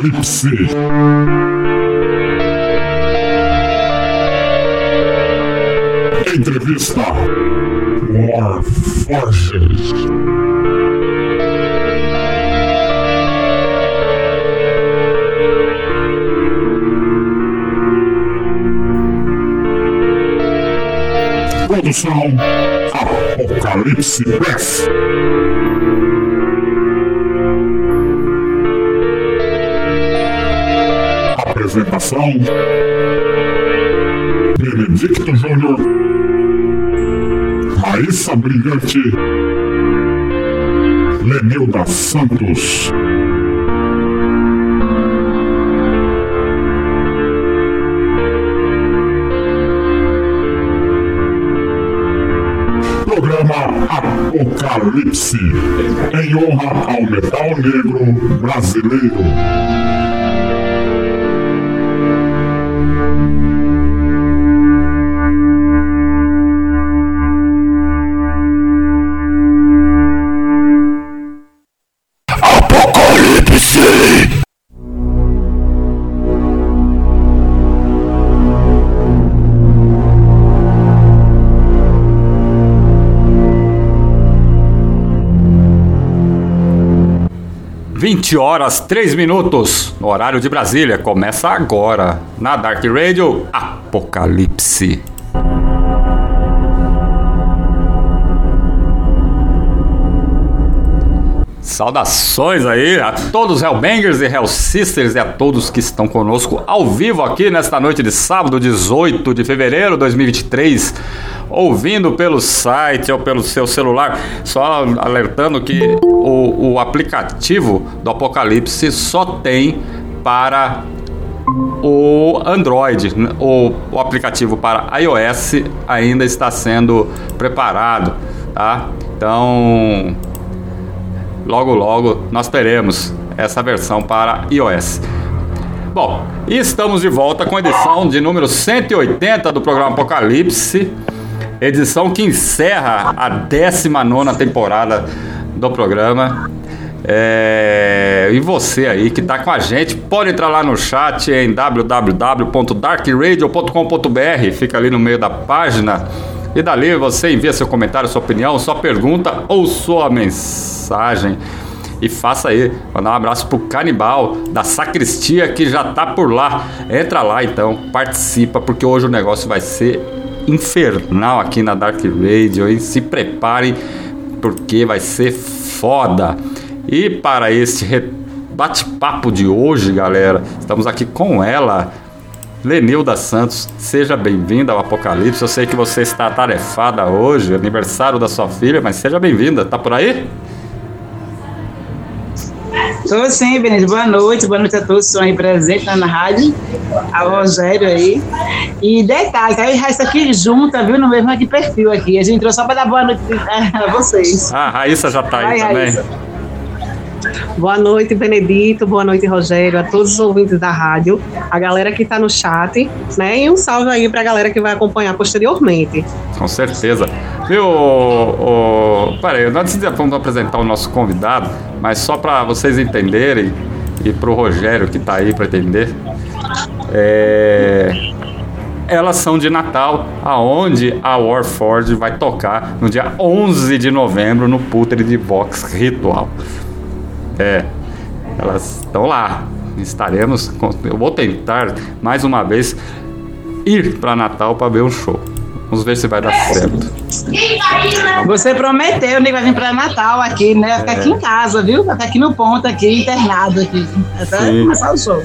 Apocalipse. Entrevista Warforges. Produção Apocalipse Press. Apresentação Benedicto Júnior Raíssa Brilhante Lenilda Santos Programa Apocalipse em honra ao metal negro brasileiro. 20 horas 3 minutos, no horário de Brasília. Começa agora na Dark Radio Apocalipse. Saudações aí a todos Hellbangers e Hell Sisters e a todos que estão conosco ao vivo aqui nesta noite de sábado, 18 de fevereiro de 2023 ouvindo pelo site ou pelo seu celular. Só alertando que o, o aplicativo do Apocalipse só tem para o Android, o, o aplicativo para iOS ainda está sendo preparado, tá? Então, logo logo nós teremos essa versão para iOS. Bom, e estamos de volta com a edição de número 180 do programa Apocalipse, edição que encerra a 19 temporada do programa. É, e você aí que está com a gente, pode entrar lá no chat em www.darkradio.com.br, fica ali no meio da página. E dali você envia seu comentário, sua opinião, sua pergunta ou sua mensagem. E faça aí, mandar um abraço pro Canibal da Sacristia que já tá por lá. Entra lá então, participa, porque hoje o negócio vai ser infernal aqui na Dark Radio. E se preparem, porque vai ser foda. E para este bate-papo de hoje, galera, estamos aqui com ela, Lenilda Santos, seja bem-vinda ao Apocalipse. Eu sei que você está atarefada hoje, aniversário da sua filha, mas seja bem-vinda. Tá por aí? Estou sim, Benito. Boa noite, boa noite a todos que estão aí presentes na rádio, ao Rogério aí. E detalhe, que aí isso aqui junta, viu, no mesmo aqui perfil aqui. A gente entrou só para dar boa noite a vocês. Ah, a Raíssa já está aí Vai, também. Raíssa. Boa noite, Benedito. Boa noite, Rogério. A todos os ouvintes da rádio, a galera que está no chat, né? E um salve aí para a galera que vai acompanhar posteriormente. Com certeza. Viu, o, o... peraí, antes de vamos apresentar o nosso convidado, mas só para vocês entenderem e para o Rogério que está aí para entender, é... elas são de Natal, aonde a Warforged vai tocar no dia 11 de novembro no Putre de Vox Ritual. É, elas estão lá. Estaremos. Eu vou tentar mais uma vez ir para Natal para ver um show. Vamos ver se vai dar certo. Você prometeu, né? Vai vir para Natal aqui, né? Vai ficar é. aqui em casa, viu? Vai ficar aqui no ponto, aqui, internado aqui. Até começar o show.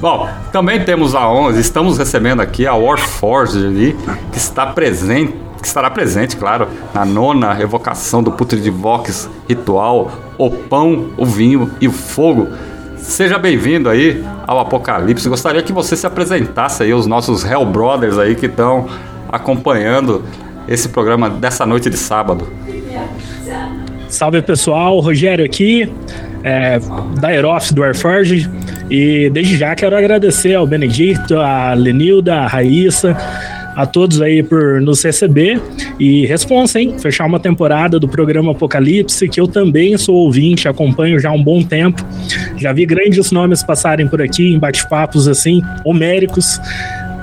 Bom, também temos a 11, estamos recebendo aqui a Warforged ali, que está presente que estará presente, claro, na nona evocação do Putre de Vox ritual, o pão, o vinho e o fogo. Seja bem-vindo aí ao Apocalipse. Gostaria que você se apresentasse aí, os nossos Hell Brothers aí que estão acompanhando esse programa dessa noite de sábado. Salve pessoal, Rogério aqui, é, da Aerof do Airforge. E desde já quero agradecer ao Benedito, a Lenilda, a Raíssa, a todos aí por nos receber e responsa, hein? Fechar uma temporada do programa Apocalipse, que eu também sou ouvinte, acompanho já há um bom tempo. Já vi grandes nomes passarem por aqui em bate-papos assim, homéricos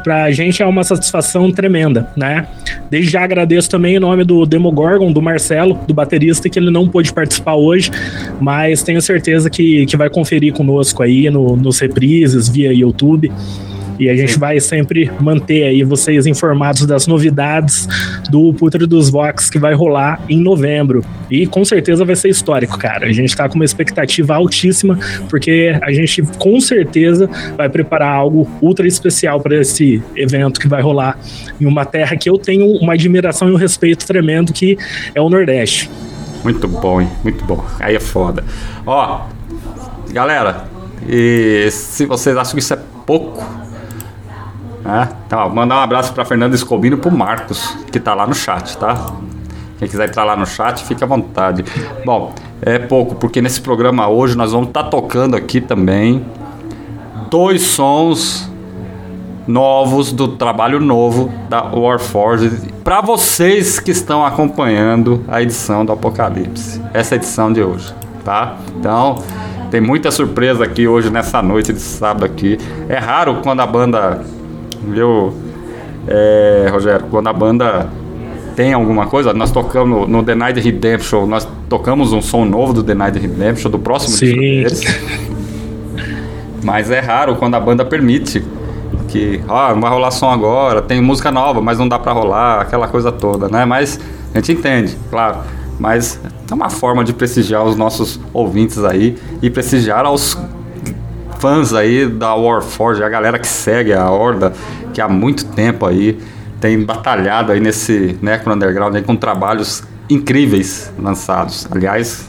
pra gente é uma satisfação tremenda, né? Desde já agradeço também em nome do Demogorgon, do Marcelo, do baterista, que ele não pôde participar hoje, mas tenho certeza que, que vai conferir conosco aí no, nos reprises via YouTube. E a gente Sim. vai sempre manter aí vocês informados das novidades do Putre dos Vox que vai rolar em novembro. E com certeza vai ser histórico, cara. A gente tá com uma expectativa altíssima, porque a gente com certeza vai preparar algo ultra especial para esse evento que vai rolar em uma terra que eu tenho uma admiração e um respeito tremendo, que é o Nordeste. Muito bom, hein? Muito bom. Aí é foda. Ó, galera, e se vocês acham que isso é pouco, Então, mandar um abraço para Fernando Escobino e pro Marcos, que tá lá no chat, tá? Quem quiser entrar lá no chat, fique à vontade. Bom, é pouco, porque nesse programa hoje nós vamos estar tá tocando aqui também dois sons novos do trabalho novo da Warforged para vocês que estão acompanhando a edição do Apocalipse. Essa edição de hoje, tá? Então, tem muita surpresa aqui hoje nessa noite de sábado aqui. É raro quando a banda viu, é, Rogério? Quando a banda tem alguma coisa, nós tocamos no The Night Redemption, nós tocamos um som novo do The Night Redemption, do próximo Sim. deles. Mas é raro quando a banda permite que, ó, não vai rolar som agora, tem música nova, mas não dá para rolar, aquela coisa toda, né? Mas a gente entende, claro. Mas é uma forma de prestigiar os nossos ouvintes aí e prestigiar aos fãs aí da Warforge, a galera que segue a Horda, que há muito tempo aí tem batalhado aí nesse Necro Underground aí com trabalhos incríveis lançados. Aliás,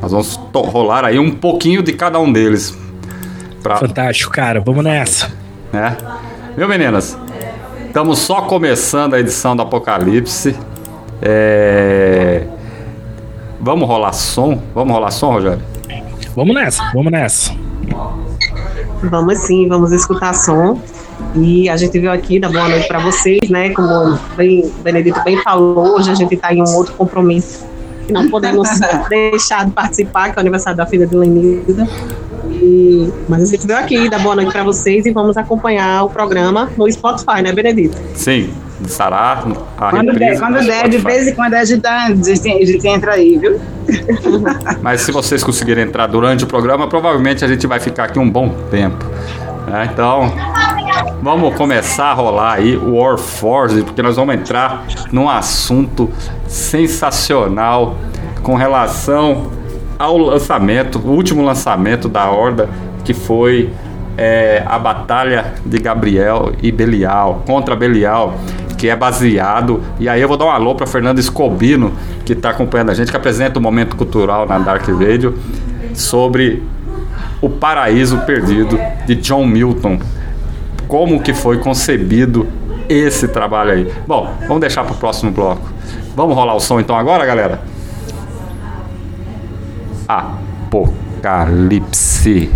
nós vamos rolar aí um pouquinho de cada um deles. Pra... Fantástico, cara. Vamos nessa. Né? Viu, meninas? Estamos só começando a edição do Apocalipse. É... Vamos rolar som? Vamos rolar som, Rogério? Vamos nessa, vamos nessa. Vamos sim, vamos escutar som. E a gente veio aqui dar boa noite para vocês, né? Como bem, o Benedito bem falou, hoje a gente está em um outro compromisso que não podemos deixar de participar, que é o aniversário da filha de Lenilda. E, mas a gente veio aqui dar boa noite para vocês e vamos acompanhar o programa no Spotify, né, Benedito? Sim, estará a quando der, quando der, de vez em quando a gente, tá, a gente entra aí, viu? Mas se vocês conseguirem entrar durante o programa, provavelmente a gente vai ficar aqui um bom tempo. Né? Então, vamos começar a rolar aí o Warforged, porque nós vamos entrar num assunto sensacional com relação ao lançamento, o último lançamento da Horda, que foi é a Batalha de Gabriel e Belial, contra Belial, que é baseado. E aí eu vou dar um alô para Fernando Escobino, que está acompanhando a gente, que apresenta o Momento Cultural na Dark Radio, sobre o Paraíso Perdido de John Milton. Como que foi concebido esse trabalho aí. Bom, vamos deixar para o próximo bloco. Vamos rolar o som então agora, galera? Apocalipse.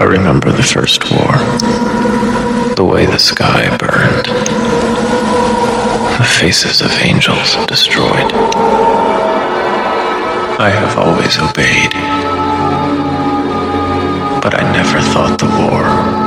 I remember the first war. The way the sky burned. The faces of angels destroyed. I have always obeyed. But I never thought the war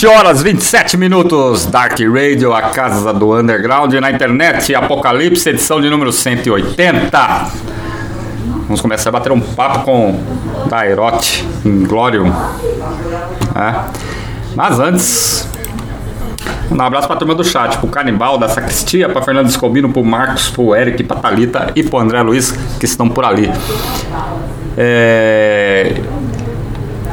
20 horas 27 minutos, Dark Radio, a casa do underground na internet, Apocalipse, edição de número 180. Vamos começar a bater um papo com Dairote Inglorium. É. Mas antes, um abraço pra turma do chat, pro Canibal, da Sacristia, pra Fernando Escobino, pro Marcos, pro Eric, pra Thalita e pro André Luiz, que estão por ali. É...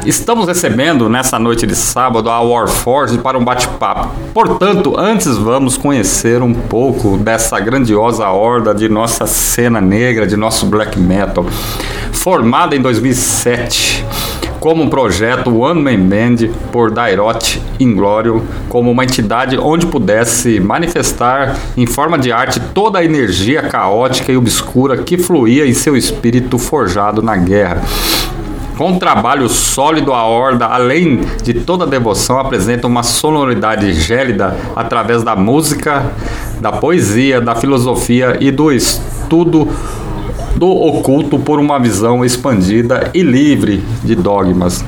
Estamos recebendo nessa noite de sábado a Warforge para um bate-papo. Portanto, antes vamos conhecer um pouco dessa grandiosa horda de nossa cena negra, de nosso black metal. Formada em 2007 como um projeto One Man Band por Dairot Inglório, como uma entidade onde pudesse manifestar em forma de arte toda a energia caótica e obscura que fluía em seu espírito forjado na guerra. Com trabalho sólido, a Horda, além de toda a devoção, apresenta uma sonoridade gélida através da música, da poesia, da filosofia e do estudo do oculto por uma visão expandida e livre de dogmas.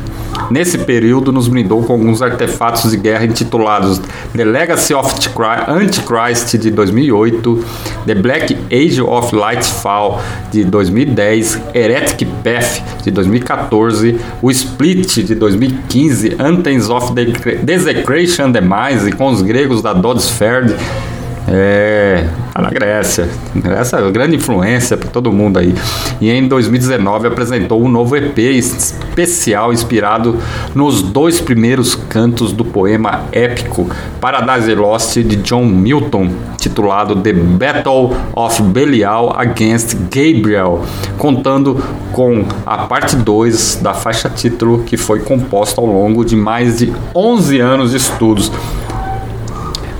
Nesse período, nos brindou com alguns artefatos de guerra intitulados The Legacy of Antichrist de 2008, The Black Age of Lightfall de 2010, Heretic Path de 2014, o Split de 2015, Anthems of Desecration Demise com os gregos da Dodsferd é, tá na Grécia. Essa é grande influência para todo mundo aí. E em 2019 apresentou um novo EP especial inspirado nos dois primeiros cantos do poema épico Paradise Lost de John Milton, titulado The Battle of Belial Against Gabriel, contando com a parte 2 da faixa título que foi composta ao longo de mais de 11 anos de estudos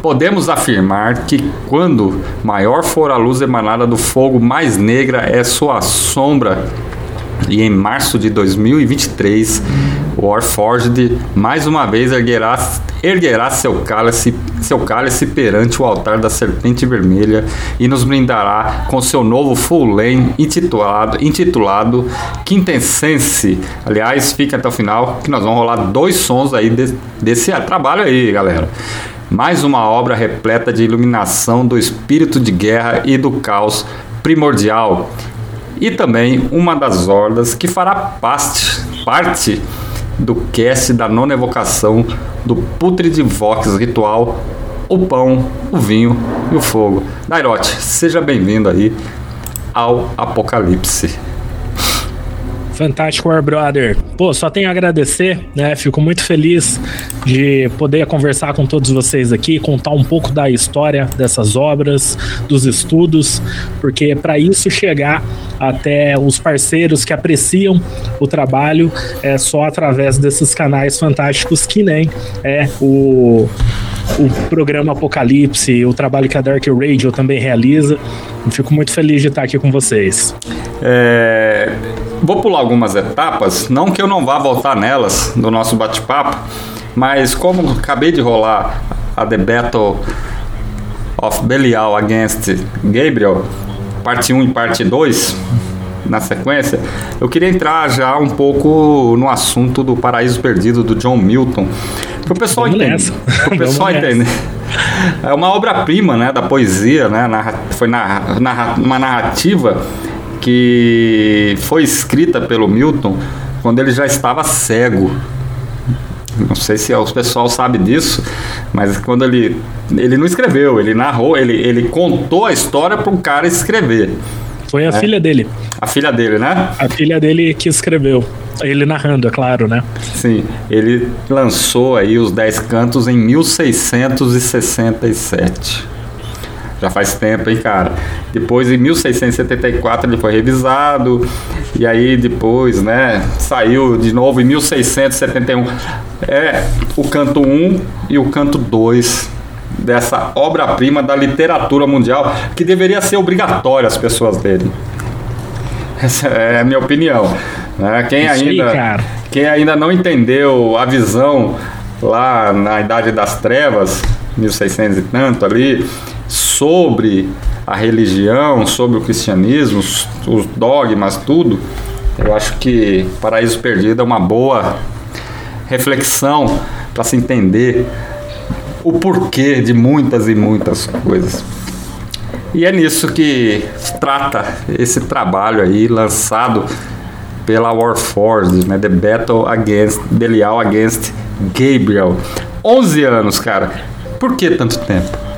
Podemos afirmar que quando maior for a luz emanada do fogo, mais negra é sua sombra. E em março de 2023, o Warforged mais uma vez erguerá, erguerá seu, cálice, seu cálice perante o altar da Serpente Vermelha e nos brindará com seu novo full lane intitulado, intitulado Quintessense. Aliás, fica até o final que nós vamos rolar dois sons aí de, desse trabalho aí, galera. Mais uma obra repleta de iluminação do espírito de guerra e do caos primordial. E também uma das hordas que fará parte, parte do cast da nona evocação do Putrid Vox ritual o pão, o vinho e o fogo. Dairote, seja bem-vindo aí ao Apocalipse. Fantástico, War Brother. Pô, só tenho a agradecer, né? Fico muito feliz de poder conversar com todos vocês aqui, contar um pouco da história dessas obras, dos estudos, porque para isso chegar até os parceiros que apreciam o trabalho é só através desses canais fantásticos que nem é o o programa Apocalipse, o trabalho que a Dark Radio também realiza. Fico muito feliz de estar aqui com vocês. É, vou pular algumas etapas, não que eu não vá voltar nelas no nosso bate-papo, mas como acabei de rolar a The Battle of Belial Against Gabriel, parte 1 e parte 2, na sequência, eu queria entrar já um pouco no assunto do Paraíso Perdido do John Milton. Para o pessoal entender. Para o pessoal entender. É uma obra-prima né, da poesia, né? Foi uma narrativa que foi escrita pelo Milton quando ele já estava cego. Não sei se o pessoal sabe disso, mas quando ele ele não escreveu, ele narrou, ele, ele contou a história para um cara escrever. Foi a é. filha dele. A filha dele, né? A filha dele que escreveu. Ele narrando, é claro, né? Sim, ele lançou aí os Dez Cantos em 1667. Já faz tempo, hein, cara? Depois, em 1674, ele foi revisado. E aí, depois, né? Saiu de novo em 1671. É o canto 1 e o canto 2 dessa obra-prima da literatura mundial que deveria ser obrigatória as pessoas lerem. Essa é a minha opinião. Né? Quem, ainda, quem ainda não entendeu a visão lá na Idade das Trevas, 1600 e tanto ali, sobre a religião, sobre o cristianismo, os dogmas, tudo, eu acho que Paraíso Perdido é uma boa reflexão para se entender o porquê de muitas e muitas coisas. E é nisso que trata esse trabalho aí lançado pela Warforged, né? The Battle Against Belial Against Gabriel. 11 anos, cara. Por que tanto tempo?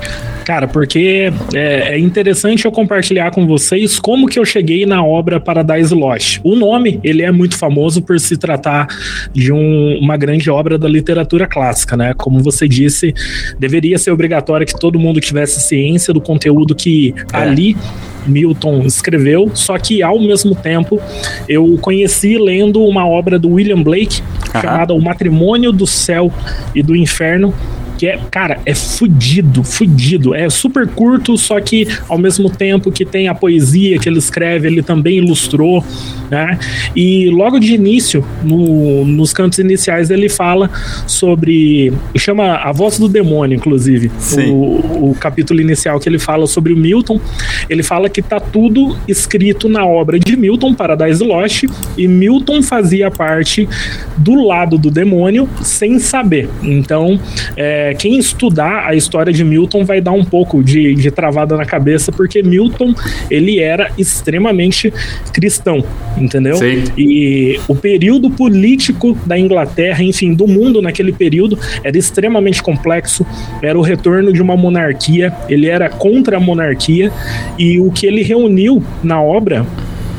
Cara, porque é, é, interessante eu compartilhar com vocês como que eu cheguei na obra Paradise Lost. O nome, ele é muito famoso por se tratar de um, uma grande obra da literatura clássica, né? Como você disse, deveria ser obrigatório que todo mundo tivesse ciência do conteúdo que é. ali Milton escreveu, só que ao mesmo tempo eu conheci lendo uma obra do William Blake chamada O Matrimônio do Céu e do Inferno, que é, cara, é fudido, fudido. É super curto, só que ao mesmo tempo que tem a poesia que ele escreve, ele também ilustrou, né? E logo de início, no, nos cantos iniciais, ele fala sobre. chama A Voz do Demônio, inclusive. O, o capítulo inicial que ele fala sobre o Milton. Ele fala que tá tudo escrito na obra de Milton, Paradise Lost, e Milton fazia parte do lado do demônio sem saber. Então, é, quem estudar a história de Milton vai dar um pouco de, de travada na cabeça, porque Milton ele era extremamente cristão, entendeu? Sim. E o período político da Inglaterra, enfim, do mundo naquele período era extremamente complexo. Era o retorno de uma monarquia. Ele era contra a monarquia e o que ele reuniu na obra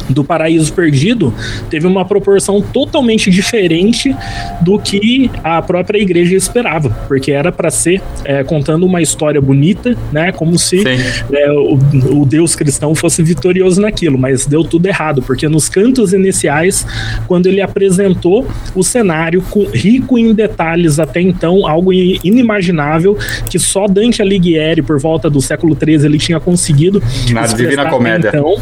do Paraíso Perdido teve uma proporção totalmente diferente do que a própria igreja esperava, porque era para ser é, contando uma história bonita, né, como se é, o, o, Deus cristão fosse vitorioso naquilo, mas deu tudo errado, porque nos cantos iniciais, quando ele apresentou o cenário com, rico em detalhes até então, algo inimaginável que só Dante Alighieri por volta do século XIII ele tinha conseguido na Divina Comédia. Então,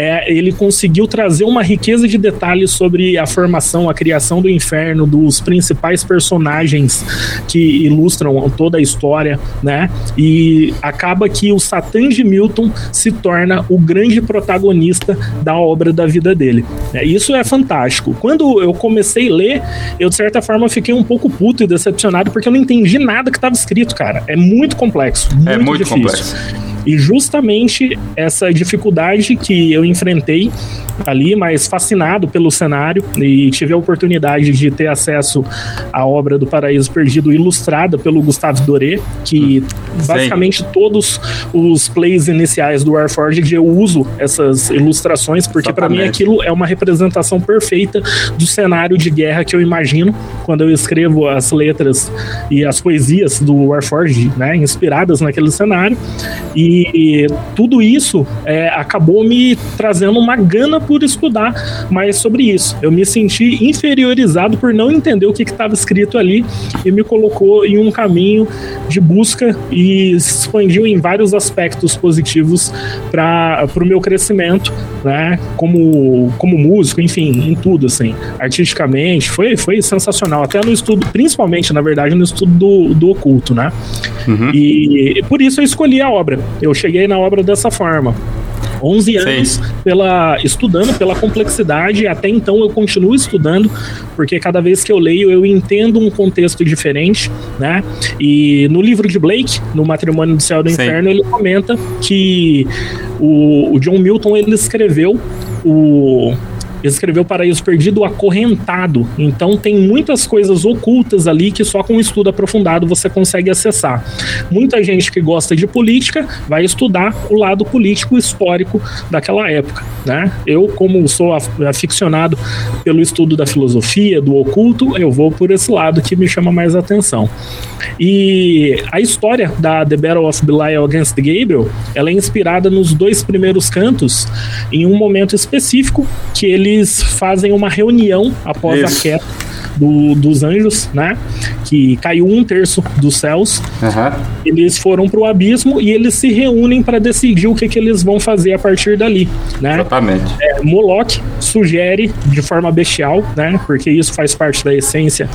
é, ele conseguiu trazer uma riqueza de detalhes sobre a formação, a criação do inferno, dos principais personagens que ilustram toda a história, né? E acaba que o Satan de Milton se torna o grande protagonista da obra da vida dele. É, isso é fantástico. Quando eu comecei a ler, eu de certa forma fiquei um pouco puto e decepcionado porque eu não entendi nada que estava escrito, cara. É muito complexo. Muito é muito difícil. complexo. E justamente essa dificuldade que eu enfrentei ali, mas fascinado pelo cenário e tive a oportunidade de ter acesso à obra do Paraíso Perdido ilustrada pelo Gustavo Doré, que hum. basicamente Sim. todos os plays iniciais do Warforged eu uso essas ilustrações porque para mim aquilo é uma representação perfeita do cenário de guerra que eu imagino quando eu escrevo as letras e as poesias do Warforged, né, inspiradas naquele cenário. E, tudo isso é, acabou me trazendo uma gana por estudar mais sobre isso. Eu me senti inferiorizado por não entender o que estava escrito ali e me colocou em um caminho de busca e se expandiu em vários aspectos positivos para o meu crescimento, né? Como, como músico, enfim, em tudo, assim, artisticamente. Foi, foi sensacional. Até no estudo, principalmente, na verdade, no estudo do, do oculto, né? Uhum. E por isso eu escolhi a obra. Eu cheguei na obra dessa forma. 11 anos pela estudando pela complexidade, até então eu continuo estudando, porque cada vez que eu leio eu entendo um contexto diferente, né? E no livro de Blake, no Matrimônio do Céu e do Sim. Inferno, ele comenta que o, o John Milton ele escreveu o escreveu Paraíso Perdido acorrentado. Então tem muitas coisas ocultas ali que só com um estudo aprofundado você consegue acessar. Muita gente que gosta de política vai estudar o lado político histórico daquela época, né? Eu, como sou aficionado pelo estudo da filosofia, do oculto, eu vou por esse lado que me chama mais atenção. E a história da The Battle of Belial Against Gabriel, ela é inspirada nos dois primeiros cantos em um momento específico que ele eles fazem uma reunião após Isso. a queda do, dos anjos, né? Que caiu um terço dos céus. Uhum. Eles foram para o abismo e eles se reúnem para decidir o que, que eles vão fazer a partir dali, né? Exatamente. É, Moloch sugere de forma bestial, né? Porque isso faz parte da essência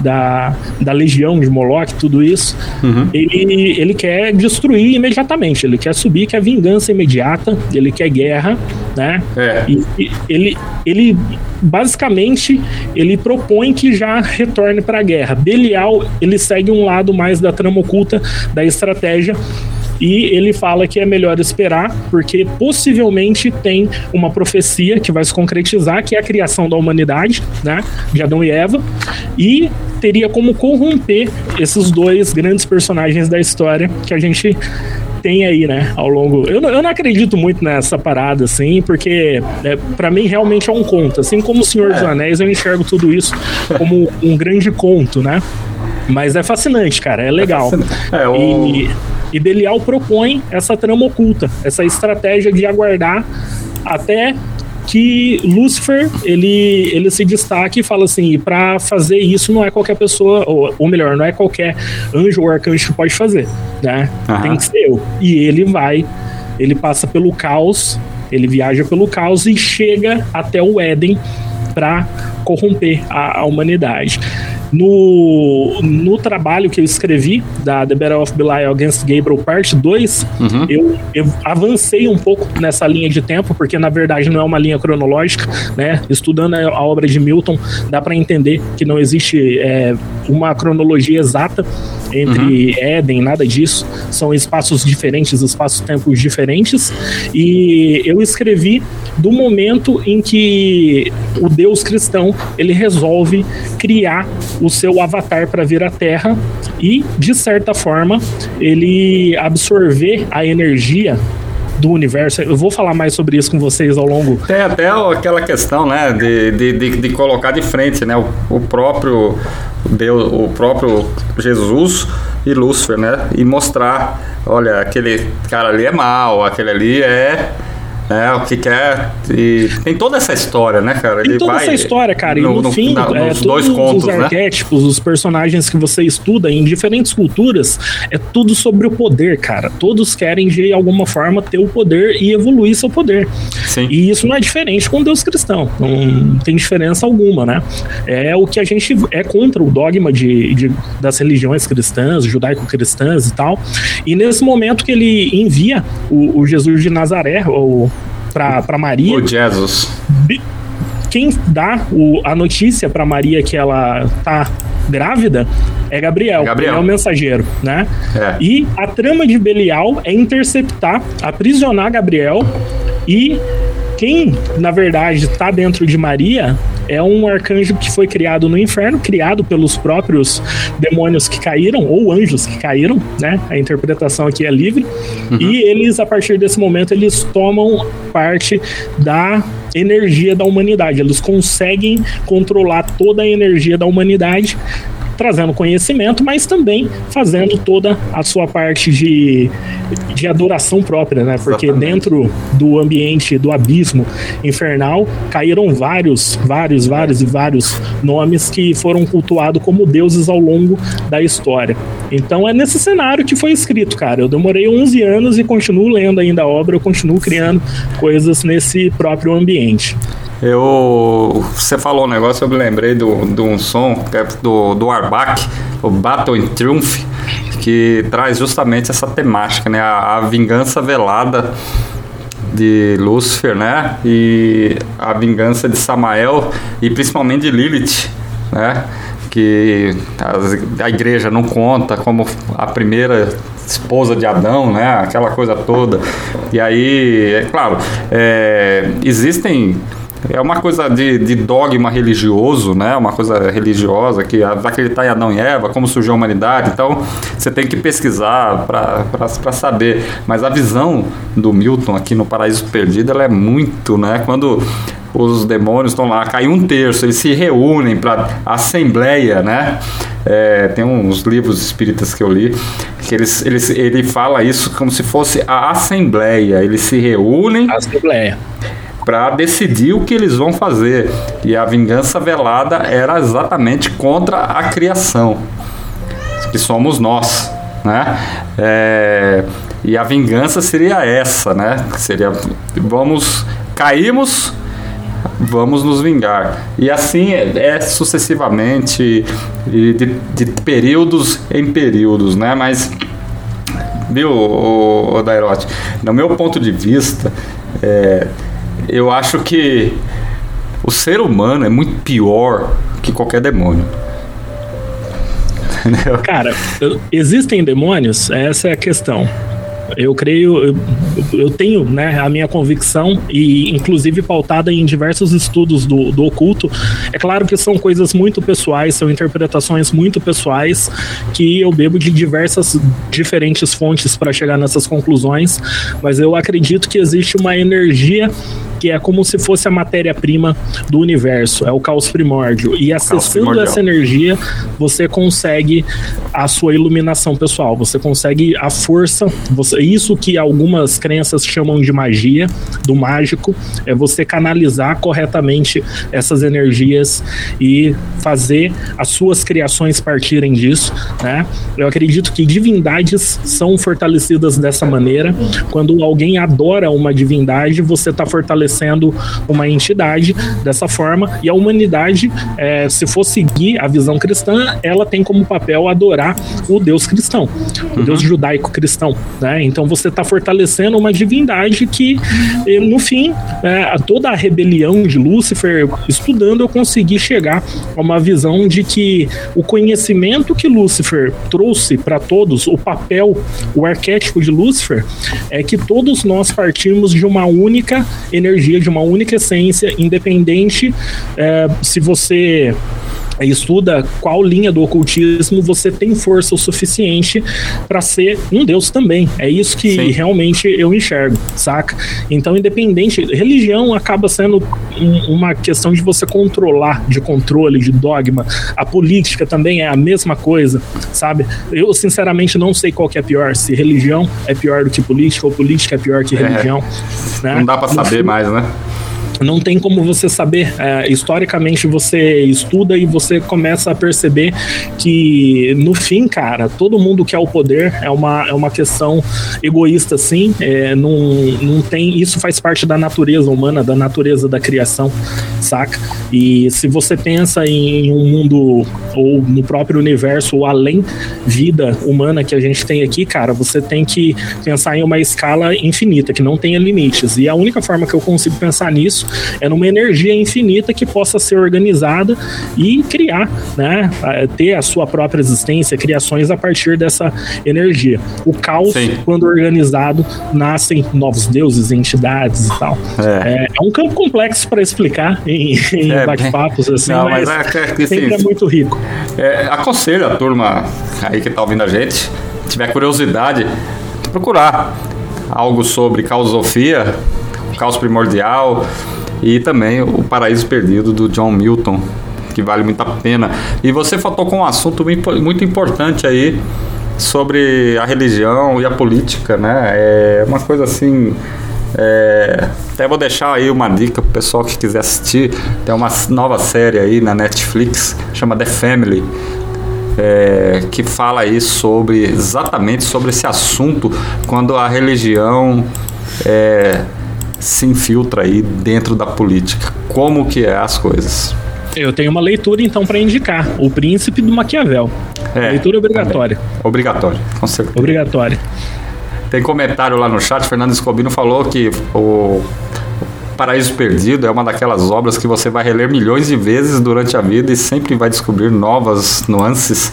da, da legião de Moloch, tudo isso. Uhum. Ele, ele quer destruir imediatamente, ele quer subir, quer vingança imediata, ele quer guerra, né? É. E, ele, ele basicamente ele propõe que já retorne para a guerra. Belial ele segue um lado mais da trama oculta da estratégia e ele fala que é melhor esperar, porque possivelmente tem uma profecia que vai se concretizar, que é a criação da humanidade, né? De Adão e Eva, e teria como corromper esses dois grandes personagens da história que a gente tem aí, né, ao longo. Eu, não- eu não acredito muito nessa parada, assim, porque é, para mim realmente é um conto. Assim como o Senhor dos Anéis, eu enxergo tudo isso como um grande conto, né? Mas é fascinante, cara, é legal. É, o- E, e Belial propõe essa trama oculta, essa estratégia de aguardar até que Lúcifer ele, ele se destaque e fala assim, para fazer isso não é qualquer pessoa, ou, ou melhor, não é qualquer anjo ou arcanjo que pode fazer, né? Aham. Tem que ser eu. E ele vai, ele passa pelo caos, ele viaja pelo caos e chega até o Éden para corromper a, a humanidade. No, no trabalho que eu escrevi, da The Battle of Belial Against Gabriel Part 2, eu, eu avancei um pouco nessa linha de tempo, porque na verdade não é uma linha cronológica, né? Estudando a, a obra de Milton, dá para entender que não existe é, uma cronologia exata entre Éden, nada disso. São espaços diferentes, espaços-tempos diferentes. E eu escrevi do momento em que o Deus cristão ele resolve criar o seu avatar para vir à Terra e, de certa forma, ele absorver a energia do universo. Eu vou falar mais sobre isso com vocês ao longo Tem até aquela questão, né, de, de, de, de colocar de frente, né, o, o próprio Deus, o próprio Jesus e Lúcifer, né, e mostrar, olha, aquele cara ali é mau, aquele ali é, né, o que quer e tem toda essa história, né, cara? Tem toda essa história, cara. e no, fim, na- é, todos contos, os né? arquétipos, os personagens que você estuda em diferentes culturas, é tudo sobre o poder, cara. Todos querem, de alguma forma, ter o poder e evoluir seu poder. Sim. E isso não é diferente com Deus cristão. Não tem diferença alguma, né? É o que a gente é contra o dogma de, de- das religiões cristãs, judaico-cristãs e tal. E nesse momento que ele envia o, o Jesus de Nazaré, ou para Maria, O Jesus. Bi- quem dá o- a notícia para Maria que ela tá grávida é Gabriel, Gabriel. é o mensageiro, né? É. E a trama de Belial é interceptar, aprisionar Gabriel e quem, na verdade, está dentro de Maria é um arcanjo que foi criado no inferno, criado pelos próprios demônios que caíram, ou anjos que caíram, né? A interpretação aqui é livre. E eles, a partir desse momento, eles tomam parte da energia da humanidade. Eles conseguem controlar toda a energia da humanidade trazendo conhecimento, mas também fazendo toda a sua parte de, de adoração própria, né? Porque Exatamente. dentro do ambiente do abismo infernal caíram vários, vários, vários e vários nomes que foram cultuados como deuses ao longo da história. Então é nesse cenário que foi escrito, cara. Eu demorei 11 anos e continuo lendo ainda a obra, eu continuo criando coisas nesse próprio ambiente. Eu. Você falou um negócio, eu me lembrei de um som é do, do Arbach, o Battle in Triumph, que traz justamente essa temática, né? A, a vingança velada de Lúcifer, né? E a vingança de Samael e principalmente de Lilith, né? Que a igreja não conta como a primeira esposa de Adão, né? Aquela coisa toda. E aí, é claro, é, existem é uma coisa de, de dogma religioso, né? Uma coisa religiosa que acreditar em Adão e Eva, como surgiu a humanidade. Então, você tem que pesquisar para saber. Mas a visão do Milton aqui no Paraíso Perdido, ela é muito, né? Quando os demônios estão lá, cai um terço, eles se reúnem para assembleia, né? É, tem uns livros espíritas que eu li que eles, eles, ele fala isso como se fosse a assembleia. Eles se reúnem Assembleia. Para decidir o que eles vão fazer. E a vingança velada era exatamente contra a criação, que somos nós, né? É, e a vingança seria essa, né? Seria vamos caímos, vamos nos vingar. E assim é, é sucessivamente, de, de, períodos em períodos, né? Mas, viu, o, o Dairote, no meu ponto de vista, é, eu acho que o ser humano é muito pior que qualquer demônio. Cara, existem demônios? Essa é a questão. Eu creio, eu, tenho né, a minha convicção, e inclusive pautada em diversos estudos do, do oculto. É claro que são coisas muito pessoais, são interpretações muito pessoais, que eu bebo de diversas diferentes fontes para chegar nessas conclusões, mas eu acredito que existe uma energia que é como se fosse a matéria-prima do universo, é o caos primórdio. E acessando essa energia, você consegue a sua iluminação pessoal, você consegue a força, você, isso que algumas crenças chamam de magia, do mágico, é você canalizar corretamente essas energias e fazer as suas criações partirem disso, né? Eu acredito que divindades são fortalecidas dessa maneira. Quando alguém adora uma divindade, você está fortalecendo estabelecendo uma entidade dessa forma, e a humanidade, é, se for seguir a visão cristã, ela tem como papel adorar o Deus cristão, o Deus uhum. judaico-cristão. Né? Então você está fortalecendo uma divindade que, no fim, é, toda a rebelião de Lúcifer, estudando, eu consegui chegar a uma visão de que o conhecimento que Lúcifer trouxe para todos, o papel, o arquétipo de Lúcifer, é que todos nós partimos de uma única energia energia de uma única essência, independente é, se você estuda qual linha do ocultismo você tem força o suficiente para ser um deus também. É isso que Sim. realmente eu enxergo, saca? Então, independente, religião acaba sendo um, uma questão de você controlar, de controle, de dogma. A política também é a mesma coisa, sabe? Eu sinceramente não sei qual que é pior, se religião é pior do que política ou política é pior que é. religião. Né? Não dá para saber mais, né? Não tem como você saber. É, historicamente, você estuda e você começa a perceber que, no fim, cara, todo mundo quer o poder. É uma, é uma questão egoísta, sim. É, não, não tem. Isso faz parte da natureza humana, da natureza da criação, saca? E se você pensa em um mundo ou no próprio universo ou além vida humana que a gente tem aqui, cara, você tem que pensar em uma escala infinita, que não tenha limites. E a única forma que eu consigo pensar nisso é numa energia infinita que possa ser organizada e criar, né? Ter a sua própria existência, criações a partir dessa energia. O caos, Sim. quando organizado, nascem novos deuses, entidades e tal. É, é, é um campo complexo para explicar em, em é, bate-papos, assim, não, mas, mas é, é, sempre é muito rico. É, aconselho a turma aí que tá ouvindo a gente, tiver curiosidade, procurar algo sobre caosofia, caos primordial, e também O Paraíso Perdido do John Milton, que vale muito a pena. E você tocou um assunto muito importante aí sobre a religião e a política, né? É uma coisa assim. É, até vou deixar aí uma dica pro pessoal que quiser assistir. Tem uma nova série aí na Netflix, chama The Family. É, que fala aí sobre exatamente sobre esse assunto quando a religião é, se infiltra aí dentro da política. Como que é as coisas? Eu tenho uma leitura então para indicar, O Príncipe do Maquiavel. É, leitura obrigatória. Também. Obrigatória, com certeza. Obrigatória. Tem comentário lá no chat, Fernando Escobino falou que o Paraíso Perdido é uma daquelas obras que você vai reler milhões de vezes durante a vida e sempre vai descobrir novas nuances.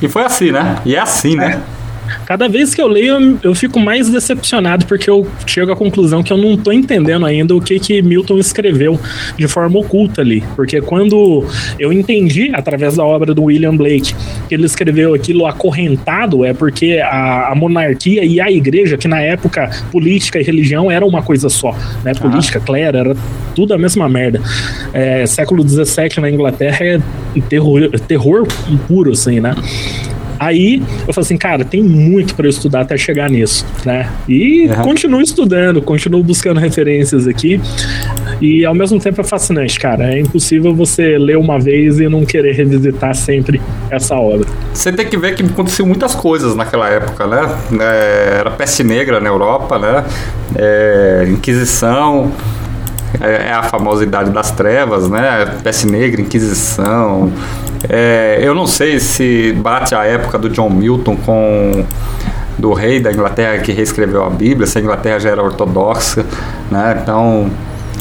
E foi assim, né? E é assim, né? É. Cada vez que eu leio, eu fico mais decepcionado, porque eu chego à conclusão que eu não tô entendendo ainda o que que Milton escreveu de forma oculta ali. Porque quando eu entendi, através da obra do William Blake, que ele escreveu aquilo acorrentado, é porque a, a monarquia e a igreja, que na época política e religião era uma coisa só, né? Política, ah. clero, era tudo a mesma merda. É, século XVII na Inglaterra é terror, terror puro, assim, né? Aí eu falei assim, cara, tem muito para eu estudar até chegar nisso, né? E uhum. continuo estudando, continuo buscando referências aqui. E ao mesmo tempo é fascinante, cara. É impossível você ler uma vez e não querer revisitar sempre essa obra. Você tem que ver que aconteceu muitas coisas naquela época, né? É, era peste negra na Europa, né? É, Inquisição. é, é a famosa Idade das Trevas, né? Peste Negra, Inquisição. É, eu não sei se bate a época do John Milton com do rei da Inglaterra que reescreveu a Bíblia, se a Inglaterra já era ortodoxa, né? Então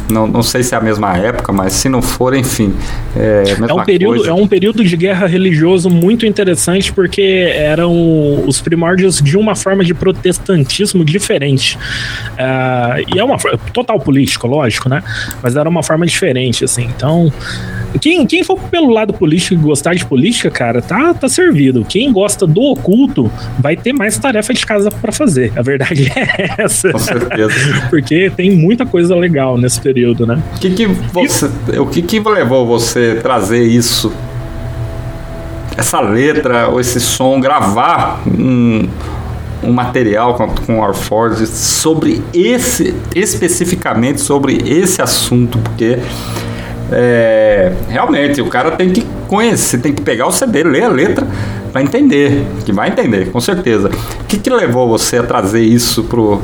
não, não sei se é a mesma época, mas se não for, enfim. É, é um, período, é um período de guerra religioso muito interessante porque eram os primórdios de uma forma de protestantismo diferente. Uh, e é uma total político, lógico, né? Mas era uma forma diferente, assim. Então, quem, quem for pelo lado político e gostar de política, cara, tá, tá servido. Quem gosta do oculto vai ter mais tarefa de casa para fazer. A verdade é essa. Com certeza. Porque tem muita coisa legal nesse período, né? Que que você, e... O que, que levou você trazer isso? Essa letra ou esse som, gravar um, um material com, com o Arford sobre esse, especificamente sobre esse assunto, porque é, realmente, o cara tem que conhecer, tem que pegar o CD, ler a letra para entender, que vai entender, com certeza. O que, que levou você a trazer isso pro,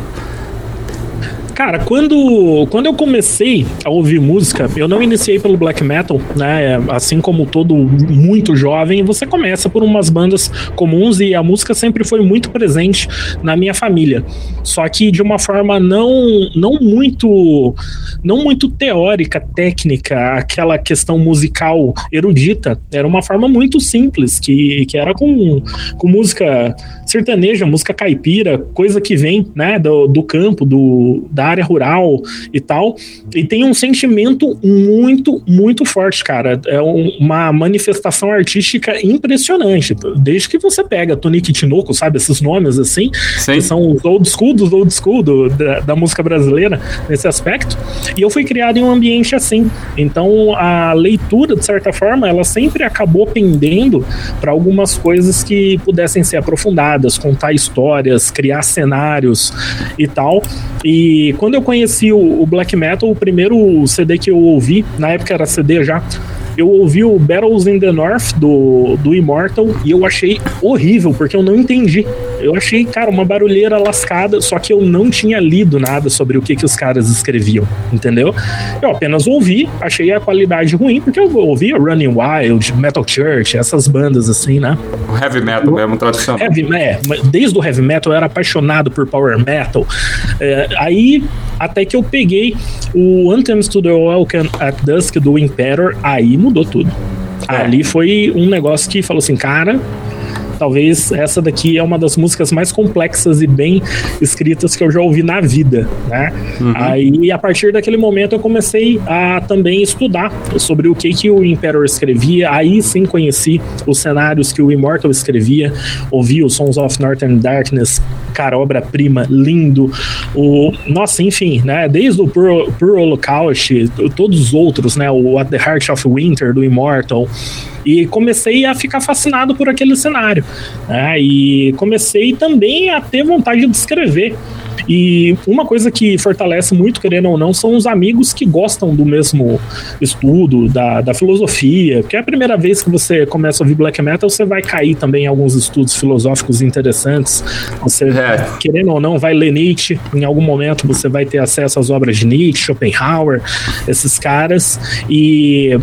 Cara, quando, quando eu comecei a ouvir música, eu não iniciei pelo black metal, né? Assim como todo muito jovem, você começa por umas bandas comuns e a música sempre foi muito presente na minha família. Só que de uma forma não, não muito não muito teórica, técnica, aquela questão musical erudita. Era uma forma muito simples, que, que era com, com música sertaneja, música caipira, coisa que vem né, do, do campo, do, da área rural e tal. E tem um sentimento muito, muito forte, cara. É um, uma manifestação artística impressionante. Desde que você pega Tonique Tinoco, sabe, esses nomes assim, Sim. que são os old school dos old school do, da, da música brasileira nesse aspecto. E eu fui criado em um ambiente assim. Então a leitura, de certa forma, ela sempre acabou pendendo para algumas coisas que pudessem ser aprofundadas, contar histórias, criar cenários e tal. E quando eu conheci o, o black metal, o primeiro CD que eu ouvi, na época era CD já, eu ouvi o Battles in the North do, do Immortal e eu achei horrível, porque eu não entendi. Eu achei, cara, uma barulheira lascada, só que eu não tinha lido nada sobre o que, que os caras escreviam, entendeu? Eu apenas ouvi, achei a qualidade ruim, porque eu ouvia Running Wild, Metal Church, essas bandas assim, né? O heavy metal eu, mesmo, tradicional. Heavy, é, desde o heavy metal eu era apaixonado por power metal. É, aí, até que eu peguei o Anthems to the Welcome at Dusk do Imperator, aí mudou tudo. É. Ali foi um negócio que falou assim, cara, talvez essa daqui é uma das músicas mais complexas e bem escritas que eu já ouvi na vida, né? Uhum. Aí, a partir daquele momento, eu comecei a também estudar sobre o que, que o Emperor escrevia. Aí sim conheci os cenários que o Immortal escrevia, ouvi o Sons of Northern Darkness, cara, obra-prima, lindo. O, nossa, enfim, né? Desde o Pure, Pure Holocaust, todos os outros, né? O At the Heart of Winter, do Immortal. E comecei a ficar fascinado por aquele cenário. Né? E comecei também a ter vontade de escrever. E uma coisa que fortalece muito, querendo ou não, são os amigos que gostam do mesmo estudo, da, da filosofia. Porque é a primeira vez que você começa a ouvir black metal, você vai cair também em alguns estudos filosóficos interessantes. Você, é. querendo ou não, vai ler Nietzsche. Em algum momento você vai ter acesso às obras de Nietzsche, Schopenhauer, esses caras. E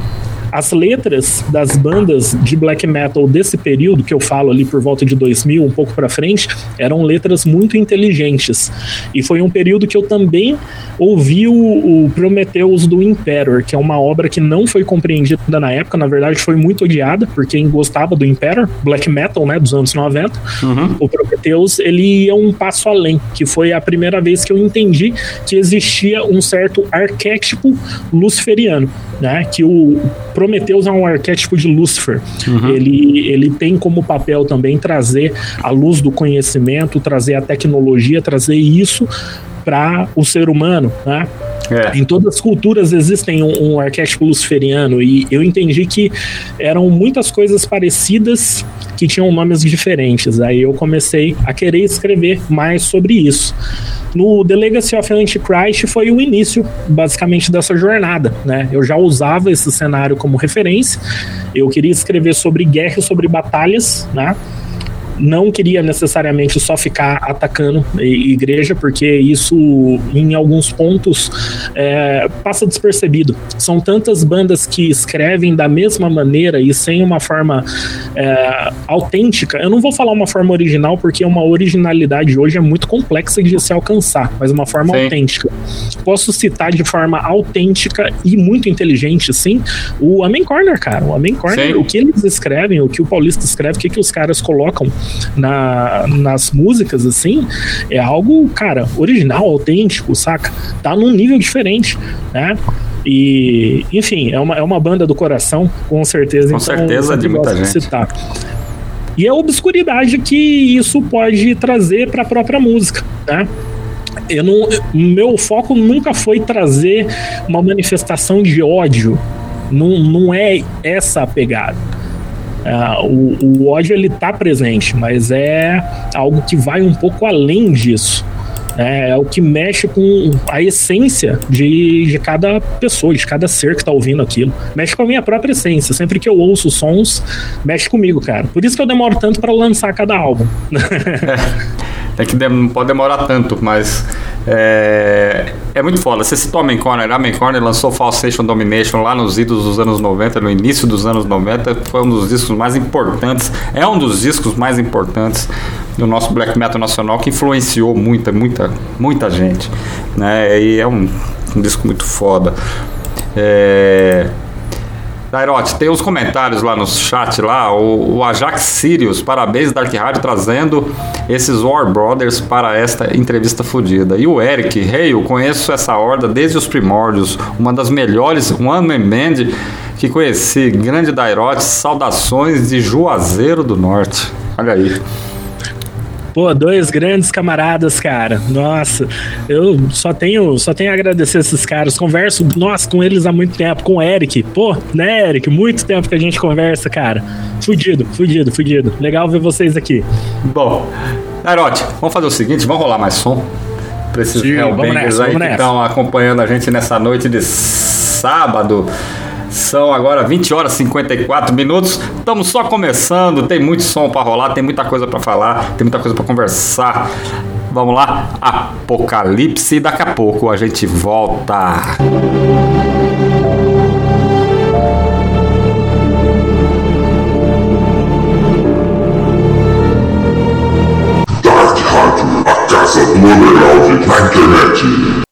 as letras das bandas de black metal desse período, que eu falo ali por volta de 2000, um pouco para frente, eram letras muito inteligentes. E foi um período que eu também ouvi o, o Prometheus do Imperor, que é uma obra que não foi compreendida na época, na verdade foi muito odiada por quem gostava do Imperor, black metal, né, dos anos 90. Uhum. O Prometheus, ele ia um passo além, que foi a primeira vez que eu entendi que existia um certo arquétipo luciferiano, né, que o Prometheus é um arquétipo de Lúcifer. Uhum. Ele, ele tem como papel também trazer a luz do conhecimento, trazer a tecnologia, trazer isso para o ser humano, né? É. Em todas as culturas existem um, um, arquétipo luciferiano e eu entendi que eram muitas coisas parecidas que tinham nomes diferentes. Aí eu comecei a querer escrever mais sobre isso. No The Legacy of Antichrist foi o início, basicamente, dessa jornada, né? Eu já usava esse cenário como referência, eu queria escrever sobre guerra e sobre batalhas, né? Não queria necessariamente só ficar atacando igreja, porque isso, em alguns pontos, é, passa despercebido. São tantas bandas que escrevem da mesma maneira e sem uma forma é, autêntica. Eu não vou falar uma forma original, porque uma originalidade hoje é muito complexa de se alcançar, mas uma forma sim. autêntica. Posso citar de forma autêntica e muito inteligente, sim, o Amen Corner, cara. O Amen Corner, sim. o que eles escrevem, o que o Paulista escreve, o que, que os caras colocam na, nas músicas, assim, é algo, cara, original, autêntico, saca? Tá num nível diferente, né? E, enfim, é uma, é uma banda do coração, com certeza. Com então, certeza de muita gente. Citar. E a obscuridade que isso pode trazer para a própria música, né? Eu não, meu foco nunca foi trazer uma manifestação de ódio. Não, não é essa a pegada. Uh, o, o ódio ele tá presente, mas é algo que vai um pouco além disso. É, é, o que mexe com a essência de, de cada pessoa, de cada ser que tá ouvindo aquilo. Mexe com a minha própria essência. Sempre que eu ouço sons, mexe comigo, cara. Por isso que eu demoro tanto para lançar cada álbum. é, que não pode demorar tanto, mas é, é muito foda. Você citou a Main Corner. A Main Corner lançou Falsation Domination lá nos idos dos anos 90, no início dos anos 90. Foi um dos discos mais importantes. É um dos discos mais importantes do nosso black metal nacional que influenciou muita, muita, muita gente. Né? E é um, um disco muito foda. É. Dairote, tem uns comentários lá no chat lá, o, o Ajax Sirius, parabéns Dark Rádio trazendo esses War Brothers para esta entrevista fodida. E o Eric, hey, eu conheço essa horda desde os primórdios, uma das melhores one man band que conheci. Grande Dairote, saudações de Juazeiro do Norte. Olha aí. Pô, dois grandes camaradas, cara. Nossa, eu só tenho, só tenho a agradecer esses caras. Converso, nossa, com eles há muito tempo. Com o Eric. Pô, né, Eric? Muito tempo que a gente conversa, cara. Fudido, fudido, fudido. Legal ver vocês aqui. Bom, Narote, vamos fazer o seguinte, vamos rolar mais som pra esses Hellbangers aí que estão acompanhando a gente nessa noite de sábado. São agora 20 horas e 54 minutos. Estamos só começando, tem muito som para rolar, tem muita coisa para falar, tem muita coisa para conversar. Vamos lá, Apocalipse, daqui a pouco a gente volta. Dark Rádio, a casa do underground na internet.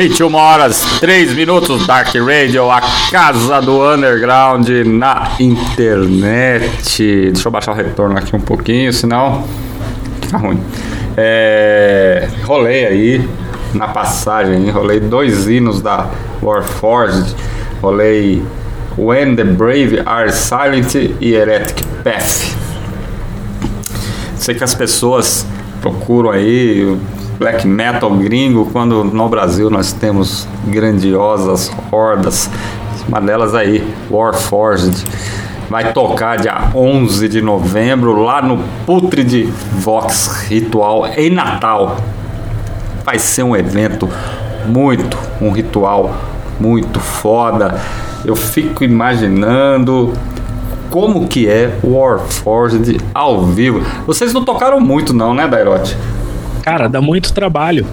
21 horas 3 minutos, Dark Radio, a casa do underground na internet. Deixa eu baixar o retorno aqui um pouquinho, senão fica ruim. É, rolei aí na passagem, rolei dois hinos da Warforged, rolei When the Brave Are Silent e Heretic Path. Sei que as pessoas procuram aí black metal gringo, quando no Brasil nós temos grandiosas hordas. Uma delas aí, Warforged. Vai tocar dia 11 de novembro lá no Putrid Vox Ritual em Natal. Vai ser um evento muito, um ritual muito foda. Eu fico imaginando como que é Warforged ao vivo. Vocês não tocaram muito não, né, Dairote? Cara, dá muito trabalho.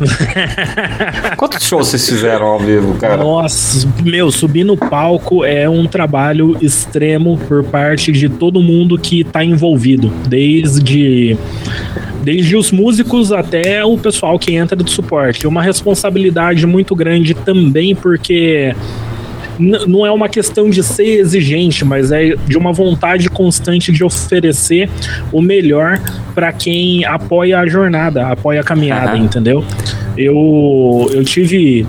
Quantos shows vocês fizeram ao vivo, cara? Nossa, meu, subir no palco é um trabalho extremo por parte de todo mundo que tá envolvido. Desde desde os músicos até o pessoal que entra de suporte. É uma responsabilidade muito grande também, porque não é uma questão de ser exigente, mas é de uma vontade constante de oferecer o melhor para quem apoia a jornada, apoia a caminhada, uhum. entendeu? Eu, eu tive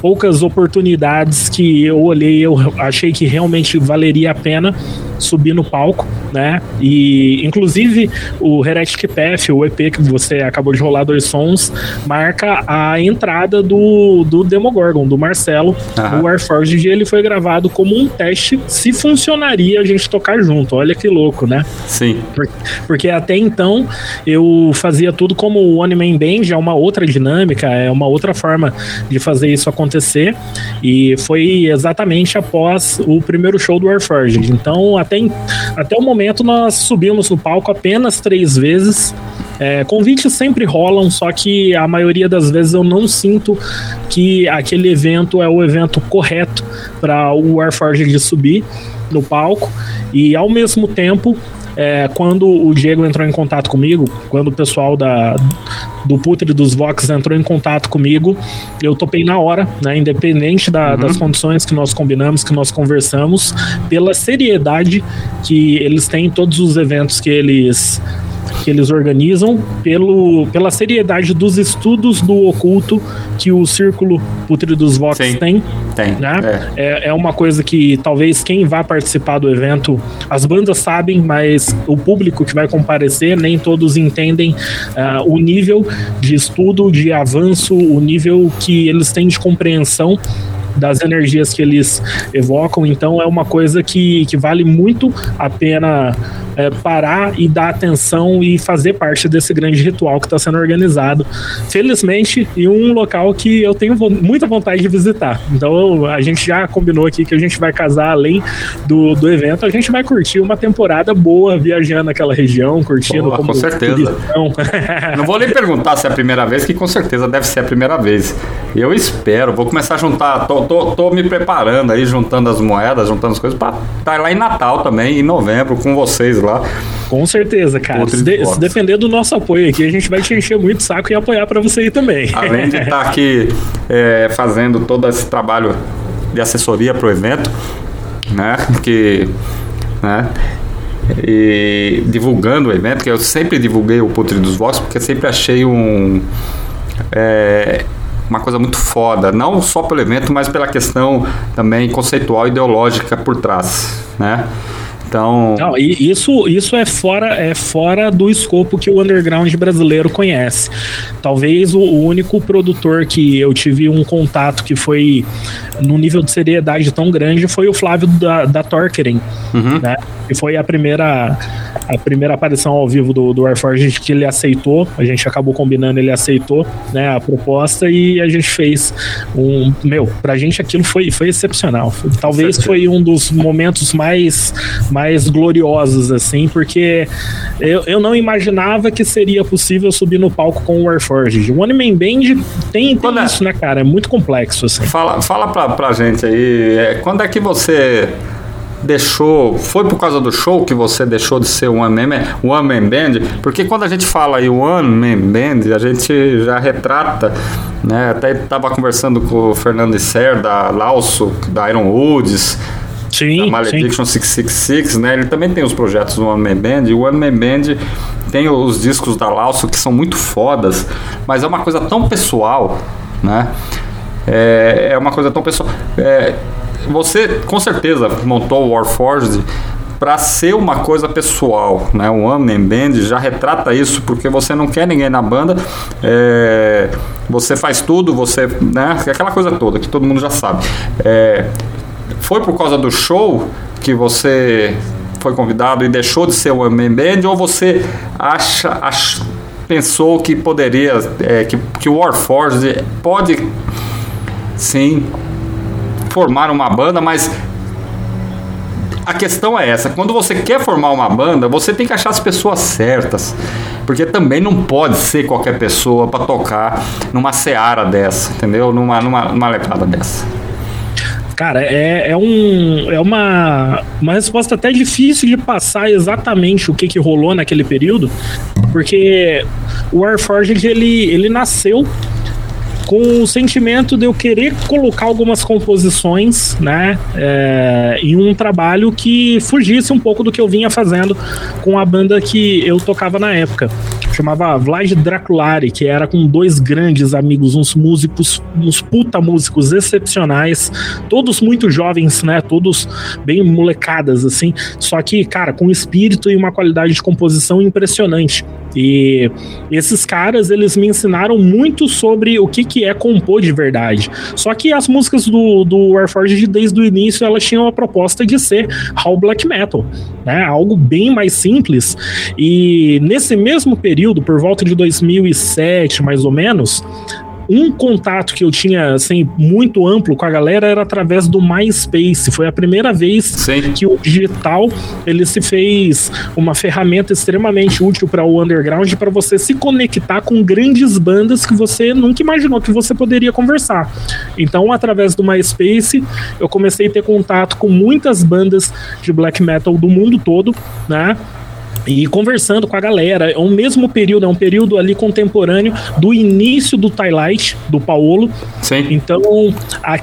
poucas oportunidades que eu olhei, eu achei que realmente valeria a pena subir no palco, né? E inclusive o Heretic Path, o EP que você acabou de rolar dois sons, marca a entrada do, do Demogorgon, do Marcelo, uhum. do Warforged, e ele foi gravado como um teste se funcionaria a gente tocar junto. Olha que louco, né? Sim. Porque até então eu fazia tudo como One Man Band, é uma outra dinâmica, é uma outra forma de fazer isso acontecer. E foi exatamente após o primeiro show do Warforged. Então, até, até o momento nós subimos no palco apenas três vezes. É, convites sempre rolam, só que a maioria das vezes eu não sinto que aquele evento é o evento correto para o Warforged subir no palco. E ao mesmo tempo, é, quando o Diego entrou em contato comigo, quando o pessoal da, do Putre dos Vox entrou em contato comigo, eu topei na hora, né? Independente da, uhum. das condições que nós combinamos, que nós conversamos, pela seriedade que eles têm em todos os eventos que eles que eles organizam pelo, pela seriedade dos estudos do oculto que o Círculo Putre dos Vox Sim, tem. Tem. Né? É. é. É, uma coisa que talvez quem vá participar do evento, as bandas sabem, mas o público que vai comparecer, nem todos entendem uh, o nível de estudo, de avanço, o nível que eles têm de compreensão das energias que eles evocam. Então é uma coisa que, que vale muito a pena é, parar e dar atenção e fazer parte desse grande ritual que está sendo organizado. Felizmente, em um local que eu tenho muita vontade de visitar. Então a gente já combinou aqui que a gente vai casar além do, do evento, a gente vai curtir uma temporada boa viajando naquela região, curtindo. com certeza. Não vou nem perguntar se é a primeira vez, que com certeza deve ser a primeira vez. Eu espero, vou começar a juntar, tô, tô, tô me preparando aí, juntando as moedas, juntando as coisas, para estar tá lá em Natal também, em novembro, com vocês lá. Com certeza, cara. Se, de, se, depender do nosso apoio aqui, a gente vai te encher muito saco e apoiar para você aí também. Além de estar tá aqui é, fazendo todo esse trabalho de assessoria para o evento, né? Que, né? E divulgando o evento, que eu sempre divulguei o Putre dos Votos, porque sempre achei um. É, uma coisa muito foda, não só pelo evento, mas pela questão também conceitual e ideológica por trás, né? Então. Não, isso, isso é fora é fora do escopo que o underground brasileiro conhece. Talvez o, único produtor que eu tive um contato que foi num nível de seriedade tão grande foi o Flávio da, da Torkeren, uhum. né? E foi a primeira a primeira aparição ao vivo do, do Warforged que ele aceitou. A gente acabou combinando, ele aceitou né, a proposta e a gente fez um. Meu, pra gente aquilo foi, foi excepcional. Talvez foi um dos momentos mais, mais gloriosos, assim, porque eu, eu não imaginava que seria possível subir no palco com o Warforged. O One Man Band tem, tem é? isso, né, cara? É muito complexo, assim. Fala, fala pra, pra gente aí, é, quando é que você deixou. Foi por causa do show que você deixou de ser um one man, one man band? Porque quando a gente fala em one man band, a gente já retrata, né? Até estava conversando com o Fernando Isser da Lauso, da Iron Woods. Sim, da Malediction sim. 666, né? Ele também tem os projetos do One Man Band. E o One Man Band tem os discos da Lauso que são muito fodas, mas é uma coisa tão pessoal, né? É, é uma coisa tão pessoal. É, você com certeza montou o Warforged para ser uma coisa pessoal, né? O One Man Band já retrata isso porque você não quer ninguém na banda, é, você faz tudo, você, né? Aquela coisa toda que todo mundo já sabe. É, foi por causa do show que você foi convidado e deixou de ser o One Band ou você acha, pensou que poderia, é, que, que o Warforged pode sim formar uma banda, mas a questão é essa: quando você quer formar uma banda, você tem que achar as pessoas certas. Porque também não pode ser qualquer pessoa para tocar numa seara dessa, entendeu? Numa, numa, numa letrada dessa. Cara, é, é, um, é uma, uma resposta até difícil de passar exatamente o que, que rolou naquele período, porque o Warforged ele, ele nasceu com o sentimento de eu querer colocar algumas composições, né, é, em um trabalho que fugisse um pouco do que eu vinha fazendo com a banda que eu tocava na época. Chamava Vlad Draculari, que era com dois grandes amigos, uns músicos, uns puta músicos excepcionais, todos muito jovens, né, todos bem molecadas, assim, só que, cara, com espírito e uma qualidade de composição impressionante. E esses caras, eles me ensinaram muito sobre o que, que é compor de verdade. Só que as músicas do, do Warforged, desde o início, elas tinham a proposta de ser How Black Metal, né? Algo bem mais simples. E nesse mesmo período, por volta de 2007, mais ou menos, um contato que eu tinha assim muito amplo com a galera era através do MySpace. Foi a primeira vez Sim. que o digital ele se fez uma ferramenta extremamente útil para o underground para você se conectar com grandes bandas que você nunca imaginou que você poderia conversar. Então, através do MySpace, eu comecei a ter contato com muitas bandas de black metal do mundo todo, né? E conversando com a galera. É o mesmo período, é um período ali contemporâneo do início do Twilight, do Paolo. Sim. Então, a,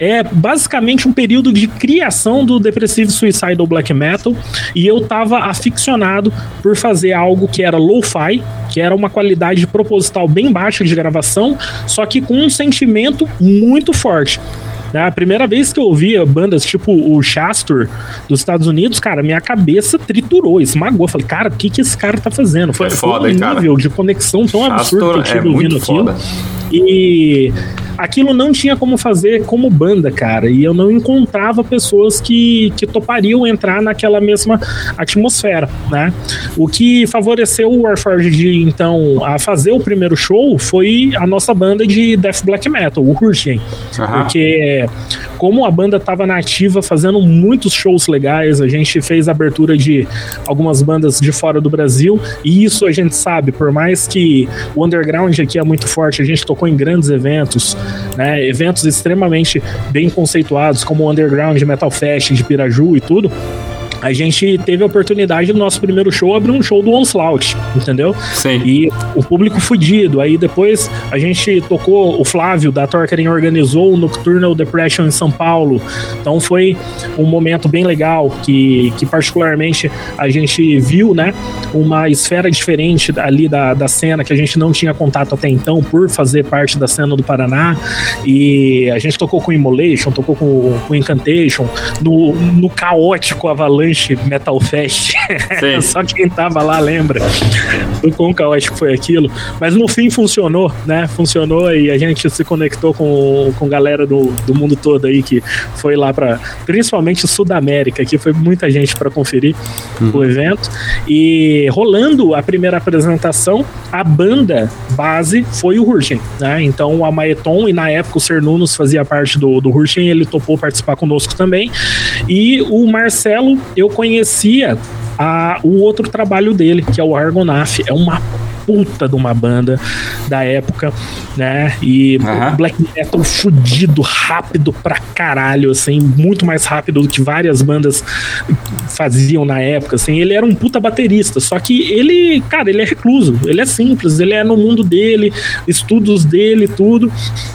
é basicamente um período de criação do Depressive Suicidal Black Metal e eu tava aficionado por fazer algo que era lo-fi, que era uma qualidade proposital bem baixa de gravação, só que com um sentimento muito forte. Né? A primeira vez que eu ouvia bandas tipo o Shastor dos Estados Unidos, cara, minha cabeça triturou, esmagou. Falei, cara, o que, que esse cara tá fazendo? Foi, É foda, um hein, cara? nível de conexão tão absurdo que eu Shastor é tive ouvindo aquilo. E aquilo não tinha como fazer como banda, cara. E eu não encontrava pessoas que, que topariam entrar naquela mesma atmosfera, né? O que favoreceu o Warforged, então, a fazer o primeiro show foi a nossa banda de death black metal, o Hurricane. Porque como a banda estava nativa, fazendo muitos shows legais, a gente fez a abertura de algumas bandas de fora do Brasil, e isso a gente sabe, por mais que o underground aqui é muito forte, a gente tocou em grandes eventos, né, eventos extremamente bem conceituados, como o Underground Metal Fest de Piraju e tudo. A gente teve a oportunidade no nosso primeiro show abrir um show do Onslaught, entendeu? Sim. E o público fudido. Aí depois a gente tocou, o Flávio da Torquering organizou o Nocturnal Depression em São Paulo. Então foi um momento bem legal que, que particularmente a gente viu, né? Uma esfera diferente ali da, da cena que a gente não tinha contato até então por fazer parte da cena do Paraná. E a gente tocou com Immolation, tocou com, com Incantation, no, no caótico Avalanche Metal Fest. Só quem tava lá lembra do quão caótico foi aquilo. Mas no fim funcionou, né? Funcionou e a gente se conectou com, com galera do, do mundo todo aí que foi lá para principalmente Sudamérica, que foi muita gente para conferir o evento. E rolando a primeira apresentação, a banda base foi o Hurchen, né? Então a Maeton e na época o Cernunos fazia parte do, do Hurchen, ele topou participar conosco também. E o Marcelo, eu conhecia a, o outro trabalho dele, que é o Argonaf. É uma puta de uma banda da época, né? E Aham. black metal fudido, rápido pra caralho, assim, muito mais rápido do que várias bandas faziam na época, assim. Ele era um puta baterista, só que ele, cara, ele é recluso, ele é simples, ele é no mundo dele, estudos dele, tudo,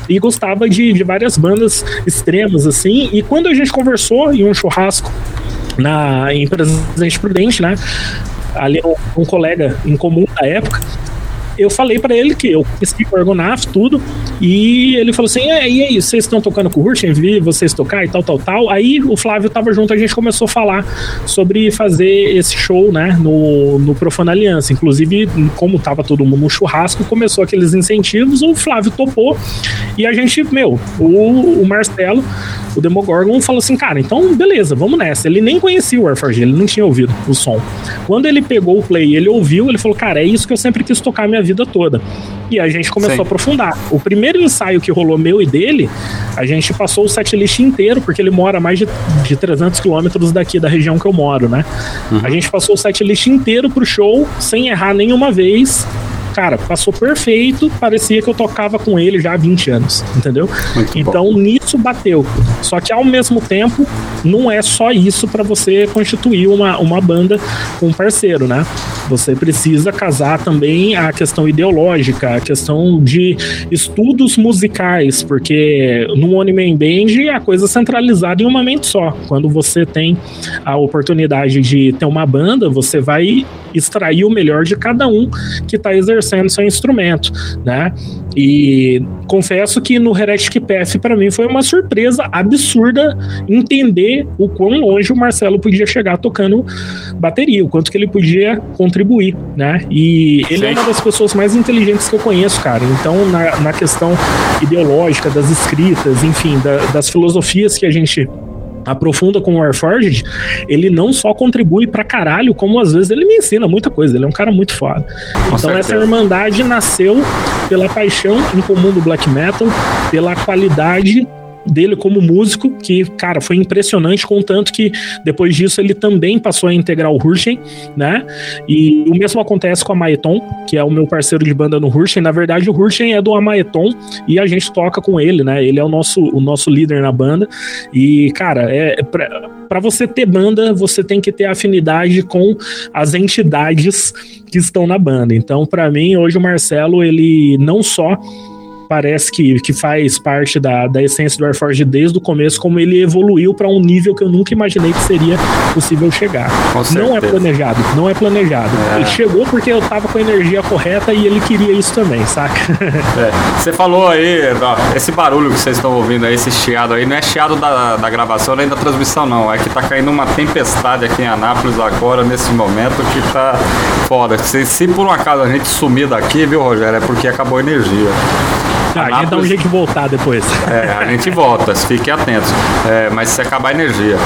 e gostava de, de várias bandas extremas, assim. E quando a gente conversou em um churrasco na, em Presidente Prudente, né? Ali um, um colega em comum da época, eu falei pra ele que eu conheci o Argonaf, tudo, e ele falou assim: é, e aí, vocês estão tocando com o Hurchen? Vi vocês tocar e tal, tal, tal. Aí o Flávio tava junto, a gente começou a falar sobre fazer esse show, né, no, no Profana Aliança. Inclusive, como tava todo mundo no churrasco, começou aqueles incentivos, o Flávio topou, e a gente, meu, o, o Marcelo, o Demogorgon, falou assim: cara, então beleza, vamos nessa. Ele nem conhecia o Warforged, ele não tinha ouvido o som. Quando ele pegou o play, ele ouviu, ele falou: cara, é isso que eu sempre quis tocar minha vida toda. E a gente começou Sim. a aprofundar. O primeiro ensaio que rolou meu e dele, a gente passou o setlist inteiro, porque ele mora a mais de, de 300 quilômetros daqui da região que eu moro, né? A gente passou o setlist inteiro pro show, sem errar nenhuma vez. Cara, passou perfeito, parecia que eu tocava com ele já há 20 anos, entendeu? Muito então nisso bateu. Só que ao mesmo tempo, não é só isso para você constituir uma, uma banda com um parceiro, né? Você precisa casar também a questão ideológica, a questão de estudos musicais, porque no One Man Band a coisa é centralizada em uma mente só. Quando você tem a oportunidade de ter uma banda, você vai extrair o melhor de cada um que está exercendo seu instrumento, né? E confesso que no Heretic Path para mim foi uma surpresa absurda entender o quão longe o Marcelo podia chegar tocando bateria, o quanto que ele podia contribuir, né? E ele é Sim. uma das pessoas mais inteligentes que eu conheço, cara. Então, na, na questão ideológica, das escritas, enfim, da- das filosofias que a gente aprofunda com o Warforged, ele não só contribui pra caralho, como às vezes ele me ensina muita coisa. Ele é um cara muito foda. então certeza. essa irmandade nasceu pela paixão em comum do black metal, pela qualidade dele como músico, que, cara, foi impressionante, contanto que depois disso ele também passou a integrar o Hurchen, né? E o mesmo acontece com a Maeton, que é o meu parceiro de banda no Hurchen. Na verdade, o Hurchen é do Amaeton e a gente toca com ele, né? Ele é o nosso, o nosso líder na banda. E, cara, é, é pra você ter banda, você tem que ter afinidade com as entidades que estão na banda. Então, pra mim, hoje o Marcelo, ele não só parece que, que faz parte da, da essência do Warforged desde o começo, como ele evoluiu para um nível que eu nunca imaginei que seria possível chegar. Não é planejado, não é planejado. É. Ele chegou porque eu tava com a energia correta e ele queria isso também, saca? É, Você falou aí, esse barulho que vocês estão ouvindo aí, esse chiado aí, não é chiado da, da gravação nem da transmissão, não. É que tá caindo uma tempestade aqui em Anápolis agora, nesse momento, que tá foda. Se, se por um acaso a gente sumir daqui, viu, Rogério, é porque acabou a energia. Ah, a gente dá um jeito de voltar depois. É, a gente volta, fiquem atentos. É, mas se acabar a energia.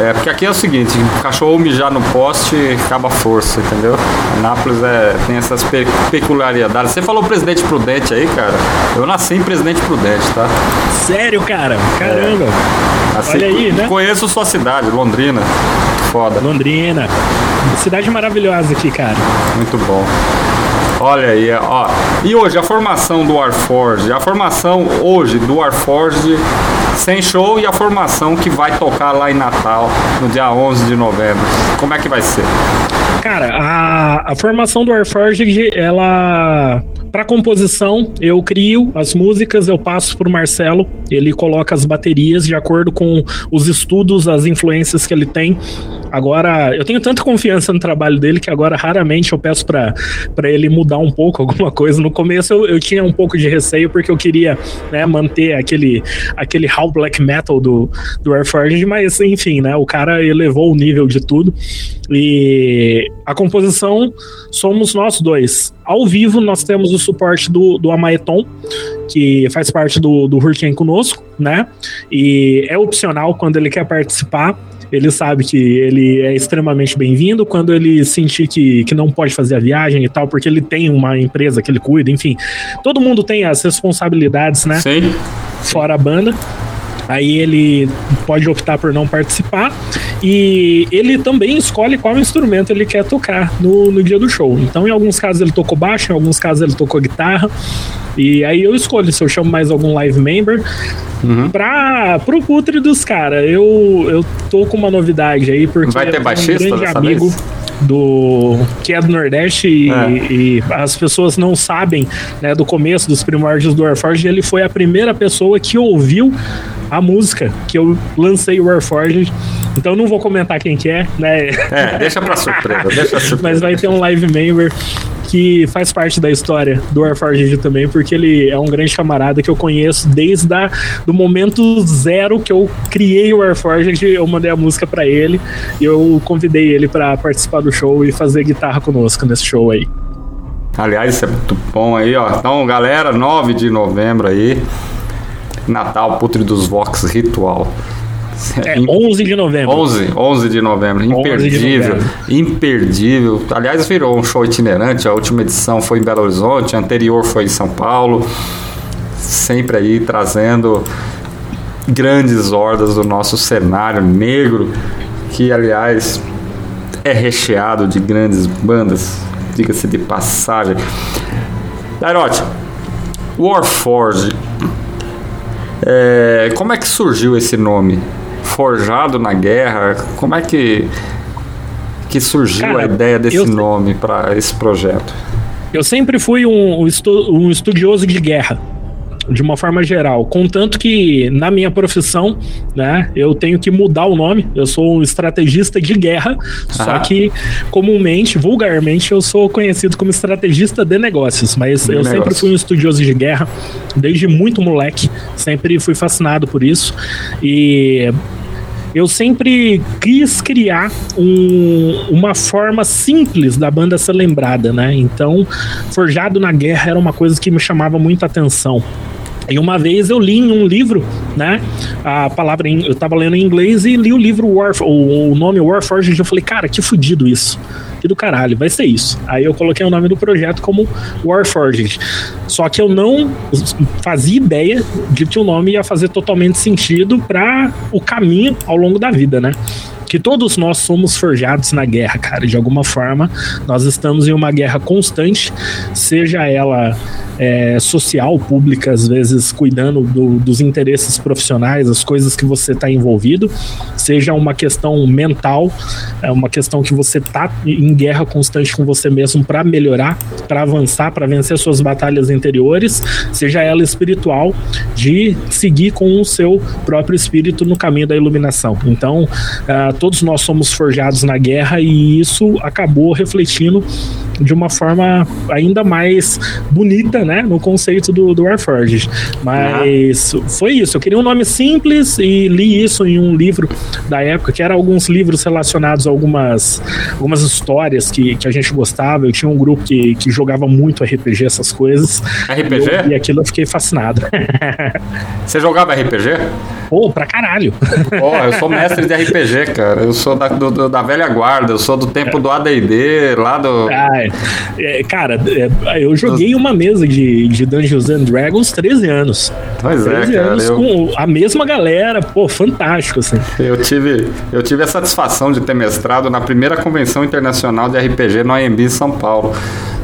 É, porque aqui é o seguinte, o cachorro mijar no poste acaba a força, entendeu? Anápolis é, tem essas pe- peculiaridades. Você falou Presidente Prudente aí, cara. Eu nasci em Presidente Prudente, tá? Sério, cara? Caramba. Nasci, Olha aí, né? Conheço sua cidade, Londrina. Foda, Londrina. Cidade maravilhosa aqui, cara. muito bom. Olha aí, ó. E hoje a formação do Warforged, a formação hoje do Warforged sem show e a formação que vai tocar lá em Natal no dia 11 de novembro. Como é que vai ser? Cara, a, a formação do Warforged, ela. Pra composição, eu crio as músicas, eu passo pro Marcelo, ele coloca as baterias de acordo com os estudos, as influências que ele tem. Agora, eu tenho tanta confiança no trabalho dele que agora raramente eu peço pra ele mudar um pouco alguma coisa. No começo eu, eu tinha um pouco de receio porque eu queria né, manter aquele, aquele how black metal do, do Warforged, mas enfim, né? O cara elevou o nível de tudo. E a composição somos nós dois. Ao vivo, nós temos o suporte do, do Amaeton, que faz parte do, do Hurricane conosco, né? E é opcional quando ele quer participar. Ele sabe que ele é extremamente bem-vindo quando ele sentir que, que não pode fazer a viagem e tal, porque ele tem uma empresa que ele cuida, enfim. Todo mundo tem as responsabilidades, né? Sim. Fora a banda. Aí ele pode optar por não participar e ele também escolhe qual instrumento ele quer tocar no, no dia do show. Então, em alguns casos ele tocou baixo, em alguns casos ele tocou guitarra. E aí eu escolho se eu chamo mais algum live member. Uhum. Pra, pro putre dos caras, eu, eu tô com uma novidade aí, porque Vai ter baixista um grande amigo. Vez? do que é do Nordeste e, é. e, as pessoas não sabem né, do começo dos primórdios do Warforged, ele foi a primeira pessoa que ouviu a música que eu lancei o Warforged. Então não vou comentar quem que é, né? É, deixa pra surpresa, deixa surpresa. Mas vai ter um live member que faz parte da história do Warforged também, porque ele é um grande camarada que eu conheço desde a, do momento zero que eu criei o Warforged, eu mandei a música para ele e eu convidei ele para participar do show e fazer guitarra conosco nesse show aí. Aliás, isso é muito bom aí, ó. Então, galera, 9 de novembro aí, Natal, Putre dos Vox Ritual. É, 11 de novembro. 11, 11 de novembro. Imperdível. De novembro. Imperdível. Aliás, virou um show itinerante. A última edição foi em Belo Horizonte, a anterior foi em São Paulo. Sempre aí trazendo grandes hordas do nosso cenário negro, que aliás é recheado de grandes bandas, diga-se de passagem. Dairote, Warforge. É, como é que surgiu esse nome? forjado na guerra? Como é que, que surgiu Cara, a ideia desse eu, nome para esse projeto? Eu sempre fui um, um estudioso de guerra de uma forma geral. Contanto que na minha profissão, né, eu tenho que mudar o nome. Eu sou um estrategista de guerra, ah. só que comumente, vulgarmente, eu sou conhecido como estrategista de negócios. Mas de eu negócio. sempre fui um estudioso de guerra, desde muito moleque, sempre fui fascinado por isso. E eu sempre quis criar um, uma forma simples da banda ser lembrada, né? Então, Forjado na Guerra era uma coisa que me chamava muita atenção. E uma vez eu li em um livro, né? A palavra em, eu tava lendo em inglês e li o livro War, o, o nome Warforged eu falei, cara, que fudido isso. Que do caralho, vai ser isso. Aí eu coloquei o nome do projeto como Warforged. Só que eu não fazia ideia de que o nome ia fazer totalmente sentido para o caminho ao longo da vida, né? Que todos nós somos forjados na guerra, cara. De alguma forma, nós estamos em uma guerra constante, seja ela é, social, pública, às vezes cuidando do, dos interesses profissionais, as coisas que você está envolvido, seja uma questão mental, é uma questão que você está em guerra constante com você mesmo para melhorar, para avançar, para vencer suas batalhas interiores, seja ela espiritual, de seguir com o seu próprio espírito no caminho da iluminação. Então, uh, todos nós somos forjados na guerra e isso acabou refletindo de uma forma ainda mais bonita, né, no conceito do, do Warforged. Mas foi isso, eu queria um nome simples e li isso em um livro da época, que era alguns livros relacionados a algumas, algumas histórias que, que a gente gostava. Eu tinha um grupo que, que jogava muito RPG, essas coisas. RPG? E, eu, e aquilo eu fiquei fascinado. Você jogava RPG? Pô, pra caralho. Pô, eu sou mestre de RPG, cara. Eu sou da, do, da velha guarda, eu sou do tempo do ADD, lá do. Ah, é, cara, é, eu joguei uma mesa de, de Dungeons and Dragons 13 anos. Pois 13 é, cara. Anos eu... com a mesma galera, pô, fantástico, assim. Eu tive, eu tive a satisfação de ter mestrado na primeira convenção internacional de RPG no AMB em São Paulo,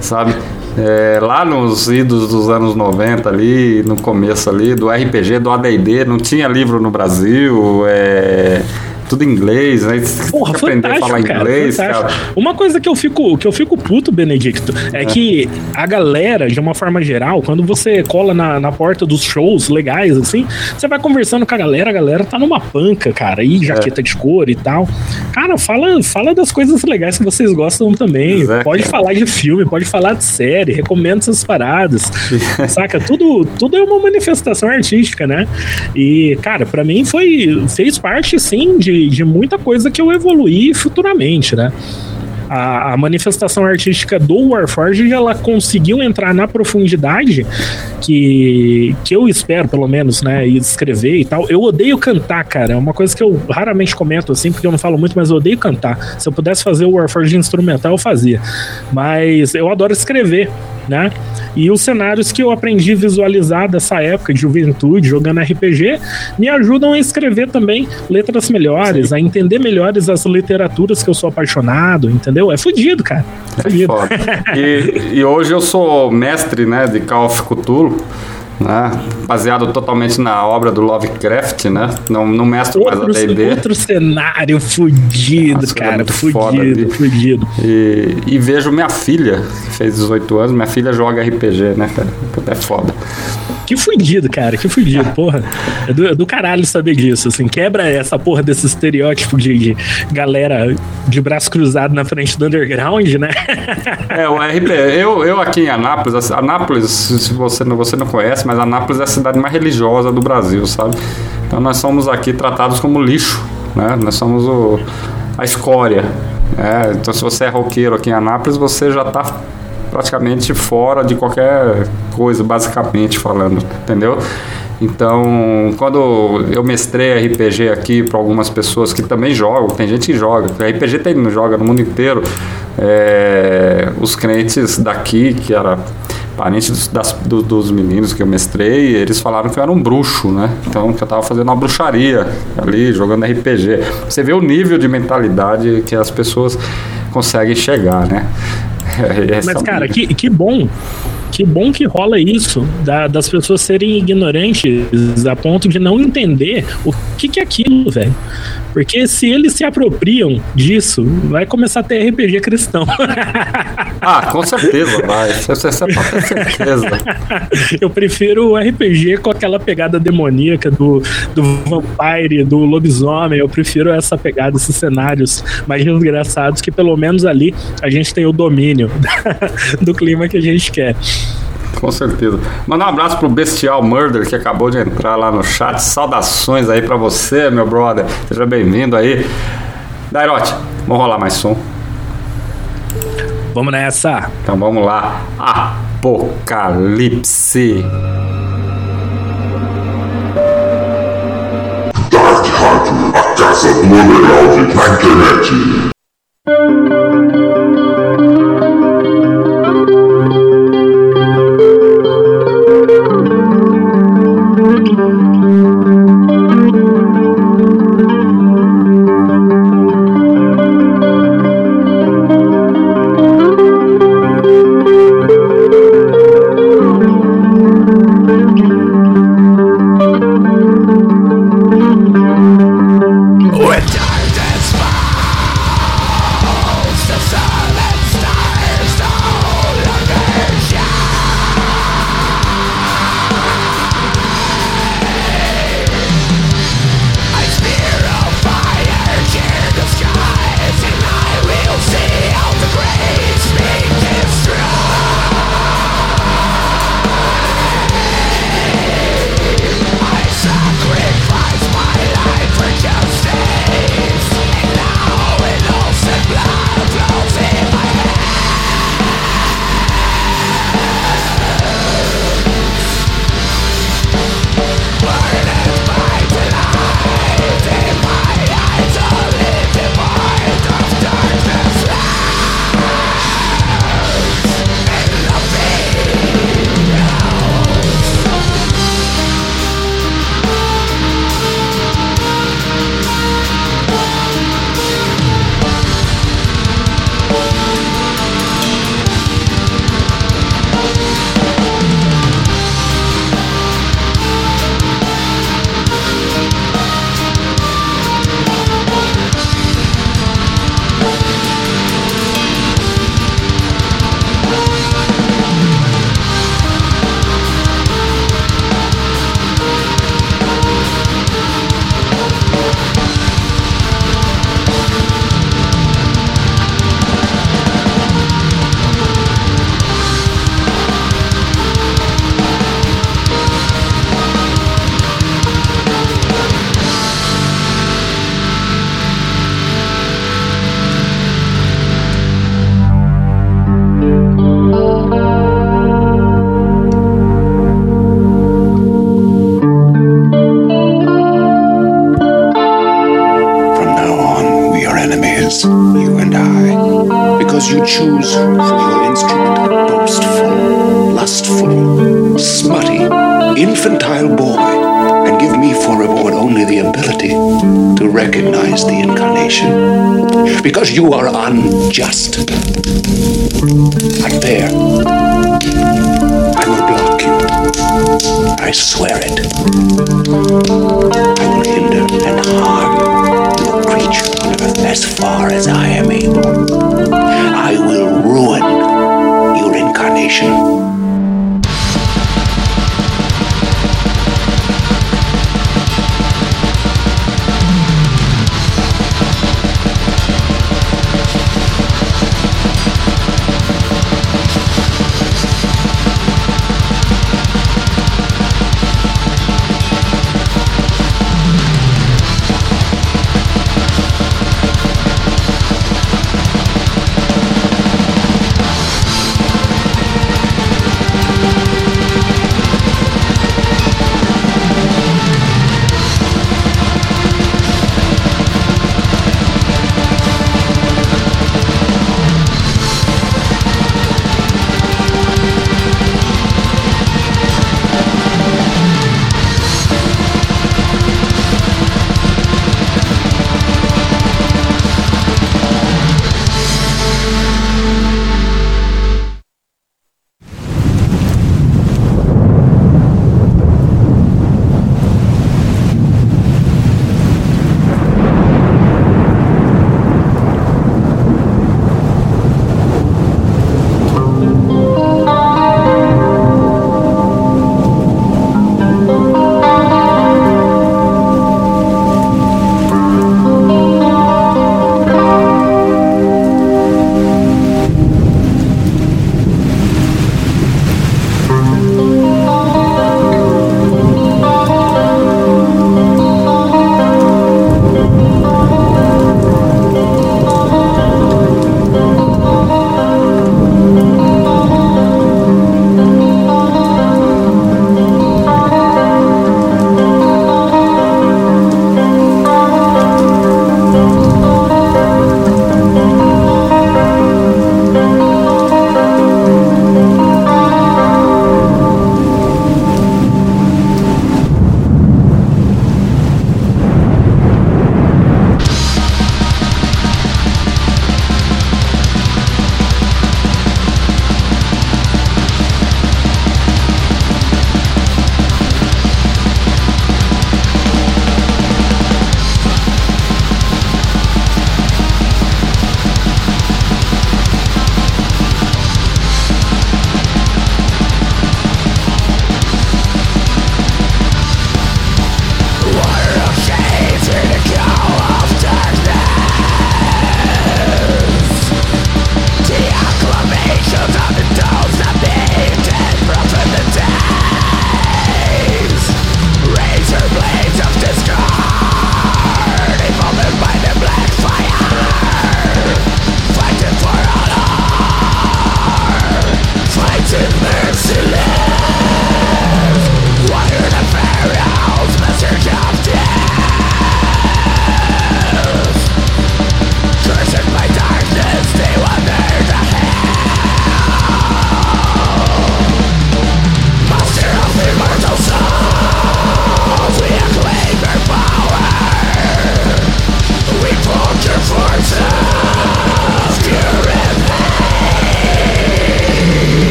sabe? É, lá nos idos dos anos 90 ali, no começo ali, do RPG, do AD&D, não tinha livro no Brasil, é tudo em inglês, né? Porra, aprender a falar cara, inglês, cara. Uma coisa que eu fico, que eu fico puto, Benedicto, é, é, que a galera, de uma forma geral, quando você cola na, na porta dos shows legais, assim, você vai conversando com a galera, a galera tá numa panca, cara, e jaqueta é. de couro e tal. Cara, fala, fala das coisas legais que vocês gostam também. É, pode falar de filme, pode falar de série, recomenda essas paradas. saca? Tudo, tudo é uma manifestação artística, né? E, cara, para mim foi. fez parte, sim, de de, muita coisa que eu evoluí futuramente, né? A, a, manifestação artística do Warforged ela conseguiu entrar na profundidade que, que eu espero, pelo menos, né? E escrever e tal. Eu odeio cantar, cara. É uma coisa que eu raramente comento assim, porque eu não falo muito, mas eu odeio cantar. Se eu pudesse fazer o Warforged instrumental, eu fazia. Mas eu adoro escrever, né? E os cenários que eu aprendi a visualizar dessa época de juventude, jogando RPG, me ajudam a escrever também letras melhores, a entender melhores as literaturas que eu sou apaixonado, entendeu? É fudido, cara. É fudido. e, e hoje eu sou mestre, né, de Call of Cthulhu né? Baseado totalmente na obra do Lovecraft, né? Não, não mestre mais a D&D. Outro cenário fudido, Nossa, cara, é fudido, foda, fudido. E, e, vejo minha filha, que fez 18 anos, minha filha joga RPG, né, cara? É foda. Que fudido, cara, que fudido, porra. É do, é do caralho saber disso, assim. Quebra essa porra desse estereótipo de, de galera de braço cruzado na frente do underground, né? É, o RP. Eu, eu aqui em Anápolis, Anápolis, se você não, você não conhece, mas Anápolis é a cidade mais religiosa do Brasil, sabe? Então nós somos aqui tratados como lixo, né? Nós somos o, a escória. Né? Então se você é roqueiro aqui em Anápolis, você já está praticamente fora de qualquer coisa, basicamente falando, entendeu? Então, quando eu mestrei RPG aqui para algumas pessoas que também jogam, tem gente que joga, RPG tem, joga no mundo inteiro, é, os crentes daqui, que era parente dos, das, do, dos meninos que eu mestrei, eles falaram que eu era um bruxo, né? Então, que eu estava fazendo uma bruxaria ali, jogando RPG. Você vê o nível de mentalidade que as pessoas conseguem chegar, né? Mas, cara, que, que bom que bom que rola isso, da, das pessoas serem ignorantes a ponto de não entender o que, que é aquilo, velho. Porque se eles se apropriam disso, vai começar a ter RPG cristão. Ah, com certeza vai. Você, pode ter certeza. Eu prefiro o RPG com aquela pegada demoníaca do, do vampire, do lobisomem. Eu prefiro essa pegada, esses cenários mais desgraçados, que pelo menos ali a gente tem o domínio do clima que a gente quer. Com certeza. Manda um abraço pro Bestial Murder que acabou de entrar lá no chat. Saudações aí para você, meu brother. Seja bem-vindo aí. Dairote, vamos rolar mais som. Vamos nessa. Então vamos lá. Apocalipse. Dark Rádio, a casa do na internet.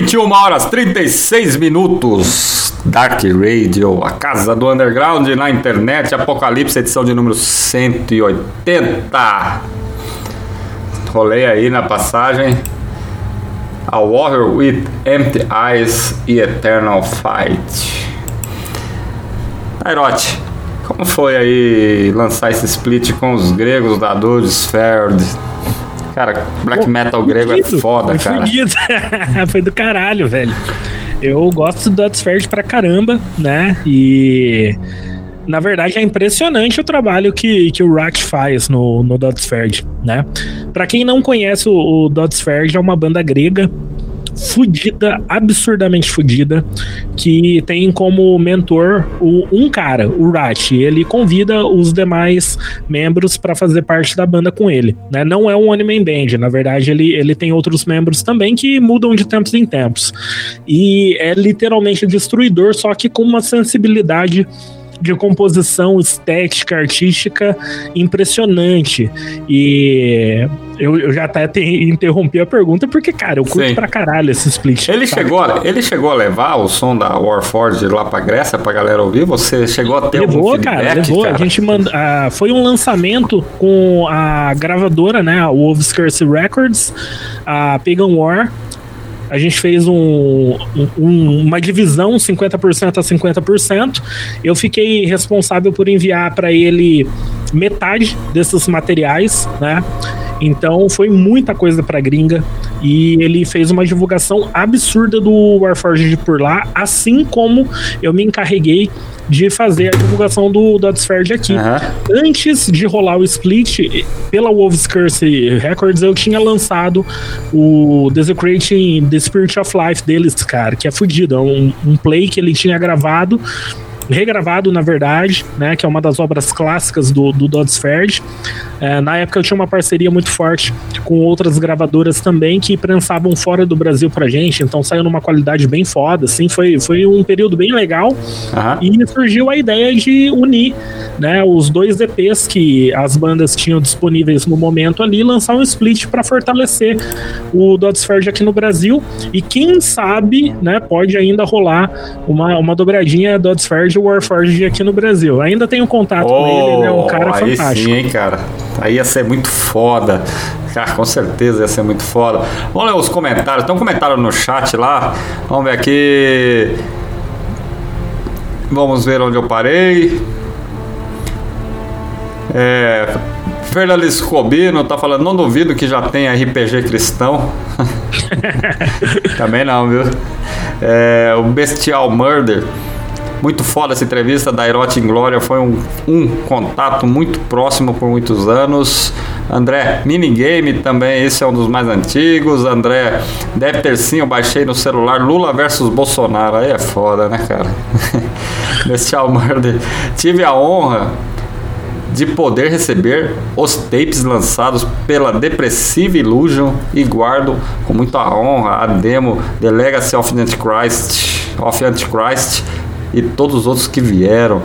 21 horas 36 minutos. Dark Radio, a casa do underground na internet, Apocalipse, edição de número 180. Rolei aí na passagem. A Warrior with Empty Eyes e Eternal Fight. Airote, como foi aí lançar esse split com os gregos da Dursfeld? Cara, black metal grego é foda, cara. fudido. foi do caralho, velho. Eu gosto do Dotsford pra caramba, né? E na verdade é impressionante o trabalho que, que o Rat faz no, no Dotsford, né? Pra quem não conhece, o, o Dotsford é uma banda grega fudida, absurdamente fudida, que tem como mentor o, um cara, o Rat. Ele convida os demais membros para fazer parte da banda com ele. Né? Não é um man band, na verdade ele, ele tem outros membros também que mudam de tempos em tempos. E é literalmente destruidor, só que com uma sensibilidade de composição estética, artística impressionante. E eu, eu já até te, interrompi a pergunta, porque, cara, eu curto Sim. pra caralho esse split. Ele sabe? chegou, a- ele chegou a levar o som da Warforged lá pra Grécia pra galera ouvir? Você chegou a ter algum Levou, feedback, cara, levou. A gente manda, ah, foi um lançamento com a gravadora, né? A Wolves Curse Records, a Pagan War. A gente fez um, um- uma divisão 50% a 50%. Eu fiquei responsável por enviar para ele metade desses materiais, né? Então foi muita coisa pra gringa e ele fez uma divulgação absurda do Warforged por lá, assim como eu me encarreguei de fazer a divulgação do Dotsford aqui. Antes de rolar o split, pela Wolves Curse Records, eu tinha lançado o Desecrating the Spirit of Life deles, cara, que é fudido. É um, um play que ele tinha gravado regravado, na verdade, né, que é uma das obras clássicas do, do Dodsford. É, na época eu tinha uma parceria muito forte com outras gravadoras também que prensavam fora do Brasil pra gente, então saiu numa qualidade bem foda, assim, foi, foi um período bem legal. E surgiu a ideia de unir, né, os dois EPs que as bandas tinham disponíveis no momento ali, lançar um split para fortalecer o Dodsford aqui no Brasil. E quem sabe, né, pode ainda rolar uma, uma dobradinha Dodsford e Warforged aqui no Brasil. Ainda tenho contato com ele, ele é um cara Oh, aí fantástico. sim, hein, cara. Aí ia ser muito foda. Cara, com certeza ia ser muito foda. Vamos ler os comentários. Tem um comentário no chat lá. Vamos ver aqui. Vamos ver onde eu parei. É. Fernando Escobino tá falando, não duvido que já tem RPG cristão. Também não, viu? É, o Bestial Murder. Muito foda essa entrevista da Erote Glória. Foi um, um contato muito próximo por muitos anos. André, minigame também, esse é um dos mais antigos. André, deve ter sim, eu baixei no celular Lula versus Bolsonaro. Aí é foda, né, cara? Bestial Murder. Tive a honra de poder receber os tapes lançados pela Depressive Illusion e guardo com muita honra a demo The Legacy of Antichrist, of Antichrist e todos os outros que vieram.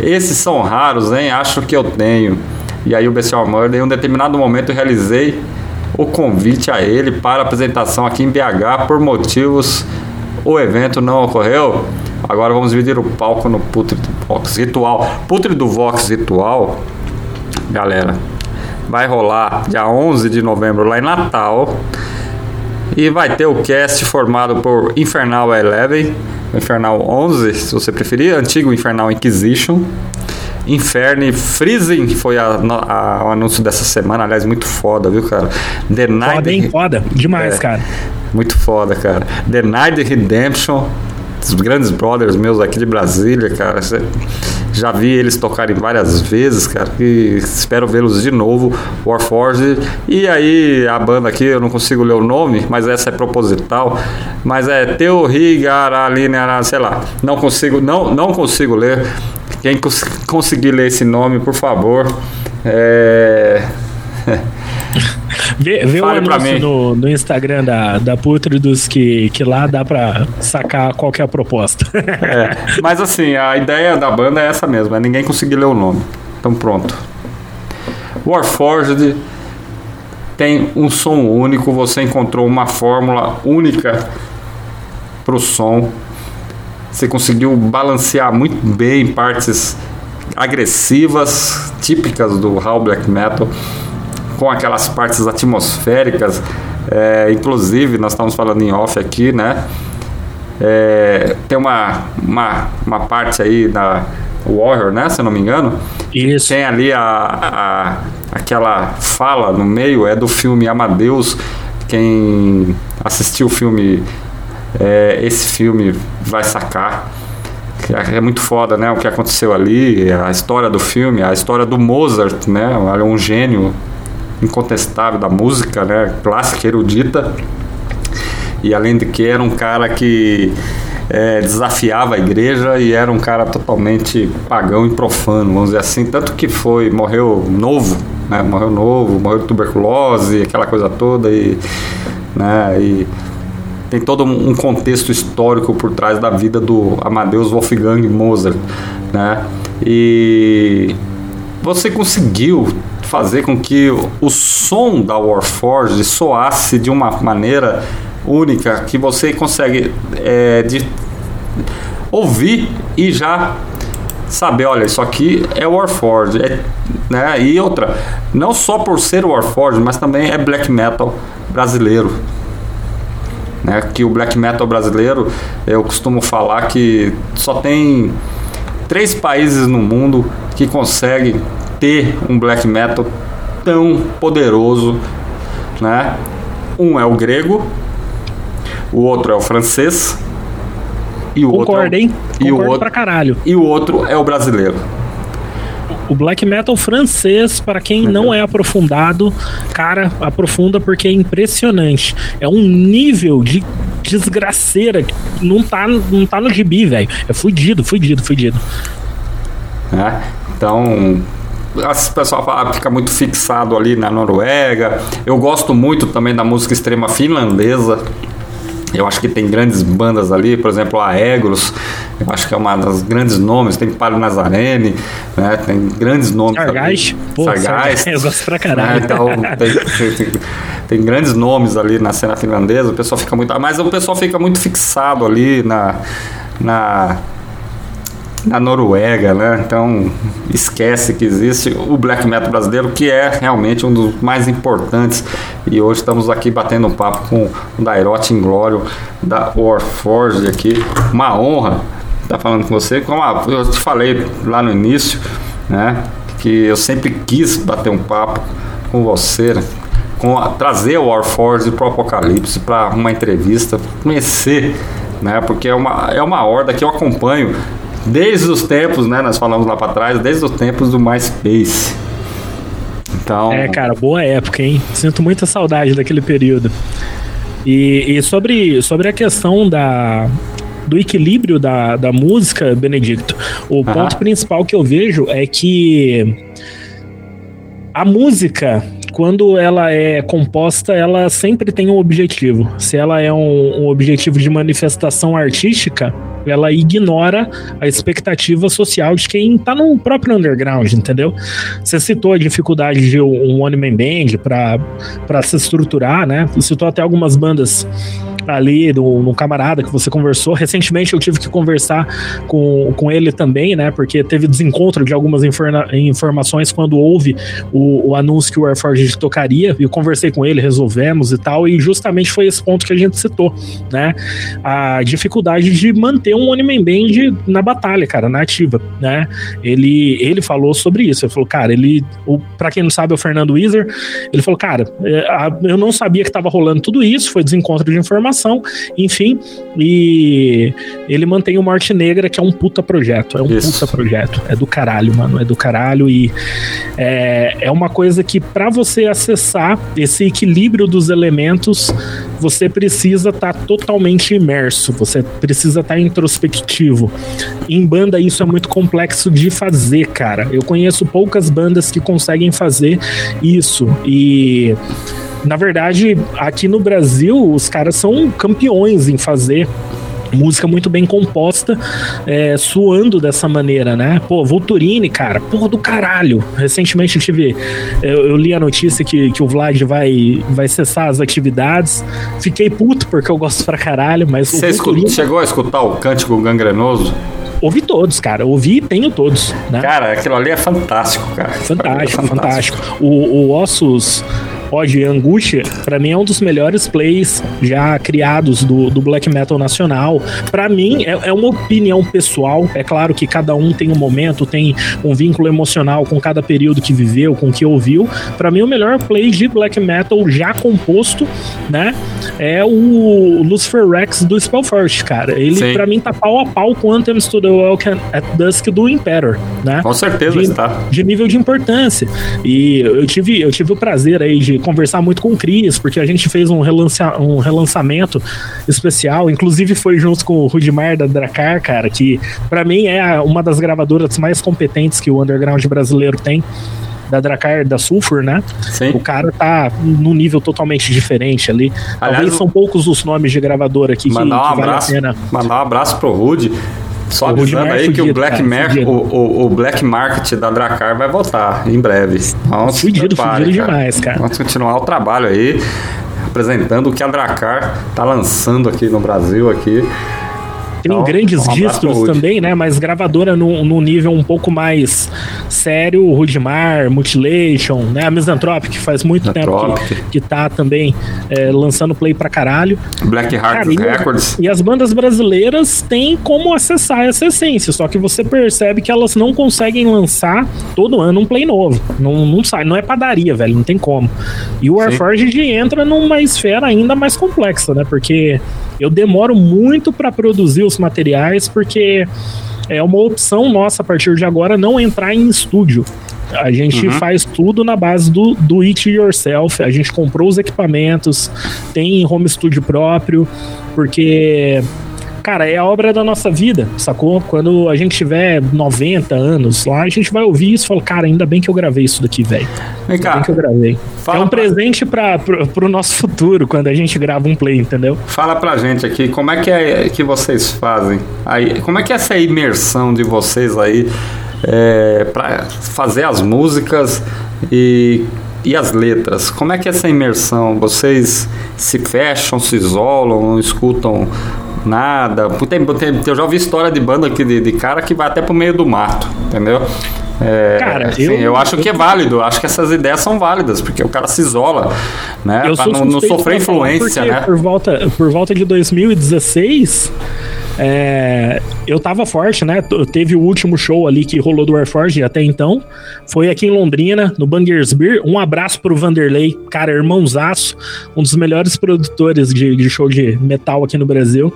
Esses são raros, hein? Acho que eu tenho. E aí o Bestial Murder, em um determinado momento eu realizei o convite a ele para apresentação aqui em BH por motivos o evento não ocorreu. Agora vamos dividir o palco no Putre do Vox Ritual. Putre do Vox Ritual, galera, vai rolar dia 11 de novembro lá em Natal. E vai ter o cast formado por Infernal Eleven, Infernal 11, se você preferir, antigo Infernal Inquisition, Inferno e Freezing, que foi a- a- o anúncio dessa semana, aliás, muito foda, viu, cara? The Night Foda, hein? Foda. Demais, É. cara. Muito foda, cara. The Night Redemption, os grandes brothers meus aqui de Brasília, cara. Cê- Já vi eles tocarem várias vezes, cara. E espero vê-los de novo. Warforged. E aí, a banda aqui, eu não consigo ler o nome, mas essa é proposital. Mas é Teorigaralina, sei lá. Não consigo, não, não consigo ler. Quem cons conseguir ler esse nome, por favor. É. Vê, vê o anúncio no, no Instagram da, da Pútridos que, que lá dá pra sacar qual que é a proposta. É, mas assim, a ideia da banda é essa mesmo, é ninguém conseguir ler o nome. Então pronto. Warforged tem um som único, você encontrou uma fórmula única para o som. Você conseguiu balancear muito bem partes agressivas, típicas do Raw Black Metal, com aquelas partes atmosféricas. É, inclusive, nós estamos falando em off aqui, né? É, tem uma, uma, uma parte aí da Warrior, né? Se eu não me engano. Isso. Tem ali a, a, aquela fala no meio, é do filme Amadeus. Quem assistiu o filme, é, esse filme vai sacar. É muito foda, né? O que aconteceu ali, a história do filme, a história do Mozart, né? Um gênio incontestável da música, né? Clássica, erudita. E além de que era um cara que é, desafiava a igreja e era um cara totalmente pagão e profano, vamos dizer assim. Tanto que foi, morreu novo, né? Morreu novo, morreu de tuberculose, aquela coisa toda e, né? E tem todo um contexto histórico por trás da vida do Amadeus Wolfgang Mozart, né? E você conseguiu fazer com que o som da Warforged soasse de uma maneira única que você consegue é, de ouvir e já saber, olha, isso aqui é Warforged, é, né? E outra, não só por ser Warforged, mas também é black metal brasileiro. Né, que o black metal brasileiro, eu costumo falar que só tem três países no mundo que conseguem ter um black metal tão poderoso, né? Um é o grego, o outro é o francês e o Concordo, outro é o, hein? e o outro pra caralho. e o outro é o brasileiro. O black metal francês, para quem não é aprofundado, cara, aprofunda porque é impressionante. É um nível de desgraceira que não tá, não tá no gibi, velho. É fudido, fudido, fudido. né? Então, as pessoal fala- fica muito fixado ali na Noruega. Eu gosto muito também da música extrema finlandesa. Eu acho que tem grandes bandas ali, por exemplo, a Egros, eu acho que é uma das grandes nomes, tem Palo Nazarene, né? Tem grandes nomes Sargás? Pô, Sargás, eu gosto pra caralho. né? Então, tem, tem- tem grandes nomes ali na cena finlandesa, o pessoal fica muito, mas o pessoal fica muito fixado ali na na na Noruega, né? Então esquece que existe o black metal brasileiro, que é realmente um dos mais importantes. E hoje estamos aqui batendo papo com o Dairote Inglório da Warforged aqui. Uma honra estar falando com você. Como eu te falei lá no início, né? Que eu sempre quis bater um papo com você, né? com a- trazer o Warforged para o Apocalipse para uma entrevista, conhecer, né? Porque é uma, é uma horda que eu acompanho desde os tempos, né? Nós falamos lá para trás, desde os tempos do MySpace. Então, É, cara, boa época, hein? Sinto muita saudade daquele período. E, e sobre, sobre a questão da, do equilíbrio da, da música, Benedicto, o Aham. ponto principal que eu vejo é que a música, quando ela é composta, ela sempre tem um objetivo. Se ela é um, um objetivo de manifestação artística, ela ignora a expectativa social de quem tá no próprio underground, entendeu? Você citou a dificuldade de um one man band para se estruturar, né? Citou até algumas bandas ali no camarada que você conversou. Recentemente eu tive que conversar com, com ele também, né? Porque teve desencontro de algumas informa- informações quando houve o, o anúncio que o Warforged tocaria. E eu conversei com ele, resolvemos e tal. E justamente foi esse ponto que a gente citou, né? A dificuldade de manter um One Man Band na batalha, cara, na ativa, né? Ele, ele falou sobre isso. Ele falou, cara, ele, o, pra quem não sabe, é o Fernando Weiser. Ele falou, cara, é, eu não sabia que tava rolando tudo isso, foi desencontro de informação, enfim, e ele mantém o Morte Negra, que é um puta projeto, é um Isso. puta projeto, é do caralho, mano, é do caralho e é, é uma coisa que pra você acessar esse equilíbrio dos elementos, você precisa estar totalmente imerso, você precisa estar introspectivo. Em banda isso é muito complexo de fazer, cara. Eu conheço poucas bandas que conseguem fazer isso e na verdade, aqui no Brasil, os caras são campeões em fazer música muito bem composta, é, suando dessa maneira, né? Pô, Volturine, cara, porra do caralho. Recentemente eu tive. Eu, eu, li a notícia que, que o Vlad vai, vai cessar as atividades. Fiquei puto porque eu gosto pra caralho, mas. Você Volturine... chegou a escutar o cântico gangrenoso? ouvi todos, cara. Ouvi e tenho todos. Né? Cara, aquilo ali é fantástico, cara. Fantástico, é fantástico. fantástico. O, o Ossos Odd Angústia, para mim é um dos melhores plays já criados do, do black metal nacional. Para mim, é, é, uma opinião pessoal. É claro que cada um tem um momento, tem um vínculo emocional com cada período que viveu, com que ouviu. Para mim, o melhor play de black metal já composto, né? É o Lucifer Rex do Spellforce, cara. Ele, para mim, tá pau a pau com Anthems to the Welcome at Dusk do Imperator, né? Com certeza de, está. De nível de importância. E eu tive, eu tive o prazer aí de conversar muito com o Cris, porque a gente fez um, relança, um relançamento especial, inclusive foi junto com o Rudimar da Dracar, cara, que para mim é uma das gravadoras mais competentes que o underground brasileiro tem da Dracar, da Sulfur, né? Sim. O cara tá num nível totalmente diferente ali. Aliás, Talvez são poucos os nomes de gravadora aqui mandar que, um que abraço, vale a pena. Mandar um abraço pro Rude. Só avisando aí fudido, que o Black, cara, o, o, o, Black Market da Dracar vai voltar em breve. Então, fudido, prepare, fudido cara. demais, cara. Vamos continuar o trabalho aí, apresentando o que a Dracar tá lançando aqui no Brasil aqui. Tem então, grandes um distros também, né? Mas gravadora num, num, nível um pouco mais sério, Rudimar, Mutilation, né? A Misanthropic, que faz muito tempo que, que tá também é, lançando play pra caralho. Black Heart Records. E, e as bandas brasileiras têm como acessar essa essência, só que você percebe que elas não conseguem lançar todo ano um play novo. Não, não sai, não é padaria, velho, não tem como. E o Warforged entra numa esfera ainda mais complexa, né? Porque eu demoro muito para produzir os materiais porque é uma opção nossa a partir de agora não entrar em estúdio. A gente uhum. faz tudo na base do, do it yourself. A gente comprou os equipamentos, tem home studio próprio, porque cara, é a obra da nossa vida, sacou? Quando a gente tiver 90 anos lá, a gente vai ouvir isso e falar, cara, ainda bem que eu gravei isso daqui, velho. Vem cá. Ainda bem que eu gravei. Fala é um pra... presente para pro, pro nosso futuro, quando a gente grava um play, entendeu? Fala pra gente aqui, como é que é que vocês fazem? Aí, como é que é essa imersão de vocês aí é, para fazer as músicas e e as letras? Como é que é essa imersão? Vocês se fecham, se isolam, escutam nada. Tem, tem, eu já ouvi história de banda aqui de, de cara que vai até pro meio do mato, entendeu? É, cara, assim, eu, eu acho eu, que é válido, acho que essas ideias são válidas, porque o cara se isola, né? Pra não, não sofrer influência, né? Por volta, por volta de 2016, é, eu tava forte, né? Teve o último show ali que rolou do Warforge até então. Foi aqui em Londrina, no Bangers Beer. Um abraço pro Vanderlei, cara, irmãozaço, um dos melhores produtores de, de show de metal aqui no Brasil.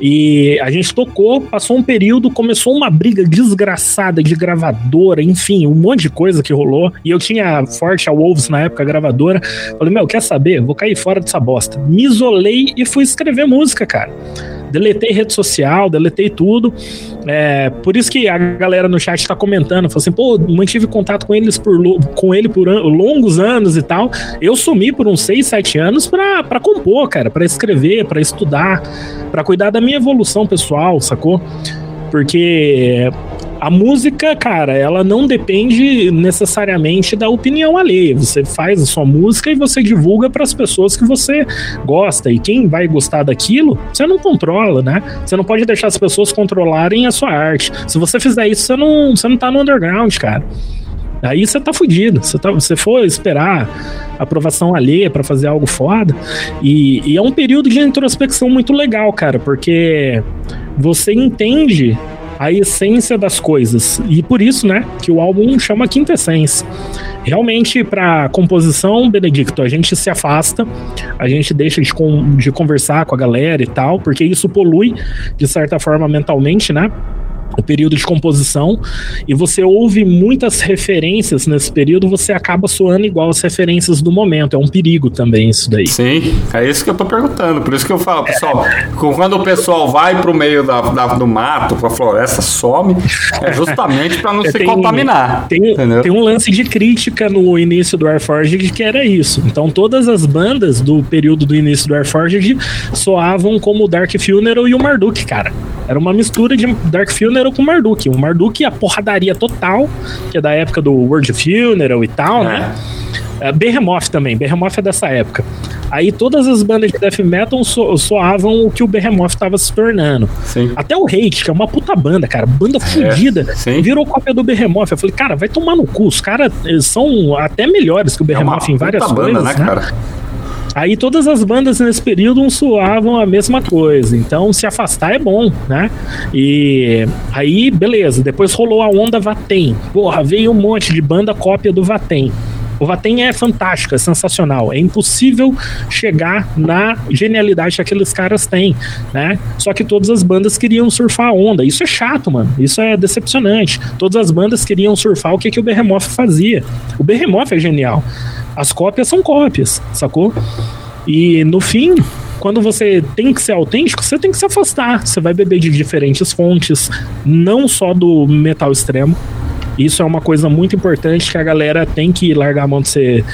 E a gente tocou, passou um período, começou uma briga desgraçada de gravadora, enfim, um monte de coisa que rolou. E eu tinha forte a Wolves na época, gravadora. Falei, meu, quer saber? Vou cair fora dessa bosta. Me isolei e fui escrever música, cara deletei rede social, deletei tudo. É, por isso que a galera no chat tá comentando, falou assim, pô, mantive contato com eles por com ele por an longos anos e tal. Eu sumi por uns 6, 7 anos pra, pra compor, cara, para escrever, para estudar, para cuidar da minha evolução pessoal, sacou? Porque a música, cara, ela não depende necessariamente da opinião alheia. Você faz a sua música e você divulga para as pessoas que você gosta. E quem vai gostar daquilo, você não controla, né? Você não pode deixar as pessoas controlarem a sua arte. Se você fizer isso, você não, você não tá no underground, cara. Aí você tá fudido. Você, tá, você for esperar aprovação alheia para fazer algo foda. E, e é um período de introspecção muito legal, cara, porque você entende a essência das coisas. E por isso, né, que o álbum chama Quintessência. Realmente, para composição, Benedicto, a gente se afasta, a gente deixa de, de conversar com a galera e tal, porque isso polui, de certa forma, mentalmente, né? O período de composição, e você ouve muitas referências nesse período, você acaba soando igual as referências do momento. É um perigo também isso daí. Sim, é isso que eu tô perguntando. Por isso que eu falo, pessoal, quando o pessoal vai pro meio da, da- do mato, pra floresta, some, é justamente pra não se Tem- contaminar. Tem, tem um lance de crítica no início do Warforged que era isso. Então todas as bandas do período do início do Warforged soavam como o Dark Funeral e o Marduk, cara. Era uma mistura de Dark Funeral com Marduk. O Marduk, a porradaria total, que é da época do World Funeral e tal, né? É, Behemoth também, Behemoth é dessa época. Aí todas as bandas de death metal so- soavam o que o Behemoth estava se tornando. Sim. Até o Hate, que é uma puta banda, cara, banda fudida, virou cópia do Behemoth. Eu falei, cara, vai tomar no cu. Os caras são até melhores que o É Behemoth em várias puta banda, coisas, né, né? cara? Aí todas as bandas nesse período soavam a mesma coisa. Então se afastar é bom, né? E aí, beleza. Depois rolou a onda Vatem. Porra, veio um monte de banda cópia do Vatem. O Vatem é fantástico, é sensacional. É impossível chegar na genialidade que aqueles caras têm, né? Só que todas as bandas queriam surfar a onda. Isso é chato, mano. Isso é decepcionante. Todas as bandas queriam surfar o que, que o Behemoth fazia. O Behemoth é genial. As cópias são cópias, sacou? E no fim, quando você tem que ser autêntico, você tem que se afastar. Você vai beber de diferentes fontes, não só do metal extremo. Isso é uma coisa muito importante que a galera tem que largar a mão de ser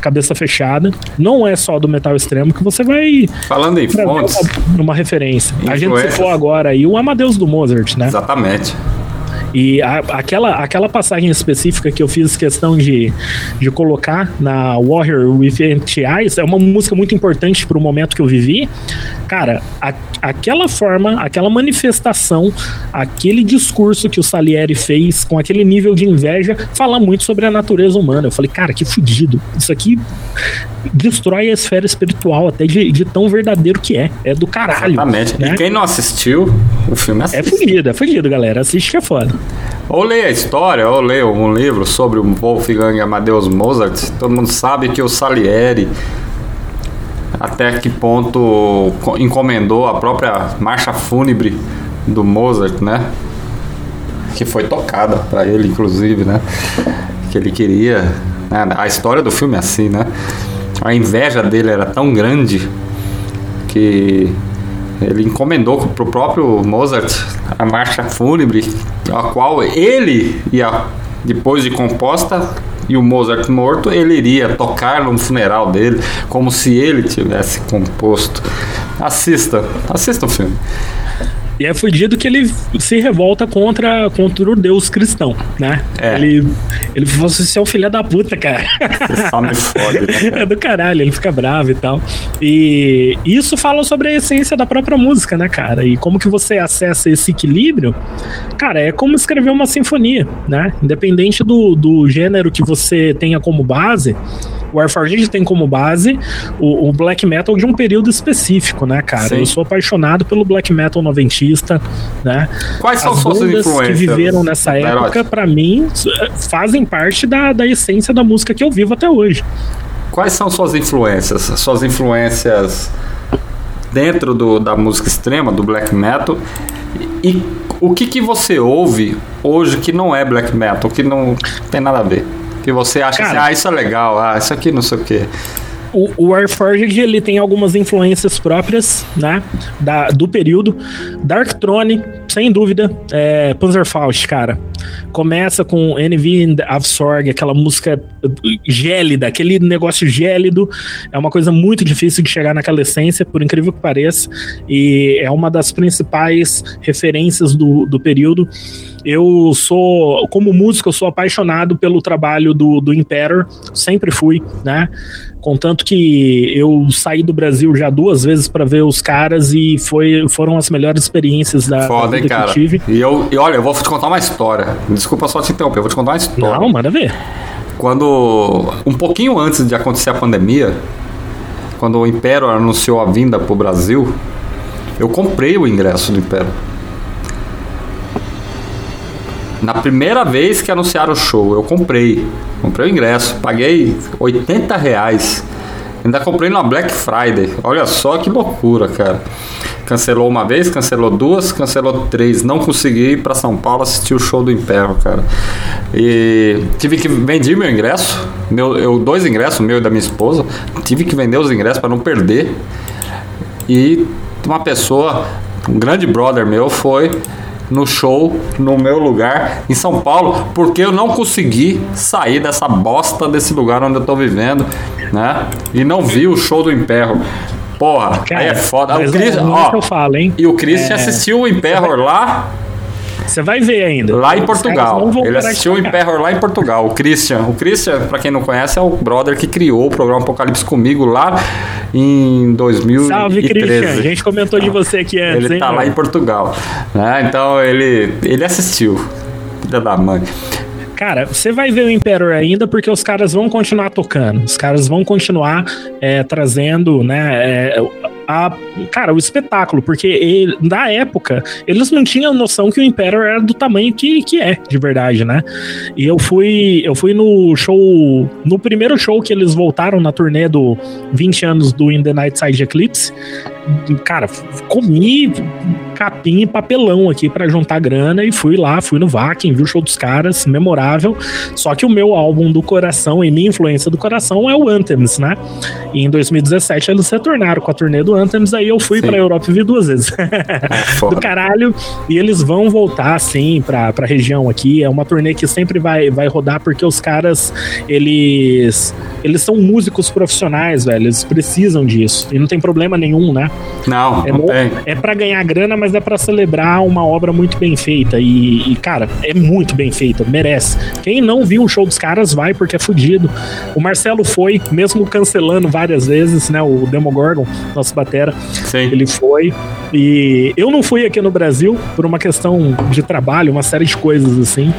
cabeça fechada. Não é só do metal extremo que você vai Falando em fontes, uma, uma referência. A gente citou agora aí o Amadeus do Mozart, né? exatamente. E a- aquela, aquela passagem específica que eu fiz questão de, de colocar na Warrior with Empty Eyes é uma música muito importante para o momento que eu vivi. Cara, a- aquela forma, aquela manifestação, aquele discurso que o Salieri fez com aquele nível de inveja, fala muito sobre a natureza humana. Eu falei, cara, que fudido. Isso aqui destrói a esfera espiritual, até de, de tão verdadeiro que é. É do caralho. Exatamente. né? E quem não assistiu, o filme É assiste. fudido, é fudido, galera. Assiste que é foda. Ou leia a história, ou leia um livro sobre o Wolfgang Amadeus Mozart. Todo mundo sabe que o Salieri, até que ponto co- encomendou a própria marcha fúnebre do Mozart, né? Que foi tocada para ele, inclusive, né? Que ele queria. né? A história do filme é assim, né? A inveja dele era tão grande que ele encomendou pro próprio Mozart a marcha fúnebre, a qual ele ia, depois de composta e o Mozart morto, ele iria tocar no funeral dele, como se ele tivesse composto. Assista, assista o filme. E é fudido que ele se revolta contra, contra o Deus cristão, né? É. Ele, ele falou assim, você é um filho da puta, cara. Só me fode, né? É do caralho, ele fica bravo e tal. E isso fala sobre a essência da própria música, né, cara? E como que você acessa esse equilíbrio? Cara, é como escrever uma sinfonia, né? Independente do, do gênero que você tenha como base, o Warforged tem como base o, o black metal de um período específico, né, cara? Sim. Eu sou apaixonado pelo black metal noventista, né? Quais são As suas bandas que influências, viveram nessa época, pra mim, fazem parte da, da essência da música que eu vivo até hoje. Quais são suas influências? Suas influências dentro do, da música extrema, do black metal? E o que, que você ouve hoje que não é black metal, que não tem nada a ver? Que você acha Cara, assim, ah, isso é legal, ah, isso aqui não sei o quê. O, o Warforged ele tem algumas influências próprias, né? Da, do período. Dark Throne, sem dúvida, é Panzerfaust, cara. Começa com Envy and Avsorg, aquela música gélida, aquele negócio gélido. É uma coisa muito difícil de chegar naquela essência, por incrível que pareça. E é uma das principais referências do, do período. Eu sou, como músico, eu sou apaixonado pelo trabalho do, do Imperator, sempre fui, né? Contanto que eu saí do Brasil já duas vezes para ver os caras e foi, foram as melhores experiências da, da Foda, hein, vida que eu cara? tive. E, eu, e olha, eu vou te contar uma história. Desculpa só te interromper, eu vou te contar uma história. Não, manda ver. Quando, um pouquinho antes de acontecer a pandemia, quando o Império anunciou a vinda pro Brasil, eu comprei o ingresso do Império. Na primeira vez que anunciaram o show, eu comprei. Comprei o ingresso, paguei 80 reais. Ainda comprei numa Black Friday. Olha só que loucura, cara. Cancelou uma vez, cancelou duas, cancelou três. Não consegui ir pra São Paulo assistir o show do Império, cara. E tive que vender meu ingresso, meu, eu, dois ingressos, meu e da minha esposa. Tive que vender os ingressos para não perder. E uma pessoa, um grande brother meu, foi no show no meu lugar em São Paulo, porque eu não consegui sair dessa bosta desse lugar onde eu tô vivendo, né? E não vi o show do Império. Porra, Cara, aí é foda. mas O Chris, é ó, eu falo, hein? e o Christian É. assistiu o Império lá Você vai ver ainda. Lá em Portugal. Ele assistiu o. Imperial lá em Portugal. O Christian. O Christian, pra quem não conhece, é o brother que criou o programa Apocalipse comigo lá em 2013. Salve, Christian. A gente comentou de você aqui antes, Ele hein? tá lá em Portugal. né? Então ele, ele assistiu. Filha da mãe. Cara, você vai ver o Emperor ainda porque os caras vão continuar tocando. Os caras vão continuar é, trazendo, né? é, a, cara, o espetáculo, porque ele- na época eles não tinham noção que o Emperor era do tamanho que, que é, de verdade, né? E eu fui, eu fui no show, no primeiro show que eles voltaram na turnê do 20 anos do In the Night Side Eclipse. Cara, comi capim e papelão aqui pra juntar grana e fui lá, fui no Vakin, vi o show dos caras, memorável. Só que o meu álbum do coração e minha influência do coração é o Anthems, né? E em 2017 eles retornaram com a turnê do Anthems, aí eu fui Sim. pra Europa e vi duas vezes. foda. do caralho. E eles vão voltar, sim, pra, pra região aqui. É uma turnê que sempre vai, vai rodar, porque os caras, eles. Eles são músicos profissionais, velho. Eles precisam disso. E não tem problema nenhum, né? Não, É, não tem. é para ganhar grana, mas é pra celebrar uma obra muito bem feita. E, e, cara, é muito bem feita, merece. Quem não viu o show dos caras, vai, porque é fudido. O Marcelo foi, mesmo cancelando várias vezes, né? O Demogorgon, nosso batera, Sim. ele foi. E eu não fui aqui no Brasil por uma questão de trabalho, uma série de coisas assim.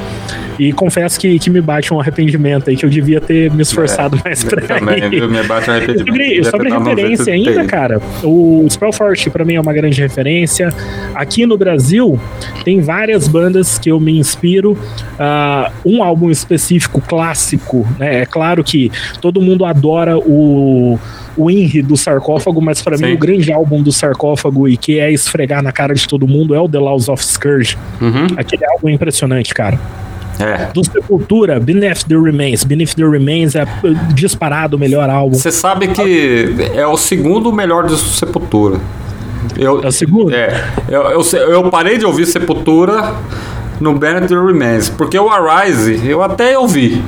E confesso que, que me bate um arrependimento aí, que eu devia ter me esforçado mais pra É, Também, ir. Me bate um arrependimento. Sobre, sobre referência ainda, cara, o Spellforce pra mim é uma grande referência. Aqui no Brasil tem várias bandas que eu me inspiro. Ah, um álbum específico clássico, né? É claro que todo mundo adora o o Inri do sarcófago, mas pra Sim. mim o grande álbum do sarcófago e que é esfregar na cara de todo mundo é o The Laws of Scourge. Uhum. Aquele álbum é impressionante, cara. É. Do Sepultura, Beneath the Remains. Beneath the Remains é eh, disparado o melhor álbum. Você sabe que é o segundo melhor de Sepultura. Eu, É o segundo? É. Eu, eu, eu parei de ouvir Sepultura no Bennett the Remains, porque o Arise eu até ouvi.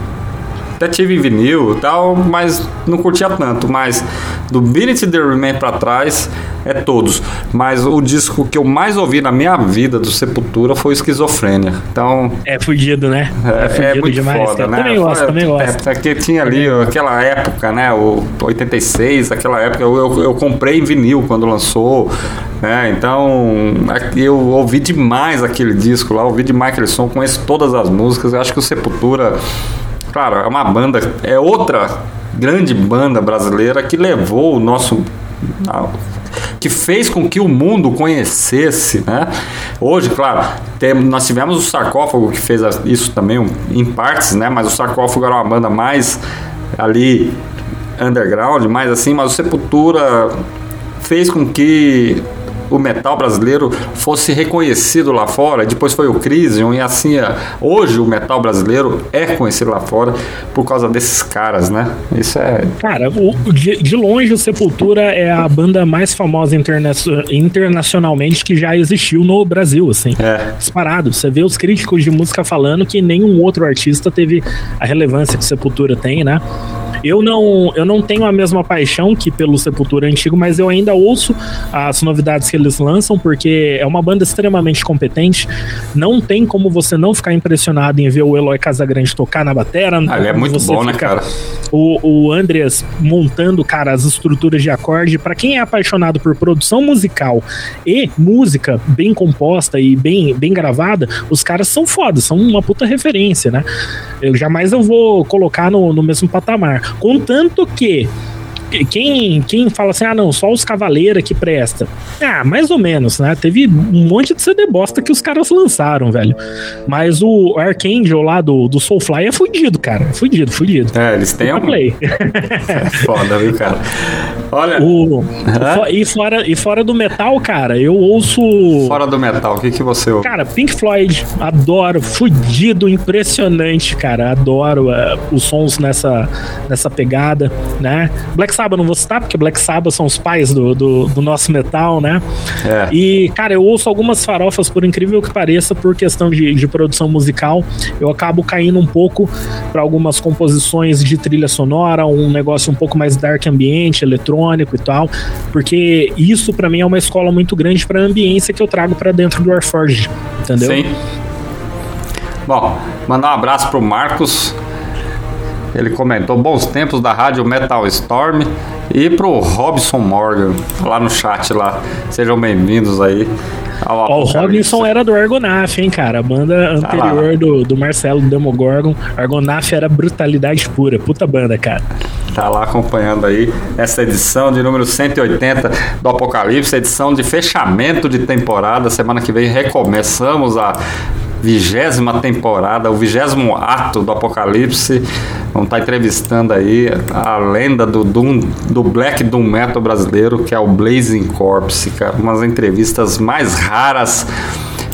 Até tive em vinil e tal, mas não curtia tanto. Mas do Beneath the Remains pra trás é todos. Mas o disco que eu mais ouvi na minha vida do Sepultura foi Esquizofrênia. Então É fudido, né? é, é fudido muito demais. foda, cara. né? Também gosto, Foi- também gosto. É, porque tinha ali aquela época, né? O 86, aquela época, eu, eu, eu comprei em vinil quando lançou, né? Então, eu ouvi demais aquele disco lá, ouvi demais aquele som, conheço todas as músicas. Eu acho que o Sepultura, claro, é uma banda, é outra grande banda brasileira que levou o nosso. que fez com que o mundo conhecesse, né? Hoje, claro, nós tivemos o Sarcófago que fez isso também em partes, né? Mas o Sarcófago era uma banda mais ali underground, mais assim, mas o Sepultura fez com que o metal brasileiro fosse reconhecido lá fora, depois foi o Crisium e assim, é, hoje o metal brasileiro é conhecido lá fora por causa desses caras, né? Isso é Cara, o- o- de, de longe o Sepultura é a banda mais famosa interna- internacionalmente que já existiu no Brasil, assim. É. Disparado. Você vê os críticos de música falando que nenhum outro artista teve a relevância que o Sepultura tem, né? Eu não, eu não tenho a mesma paixão que pelo Sepultura antigo, mas eu ainda ouço as novidades que eles lançam, porque é uma banda extremamente competente. Não tem como você não ficar impressionado em ver o Eloy Casagrande tocar na batera. Ah, ele é como muito bom, né, cara? o, o Andreas montando, cara, as estruturas de acorde. Pra quem é apaixonado por produção musical e música bem composta e bem, bem gravada, os caras são fodas, são uma puta referência, né? Eu jamais eu vou colocar no, no mesmo patamar. Contanto que quem, quem fala assim, ah, não, só os Cavaleiros que presta. Ah, mais ou menos, né? Teve um monte de CD bosta que os caras lançaram, velho. Mas o Archangel lá do, do Soulfly é fudido, cara. É fudido, fudido. É, eles têm um. play. É foda, viu, cara? Olha. O, fo- e, fora, e fora do metal, cara, eu ouço. Fora do metal, o que, que você ouve? Cara, Pink Floyd, adoro, fudido, impressionante, cara, adoro é, os sons nessa, nessa pegada, né? Black Sabbath não vou citar, porque Black Sabbath são os pais do, do, do nosso metal, né? É. E, cara, eu ouço algumas farofas, por incrível que pareça, por questão de, de produção musical, eu acabo caindo um pouco para algumas composições de trilha sonora, um negócio um pouco mais dark ambiente, eletrônico e tal, porque isso pra mim é uma escola muito grande pra ambiência que eu trago pra dentro do Warforged, entendeu? Sim. Bom, mandar um abraço pro Marcos. Ele comentou bons tempos da rádio Metal Storm. E pro Robson Morgan, lá no chat lá. Sejam bem-vindos aí ao Ó, o. Robinson era do Argonaf, hein, cara? A banda Tá anterior do, do Marcelo Demogorgon. Argonaf era brutalidade pura. Puta banda, cara. Tá lá acompanhando aí essa edição de número 180 do Apocalipse, edição de fechamento de temporada. Semana que vem recomeçamos a vigésima temporada, o vigésimo ato do Apocalipse. Vamos estar entrevistando aí a lenda do, Doom, do Black Doom Metal brasileiro, que é o Blazing Corpse, cara. Umas entrevistas mais raras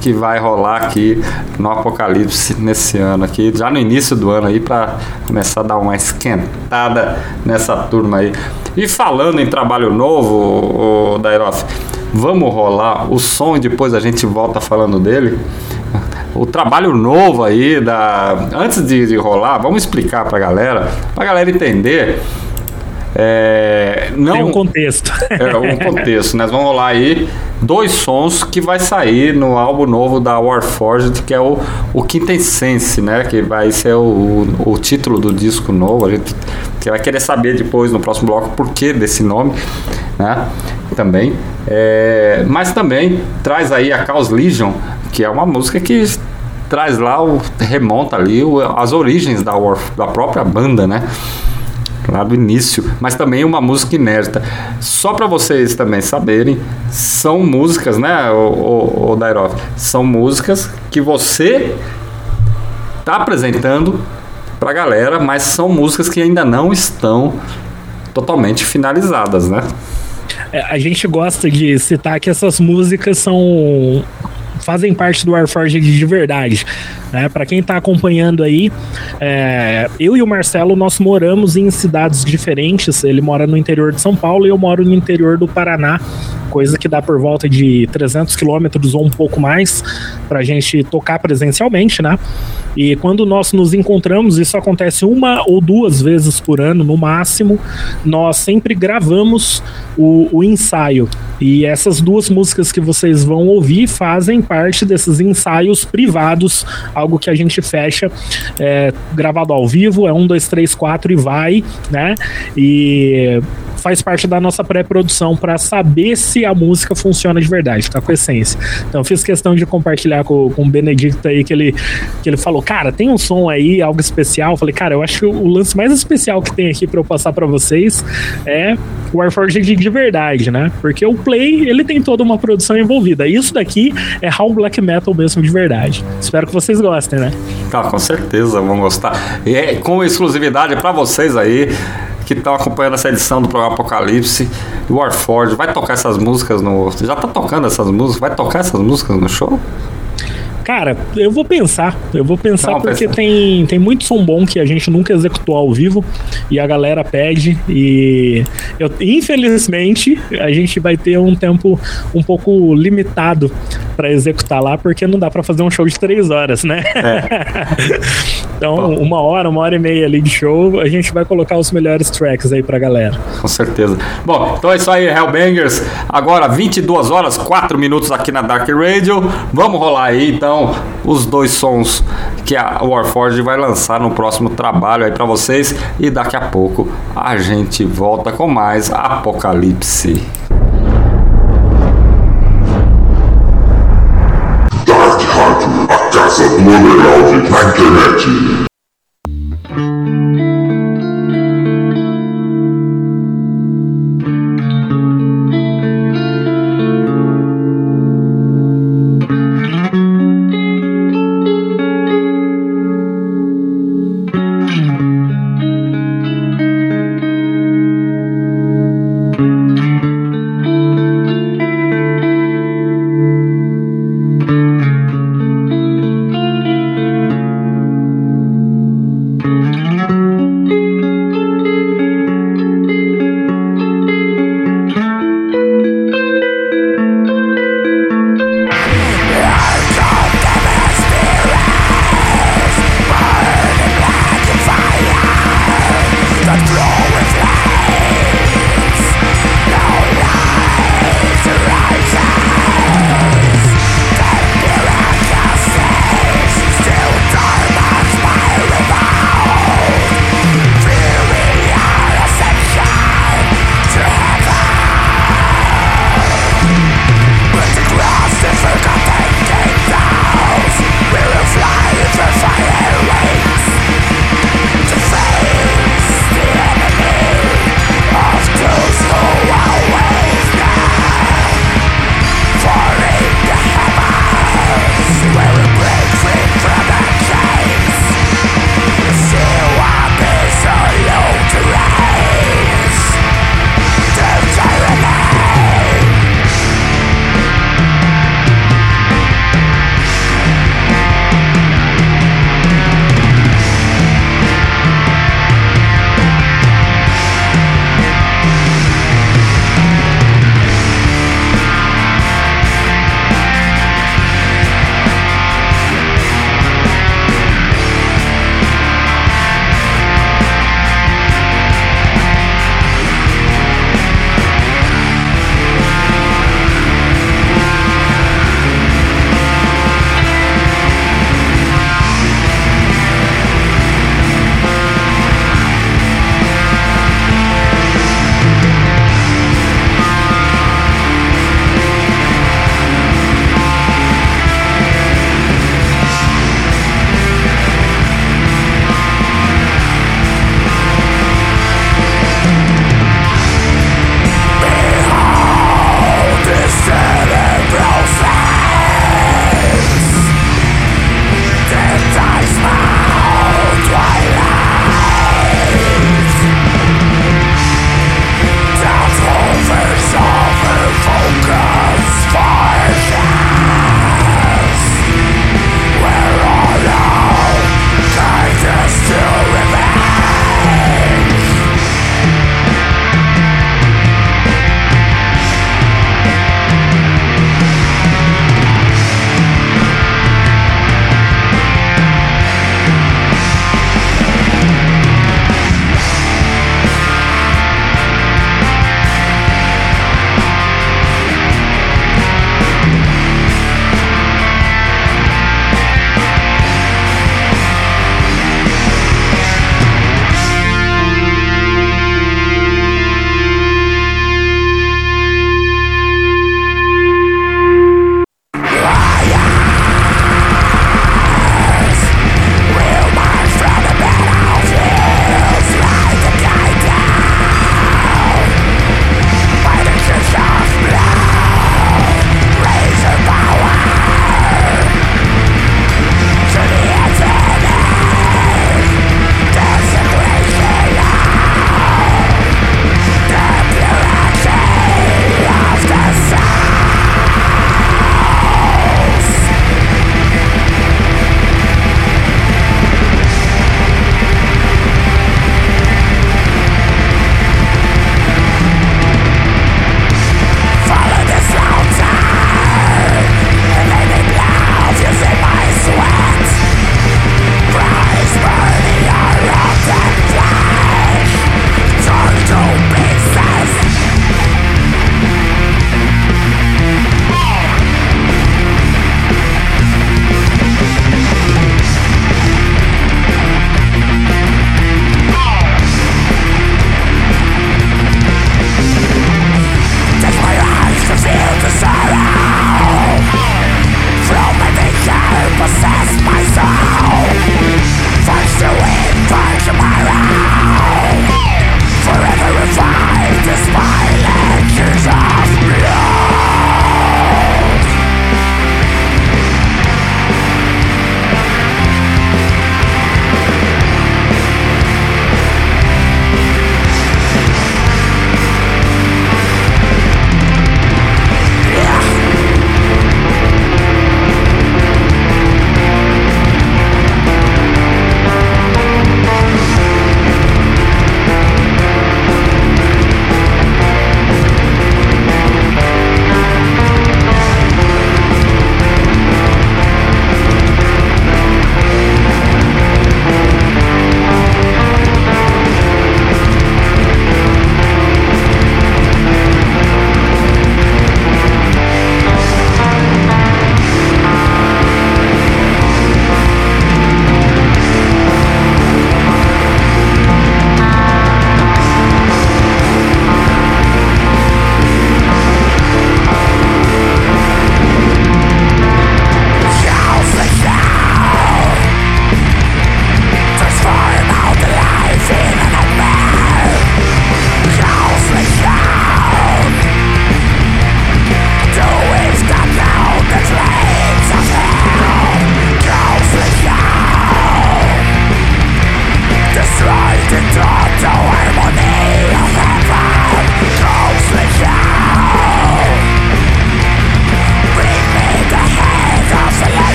que vai rolar aqui no Apocalipse nesse ano aqui, já no início do ano aí para começar a dar uma esquentada nessa turma aí. E falando em trabalho novo, o Dairoff, vamos rolar o som e depois a gente volta falando dele. O trabalho novo aí da antes de, de rolar, vamos explicar pra galera, pra galera entender é, não, Tem um contexto. é um contexto, né? Nós vamos rolar aí dois sons que vai sair no álbum novo da Warforged, que é o, o Quintessense, né? Que vai ser o, o, título do disco novo. A gente que vai querer saber depois no próximo bloco por que desse nome, né? Também. É, mas também traz aí a Chaos Legion, que é uma música que traz lá o remonta ali o, as origens da, War, da própria banda, né? Lá do início, mas também uma música inédita. Só para vocês também saberem, são músicas, né, o, o, o? São músicas que você tá apresentando pra galera, mas são músicas que ainda não estão totalmente finalizadas, né? É, a gente gosta de citar que essas músicas são fazem parte do Warforged de verdade. Né? Para quem está acompanhando aí, é, eu e o Marcelo nós moramos em cidades diferentes. Ele mora no interior de São Paulo e eu moro no interior do Paraná, coisa que dá por volta de 300 quilômetros ou um pouco mais para a gente tocar presencialmente, né? E quando nós nos encontramos, isso acontece uma ou duas vezes por ano, no máximo. Nós sempre gravamos o, o ensaio. E essas duas músicas que vocês vão ouvir fazem parte desses ensaios privados, algo que a gente fecha é, gravado ao vivo, é um, dois, três, quatro e vai, né? E faz parte da nossa pré-produção para saber se a música funciona de verdade, tá com essência. Então fiz questão de compartilhar com, com o Benedicto aí que ele, que ele falou, cara, tem um som aí, algo especial. Eu falei, cara, eu acho que o lance mais especial que tem aqui para eu passar para vocês é o Warforged de, de verdade, né? Porque o Play, ele tem toda uma produção envolvida. Isso daqui é How Black Metal mesmo de verdade. Espero que vocês gostem, né? Tá, com certeza vão gostar. E é com exclusividade para vocês aí que estão acompanhando essa edição do programa Apocalipse. O Warforged vai tocar essas músicas no. Já tá tocando essas músicas? Vai tocar essas músicas no show? Cara, eu vou pensar. Eu vou pensar Não, porque pensa. tem, tem muito som bom que a gente nunca executou ao vivo e a galera pede. E eu, infelizmente a gente vai ter um tempo um pouco limitado para executar lá, porque não dá para fazer um show de três horas, né? então, uma hora, uma hora e meia ali de show, a gente vai colocar os melhores tracks aí pra galera. Com certeza. Bom, então é isso aí, Hellbangers. Agora 22 horas, 4 minutos aqui na Dark Radio. Vamos rolar aí então os dois sons que a Warforged vai lançar no próximo trabalho aí pra vocês e daqui a pouco a gente volta com mais Apocalipse. Dark Rádio, a casa do na internet.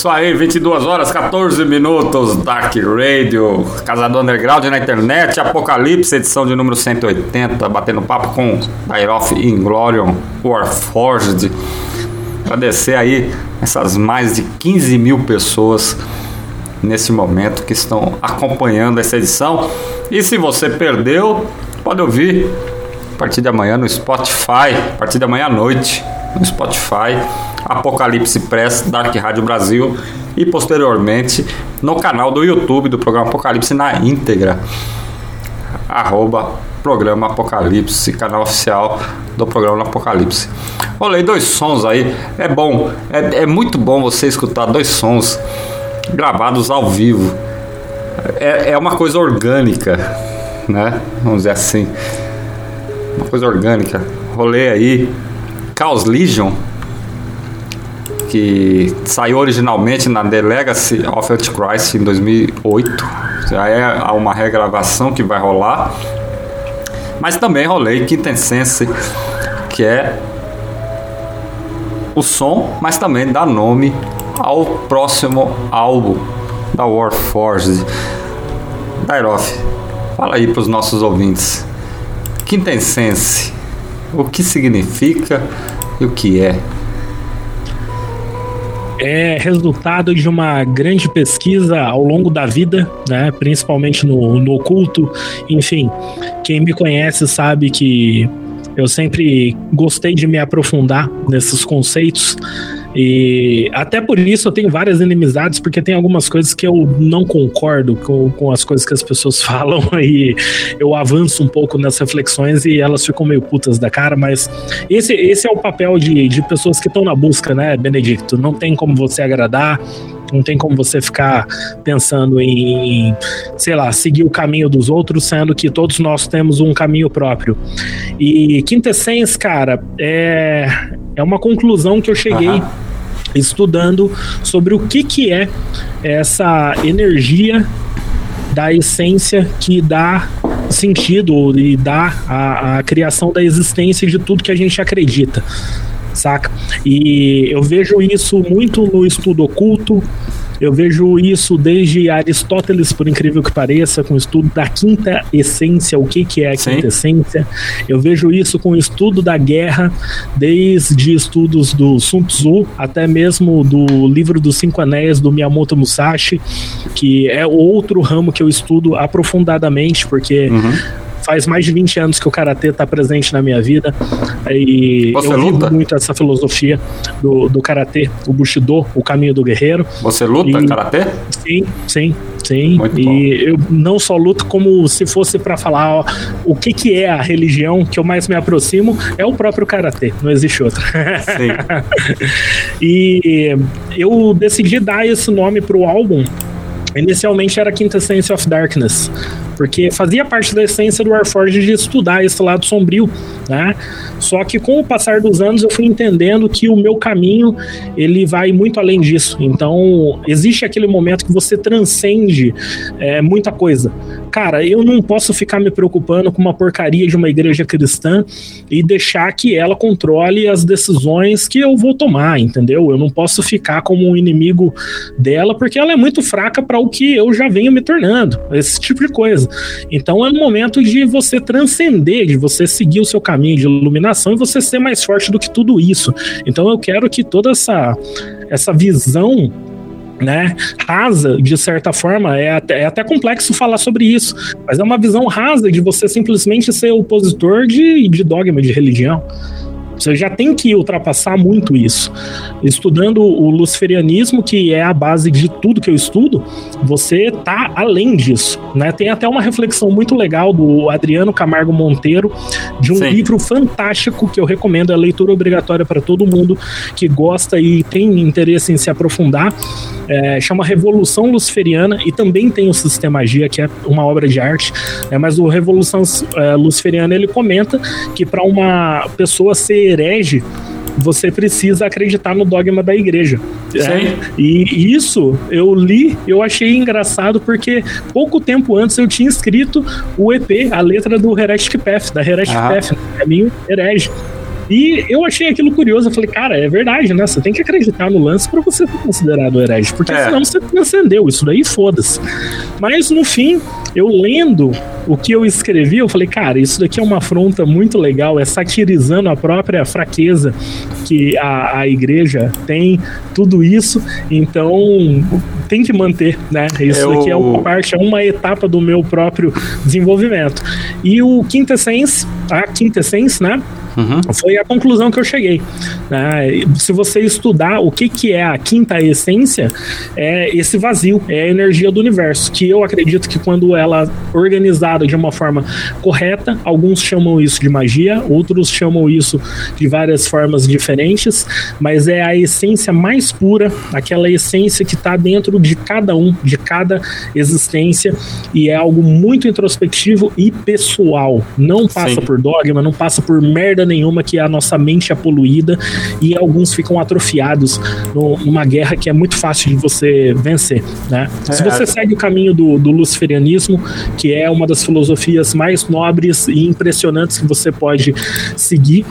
Isso aí, 22 horas, 14 minutos, Dark Radio, Casador Underground na internet, Apocalipse, edição de número 180, batendo papo com Irof Inglorion, Warforged. Agradecer aí essas mais de 15 mil pessoas nesse momento que estão acompanhando essa edição. E se você perdeu, pode ouvir a partir de amanhã no Spotify, a partir de amanhã à noite no Spotify, Apocalipse Press, Dark Rádio Brasil e posteriormente no canal do YouTube do programa Apocalipse na íntegra. Arroba programa Apocalipse, canal oficial do programa Apocalipse. Olhei dois sons aí, é bom, é, é muito bom você escutar dois sons gravados ao vivo. É, é uma coisa orgânica, né? Vamos dizer assim. Uma coisa orgânica. Rolei aí Chaos Legion, que saiu originalmente na The Legacy of Antichrist em 2008. Já é uma regravação que vai rolar. Mas também rolei Quintessence, que é o som, mas também dá nome ao próximo álbum da Warforged. Dairoff, fala aí para os nossos ouvintes. Quintessence, o que significa e o que é? É resultado de uma grande pesquisa ao longo da vida, né, principalmente no, no oculto. Enfim, quem me conhece sabe que eu sempre gostei de me aprofundar nesses conceitos. E até por isso eu tenho várias inimizades, porque tem algumas coisas que eu não concordo com, com as coisas que as pessoas falam e eu avanço um pouco nas reflexões e elas ficam meio putas da cara, mas esse, esse é o papel de, de pessoas que estão na busca, né, Benedicto? Não tem como você agradar, não tem como você ficar pensando em, sei lá, seguir o caminho dos outros, sendo que todos nós temos um caminho próprio. E Quintessence, cara, é, é uma conclusão que eu cheguei. Uhum. Estudando sobre o que, que é essa energia da essência que dá sentido e dá a, a criação da existência de tudo que a gente acredita saca? E eu vejo isso muito no estudo oculto, eu vejo isso desde Aristóteles, por incrível que pareça, com o estudo da quinta essência, o que, que é a Sim. quinta essência. Eu vejo isso com o estudo da guerra, desde estudos do Sun Tzu, até mesmo do livro dos Cinco Anéis, do Miyamoto Musashi, que é outro ramo que eu estudo aprofundadamente, porque. Uhum faz mais de 20 anos que o karatê está presente na minha vida e Você eu luta? vivo muito essa filosofia do, do karatê, o bushido, o caminho do guerreiro. Você luta e, karatê? Sim, sim, sim. Muito e bom. eu não só luto como se fosse para falar ó, o que que é a religião que eu mais me aproximo é o próprio karatê, não existe outra. Sim. e eu decidi dar esse nome pro álbum Inicialmente era Quintessence of Darkness, porque fazia parte da essência do Warforged de estudar esse lado sombrio, né? Só que com o passar dos anos eu fui entendendo que o meu caminho ele vai muito além disso. Então existe aquele momento que você transcende é, muita coisa. Cara, eu não posso ficar me preocupando com uma porcaria de uma igreja cristã e deixar que ela controle as decisões que eu vou tomar, entendeu? Eu não posso ficar como um inimigo dela porque ela é muito fraca para o que eu já venho me tornando, esse tipo de coisa. Então é um momento de você transcender, de você seguir o seu caminho de iluminação e você ser mais forte do que tudo isso. Então eu quero que toda essa essa visão né, rasa, de certa forma, é até, é até complexo falar sobre isso, mas é uma visão rasa de você simplesmente ser opositor de, de dogma de religião. Você já tem que ultrapassar muito isso. Estudando o luciferianismo, que é a base de tudo que eu estudo, você tá além disso, né? Tem até uma reflexão muito legal do Adriano Camargo Monteiro, de um Sim. livro fantástico que eu recomendo, é leitura obrigatória para todo mundo que gosta e tem interesse em se aprofundar. É, chama Revolução Luciferiana e também tem o Sistema Magia, que é uma obra de arte, né? mas o Revolução é, Luciferiana ele comenta que para uma pessoa ser herege, você precisa acreditar no dogma da igreja. É, e isso eu li, eu achei engraçado porque pouco tempo antes eu tinha escrito o EP, a letra do Heretic Path, da Heretic ah. Path, Caminho Herege. E eu achei aquilo curioso. Eu falei, cara, é verdade, né? Você tem que acreditar no lance para você ser considerado herege, porque É. senão você transcendeu isso daí, foda-se. Mas no fim, eu lendo o que eu escrevi, eu falei, cara, isso daqui é uma afronta muito legal, é satirizando a própria fraqueza que a, a igreja tem, tudo isso. Então, tem que manter, né? Isso Eu- daqui é uma parte, é uma etapa do meu próprio desenvolvimento. E o Quintessence, a Quintessence, né? Foi a conclusão que eu cheguei. né? Se você estudar o que, que é a quinta essência, é esse vazio, é a energia do universo, que eu acredito que quando ela é organizada de uma forma correta, alguns chamam isso de magia, outros chamam isso de várias formas diferentes, mas é a essência mais pura, aquela essência que está dentro de cada um, de cada existência, e é algo muito introspectivo e pessoal. Não passa Sim. por dogma, não passa por merda nenhuma que a nossa mente é poluída e alguns ficam atrofiados no- numa guerra que é muito fácil de você vencer, né? Se É, você a- segue o caminho do, do luciferianismo, que é uma das filosofias mais nobres e impressionantes que você pode seguir,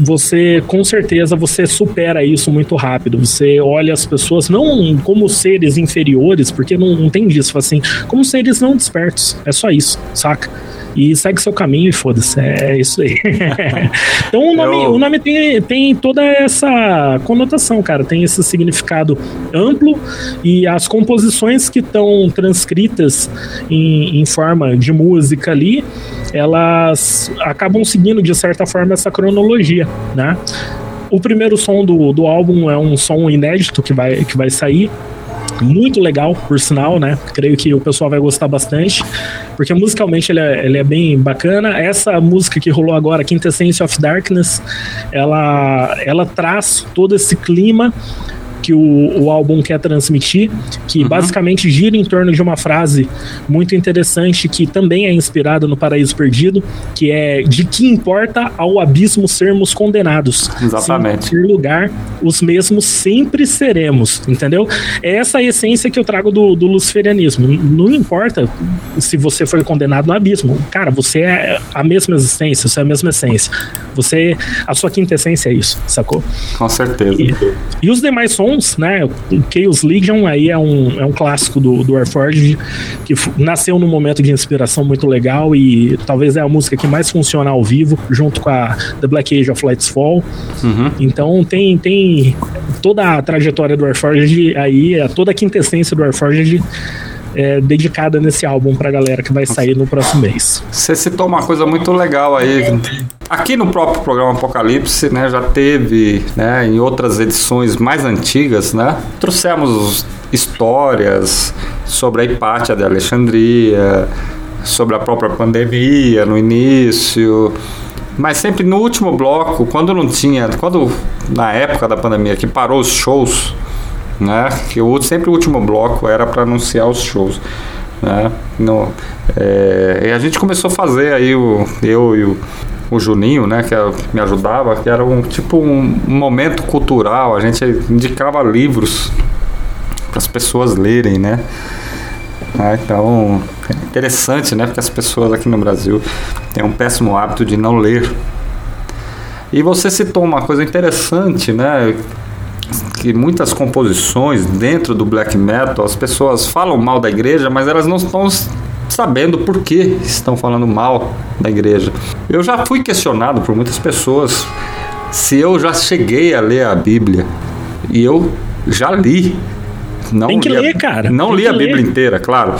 você com certeza você supera isso muito rápido. Você olha as pessoas não como seres inferiores, porque não, não tem disso, assim, como seres não despertos. É só isso, saca? E segue seu caminho e foda-se. É isso aí. então o nome, Eu- o nome tem, tem toda essa conotação, cara. Tem esse significado amplo e as composições que estão transcritas em, em forma de música ali, elas acabam seguindo de certa forma essa cronologia, né? O primeiro som do, do álbum é um som inédito que vai, que vai sair. Muito legal, por sinal, né? Creio que o pessoal vai gostar bastante, porque musicalmente ele é, ele é bem bacana. Essa música que rolou agora, Quintessence of Darkness, ela, ela traz todo esse clima que o, o álbum quer transmitir, que basicamente gira em torno de uma frase muito interessante que também é inspirada no Paraíso Perdido, que é de que importa ao abismo sermos condenados. Exatamente. Se em ter lugar, os mesmos sempre seremos, entendeu? É essa a essência que eu trago do, do luciferianismo. Não importa se você foi condenado no abismo. Cara, você é a mesma existência, você é a mesma essência. Você, a sua quinta essência é isso, sacou? Com certeza. E, e os demais sons, né? O Chaos Legion aí é um, é um clássico do, do Warforged que nasceu num momento de inspiração muito legal e talvez é a música que mais funciona ao vivo, junto com a The Black Age of Lights Fall. Então tem, tem toda a trajetória do Warforged aí, é toda a quintessência do Warforged é, dedicada nesse álbum pra galera que vai sair no próximo mês. Você citou uma coisa muito legal aí. Aqui no próprio programa Apocalipse, né, já teve, né, em outras edições mais antigas, né, trouxemos histórias sobre a Hipátia de Alexandria, sobre a própria pandemia no início, mas sempre no último bloco, quando não tinha, quando na época da pandemia que parou os shows, né? Que o, sempre o último bloco era para anunciar os shows, né? No, é, e a gente começou a fazer aí o eu e o, o Juninho, né? Que é- me ajudava, que era um tipo um momento cultural. A gente indicava livros para as pessoas lerem, né? Ah, então é interessante, né? Porque as pessoas aqui no Brasil têm um péssimo hábito de não ler. E você citou uma coisa interessante, né? Que muitas composições dentro do black metal as pessoas falam mal da igreja, mas elas não estão sabendo por que estão falando mal da igreja. Eu já fui questionado por muitas pessoas se eu já cheguei a ler a Bíblia e eu já li. Não Tem que li a- ler, cara. Não Tem li a Bíblia ler. inteira, claro,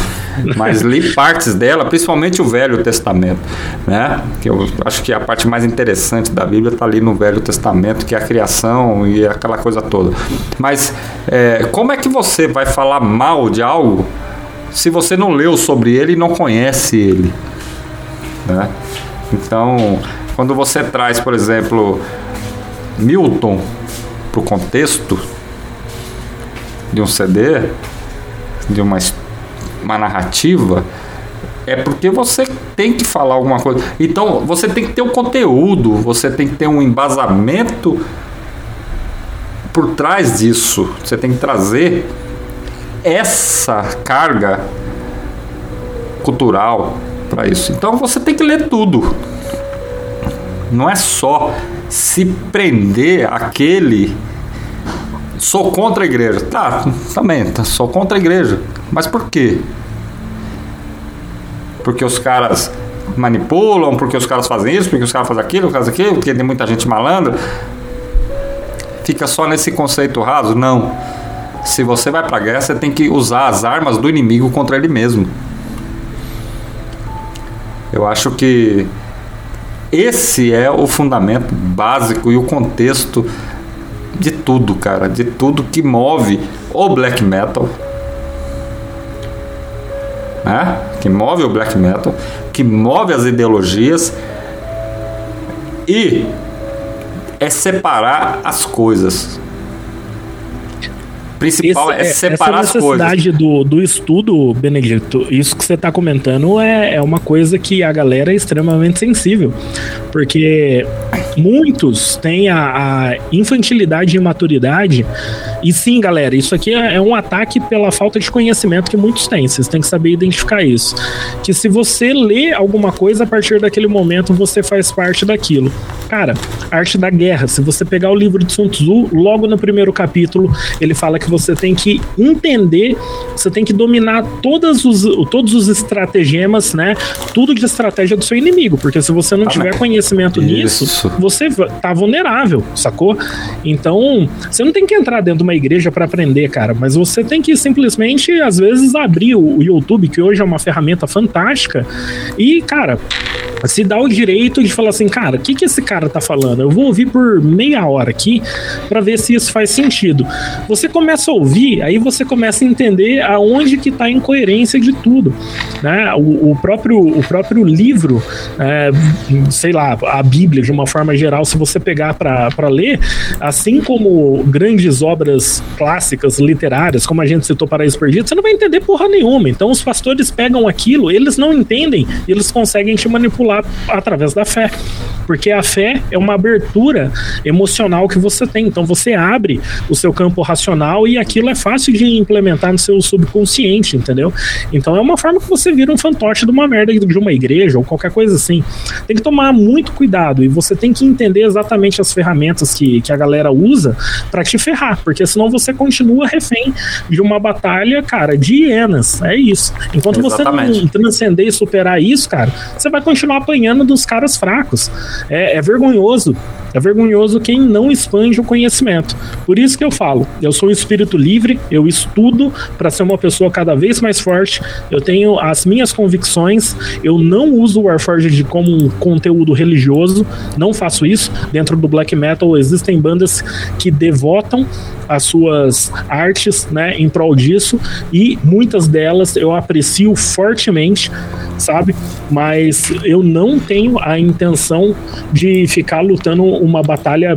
mas li partes dela, principalmente o Velho Testamento, né? Que eu acho que a parte mais interessante da Bíblia está ali no Velho Testamento, que é a criação e aquela coisa toda. Mas é, como é que você vai falar mal de algo se você não leu sobre ele e não conhece ele, né? Então, quando você traz, por exemplo, Milton para o contexto de um CD, de uma, uma narrativa, é porque você tem que falar alguma coisa. Então, você tem que ter um conteúdo, você tem que ter um embasamento por trás disso. Você tem que trazer essa carga cultural para isso. Então, você tem que ler tudo. Não é só se prender aquele sou contra a igreja. Tá, também, tá, sou contra a igreja. Mas por quê? Porque os caras manipulam, porque os caras fazem isso, porque os caras fazem aquilo, fazem aquilo, porque tem muita gente malandra. Fica só nesse conceito raso? Não. Se você vai pra guerra, você tem que usar as armas do inimigo contra ele mesmo. Eu acho que esse é o fundamento básico e o contexto de tudo, cara, de tudo que move o black metal, né? Que move o black metal, que move as ideologias e é separar as coisas principal Esse, é, é separar essa necessidade as coisas. Do, do estudo, Benedito, isso que você está comentando é, é uma coisa que a galera é extremamente sensível. Porque muitos têm a, a infantilidade e imaturidade. E sim, galera, isso aqui é, é um ataque pela falta de conhecimento que muitos têm. Vocês têm que saber identificar isso. Que se você lê alguma coisa, a partir daquele momento você faz parte daquilo. Cara, arte da guerra. Se você pegar o livro de Sun Tzu, logo no primeiro capítulo, ele fala que você tem que entender, você tem que dominar todos os, todos os estratagemas, né? Tudo de estratégia do seu inimigo, porque se você não ah, tiver conhecimento isso. nisso, você tá vulnerável, sacou? Então, você não tem que entrar dentro de uma igreja para aprender, cara, mas você tem que simplesmente, às vezes, abrir o YouTube, que hoje é uma ferramenta fantástica, e, cara, se dá o direito de falar assim, cara, o que, que esse cara tá falando? Eu vou ouvir por meia hora aqui para ver se isso faz sentido. Você começa a ouvir, aí você começa a entender aonde que tá a incoerência de tudo. Né? O, o próprio, o próprio livro, é, sei lá, a Bíblia, de uma forma geral, se você pegar para ler, assim como grandes obras clássicas, literárias, como a gente citou Paraíso Perdido, você não vai entender porra nenhuma. Então os pastores pegam aquilo, eles não entendem, eles conseguem te manipular através da fé. Porque a fé é uma abertura emocional que você tem. Então você abre o seu campo racional e aquilo é fácil de implementar no seu subconsciente, entendeu? Então é uma forma que você vira um fantoche de uma merda de uma igreja ou qualquer coisa assim. Tem que tomar muito cuidado e você tem que entender exatamente as ferramentas que, que a galera usa para te ferrar, porque senão você continua refém de uma batalha, cara, de hienas. É isso. Enquanto exatamente. você não transcender e superar isso, cara, você vai continuar apanhando dos caras fracos. É, é vergonhoso. É vergonhoso quem não expande o conhecimento. Por isso que eu falo, eu sou um espírito livre, eu estudo para ser uma pessoa cada vez mais forte, eu tenho as minhas convicções, eu não uso o Warforged como um conteúdo religioso, não faço isso. Dentro do black metal existem bandas que devotam as suas artes, né, em prol disso, e muitas delas eu aprecio fortemente, sabe? Mas eu não tenho a intenção de ficar lutando uma batalha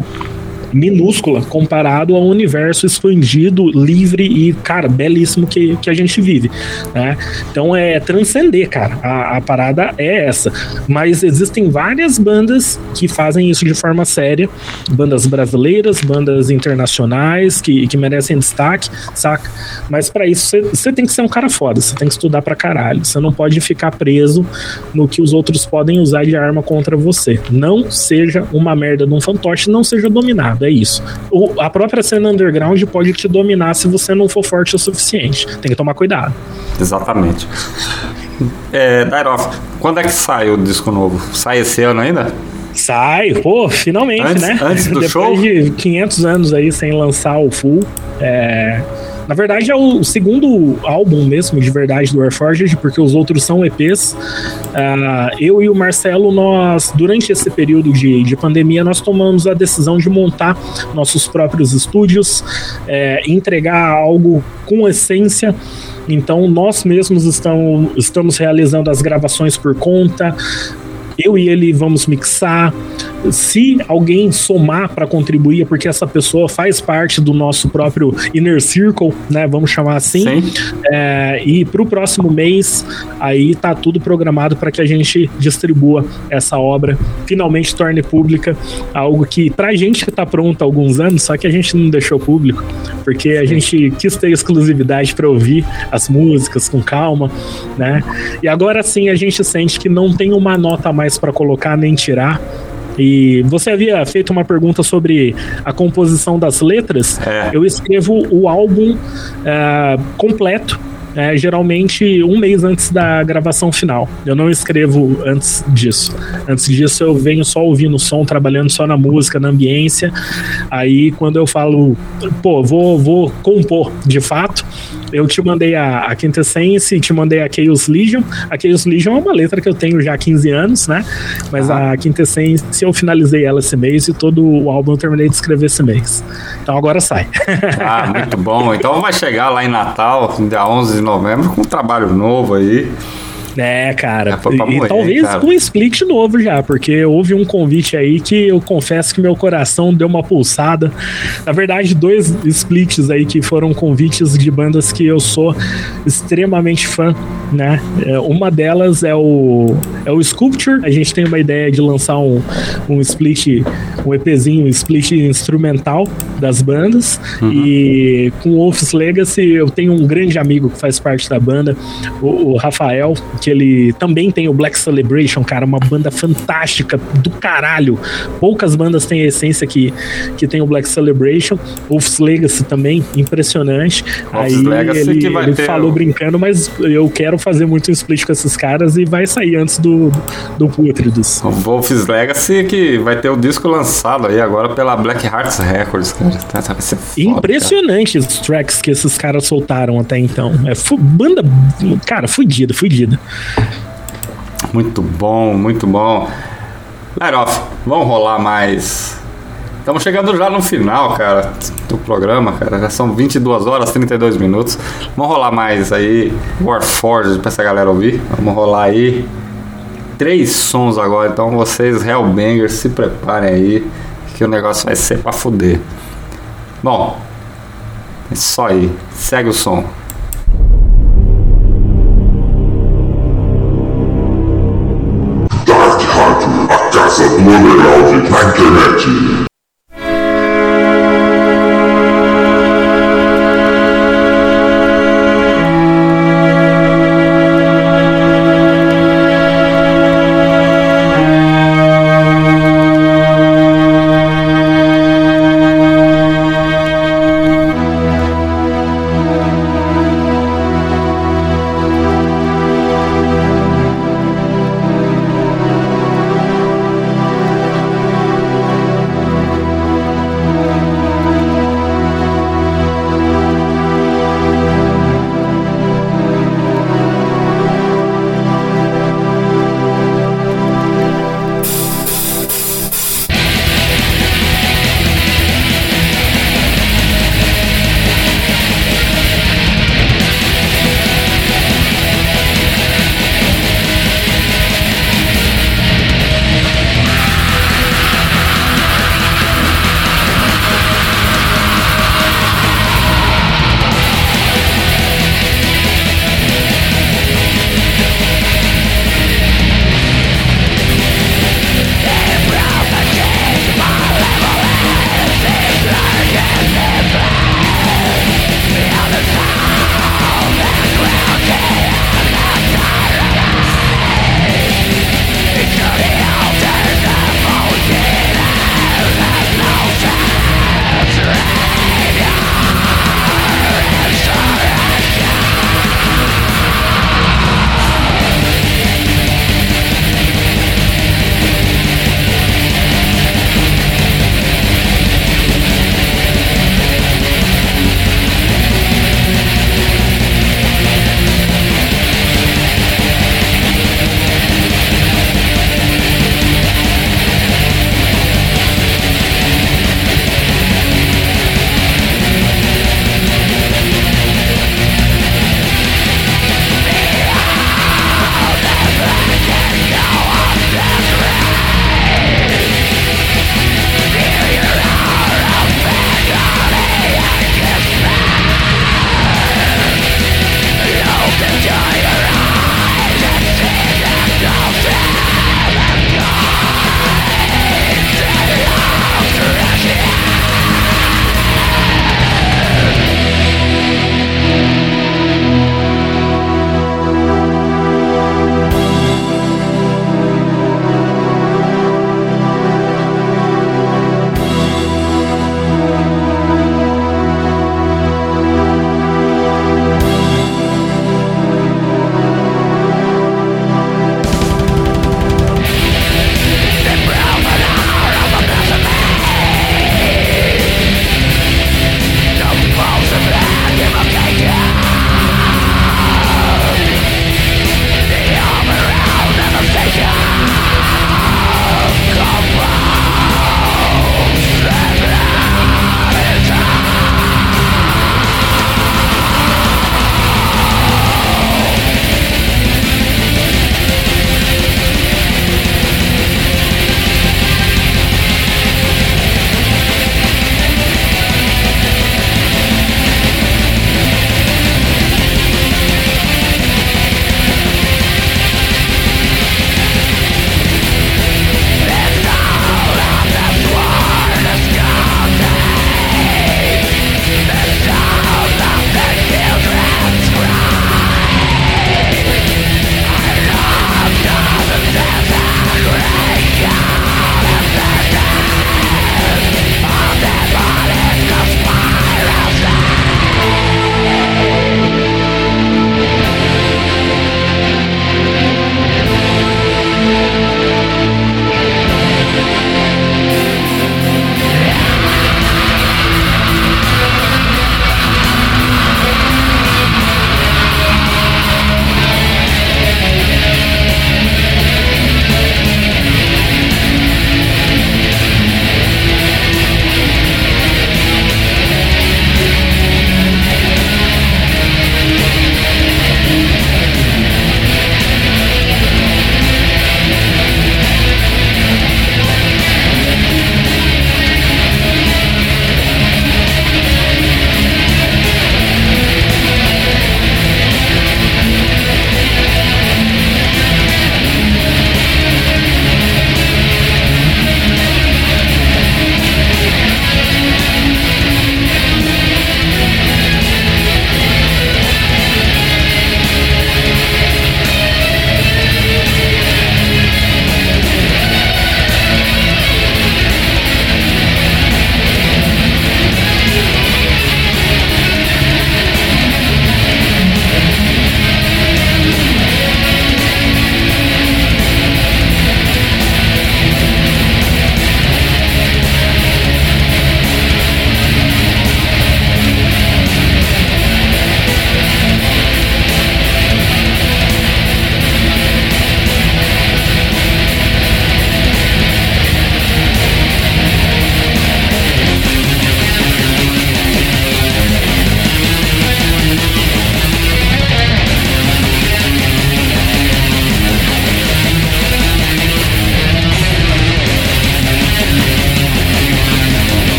minúscula comparado ao universo expandido, livre e, cara, belíssimo que, que a gente vive, né? Então é transcender, cara. A, a parada é essa. Mas existem várias bandas que fazem isso de forma séria, bandas brasileiras, bandas internacionais que, que merecem destaque, saca? Mas para isso você tem que ser um cara foda, você tem que estudar pra caralho. Você não pode ficar preso no que os outros podem usar de arma contra você. Não seja uma merda de um fantoche, não seja dominado é isso. O, a própria cena underground pode te dominar se você não for forte o suficiente. Tem que tomar cuidado. Exatamente. É, Dairoff, quando é que sai o disco novo? Sai esse ano ainda? Sai, pô, finalmente, antes, né? Antes do Depois show? de 500 anos aí sem lançar o full. É, na verdade, é o segundo álbum mesmo, de verdade, do Warforged, porque os outros são EPs. Uh, ah, eu e o Marcelo, nós, durante esse período de, de pandemia, nós tomamos a decisão de montar nossos próprios estúdios, é, entregar algo com essência. Então, nós mesmos estamos, estamos realizando as gravações por conta. Eu e ele vamos mixar, se alguém somar para contribuir, é porque essa pessoa faz parte do nosso próprio inner circle, né? Vamos chamar assim. É, e para o próximo mês, aí tá tudo programado para que a gente distribua essa obra, finalmente torne pública, algo que pra gente que tá pronto há alguns anos, só que a gente não deixou público, porque a gente quis ter exclusividade para ouvir as músicas com calma, né? E agora sim a gente sente que não tem uma nota a mais para colocar nem tirar E você havia feito uma pergunta sobre a composição das letras. É. Eu escrevo o álbum é, completo é, geralmente um mês antes da gravação final. Eu não escrevo antes disso. Antes disso, eu venho só ouvindo o som, trabalhando só na música, na ambiência. Aí, quando eu falo, pô, vou, vou compor de fato, eu te mandei a, a Quintessence, te mandei a Chaos Legion. A Chaos Legion é uma letra que eu tenho já há 15 anos, né? Mas Ah. a Quintessence, eu finalizei ela esse mês e todo o álbum eu terminei de escrever esse mês. Então agora sai. Ah, muito bom. Então vai chegar lá em Natal, dia 11 de novembro, com um trabalho novo aí. É, cara. É, e morrer, talvez cara. com um split novo já, porque houve um convite aí que eu confesso que meu coração deu uma pulsada. Na verdade, dois splits aí que foram convites de bandas que eu sou extremamente fã, né? É, uma delas é o, é o Sculpture. A gente tem uma ideia de lançar um, um split, um EPzinho, um split instrumental das bandas. E com o Wolf's Legacy, eu tenho um grande amigo que faz parte da banda, o, o Rafael, que ele também tem o Black Celebration, cara, uma banda fantástica do caralho. Poucas bandas têm a essência que, que tem o Black Celebration. Wolf's Legacy também, impressionante. Wolf's Aí Legacy ele, ele falou o- brincando, mas eu quero fazer muito um split com esses caras e vai sair antes do, do Pútridos. O Wolf's Legacy que vai ter o disco lançado aí agora pela Black Hearts Records, cara. Tá- tá- Impressionante os tracks que esses caras soltaram até então. É banda, cara, fudida, fudida. Muito bom, muito bom. Leroff, vamos rolar mais. Estamos chegando já no final, cara, do programa, cara. Já são 22 horas, 32 minutos. Vamos rolar mais aí Warforged pra essa galera ouvir. Vamos rolar aí três sons agora. Então vocês, Hellbangers, se preparem aí que o negócio vai ser pra fuder. Bom, é isso aí. Segue o som. Dark Rádio, a casa do underground na internet.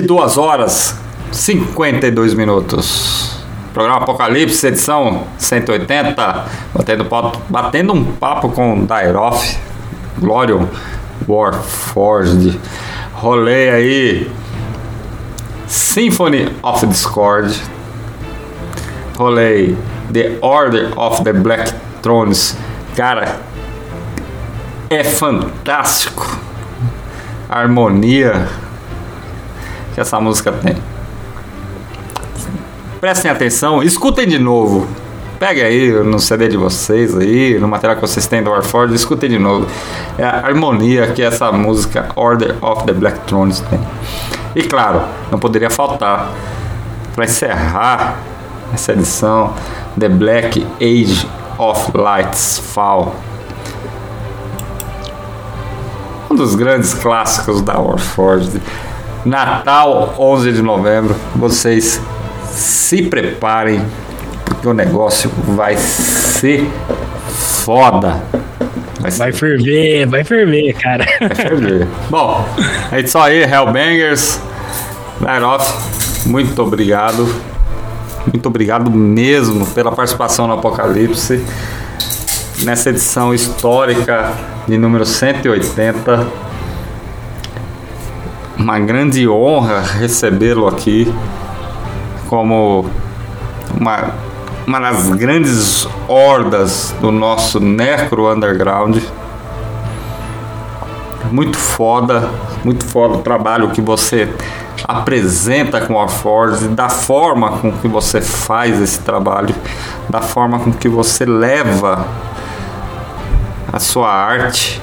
22 horas 52 minutos. Programa Apocalipse, edição 180. Batendo, papo- batendo um papo com Dairoff, Glorion, Warforged. Rolei aí Symphony of Discord. Rolei The Order of the Black Thrones. Cara, é fantástico harmonia que essa música tem. Prestem atenção, escutem de novo. Pegue aí no CD de vocês aí, no material que vocês têm do Warford, escutem de novo. É a harmonia que essa música Order of the Black Thrones tem. E claro, não poderia faltar para encerrar essa edição The Black Age of Lights Fall. Um dos grandes clássicos da Warforged. Natal, 11 de novembro. Vocês se preparem, porque o negócio vai ser foda. Vai, Vai ferver, vai ferver, cara. vai ferver. Bom, é isso aí, Hellbangers. Nairoff, muito obrigado. Muito obrigado mesmo pela participação no Apocalipse. Nessa edição histórica de número 180. Uma grande honra recebê-lo aqui como uma, uma das grandes hordas do nosso Necro Underground. Muito foda, muito foda o trabalho que você apresenta com a Forge, da forma com que você faz esse trabalho, da forma com que você leva a sua arte,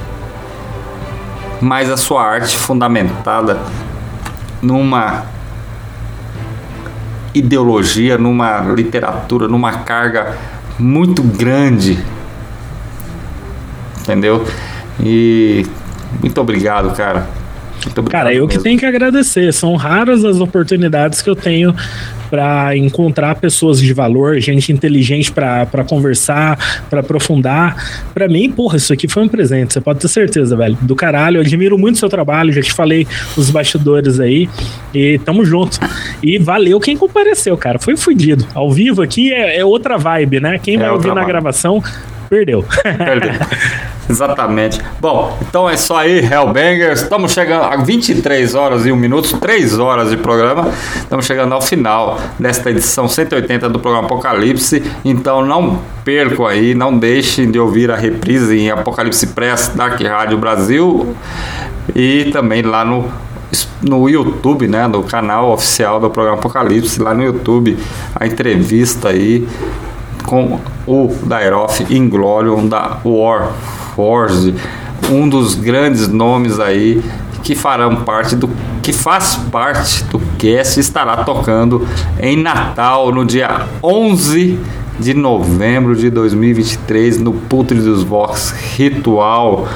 mas a sua arte fundamentada numa ideologia, numa literatura, numa carga muito grande. Entendeu? E muito obrigado, cara. Cara, eu que mesmo. tenho que agradecer. São raras as oportunidades que eu tenho para encontrar pessoas de valor, gente inteligente para conversar, para aprofundar. Para mim, porra, isso aqui foi um presente. Você pode ter certeza, velho. Do caralho. Eu admiro muito o seu trabalho. Já te falei nos bastidores aí. E tamo junto. E valeu quem compareceu, cara. Foi fudido. Ao vivo aqui é, é outra vibe, né? Quem É vai ouvir na vibe. gravação perdeu. Perdeu. Exatamente. Bom, então é isso aí, Hellbangers. Estamos chegando a 23 horas e 1 minuto, 3 horas de programa. Estamos chegando ao final desta edição 180 do programa Apocalipse. Então não percam aí, não deixem de ouvir a reprise em Apocalipse Press Dark Rádio Brasil e também lá no no YouTube, né, no canal oficial do programa Apocalipse, lá no YouTube, a entrevista aí com o Dairoff Inglorium da Warforged, um dos grandes nomes aí que farão parte do que faz parte do cast estará tocando em Natal no dia 11 de novembro de 2023 no Putre dos Vox Ritual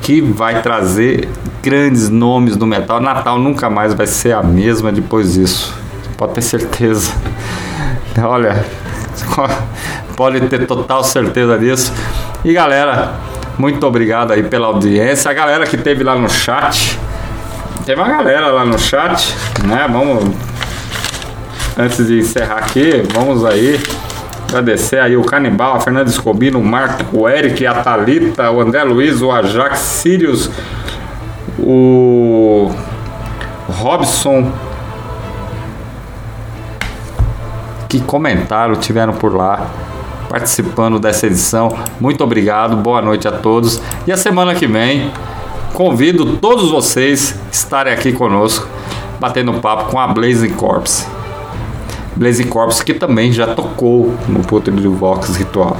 que vai trazer grandes nomes do metal. Natal nunca mais vai ser a mesma depois disso. Pode ter certeza. Olha, pode ter total certeza disso. E galera, muito obrigado aí pela audiência. A galera que teve lá no chat. Teve uma galera lá no chat, né? Vamos. Antes de encerrar aqui, vamos aí agradecer aí o Canibal, a Fernanda Escobino, o Marco, o Eric, a Thalita, o André Luiz, o Ajax, Sirius, o Robson. Que comentaram tiveram por lá participando dessa edição. Muito obrigado, boa noite a todos. E a semana que vem, convido todos vocês a estarem aqui conosco, batendo papo com a Blazing Corpse. Blazing Corpse que também já tocou no Putre do Vox Ritual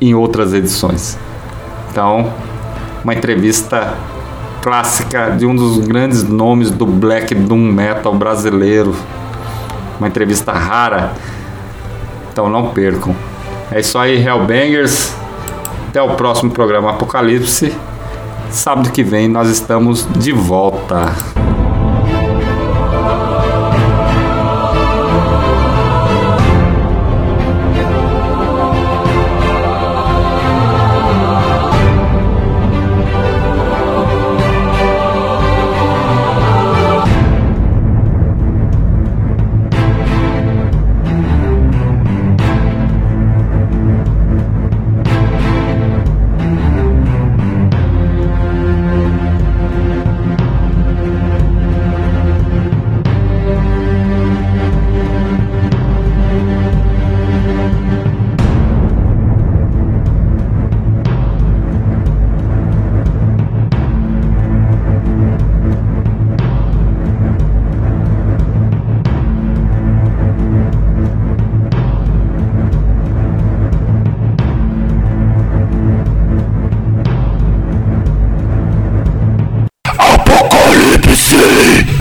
em outras edições. Então, uma entrevista clássica de um dos grandes nomes do black doom metal brasileiro. Uma entrevista rara. Então não percam. É isso aí, Hellbangers. Até o próximo programa Apocalipse. Sábado que vem nós estamos de volta.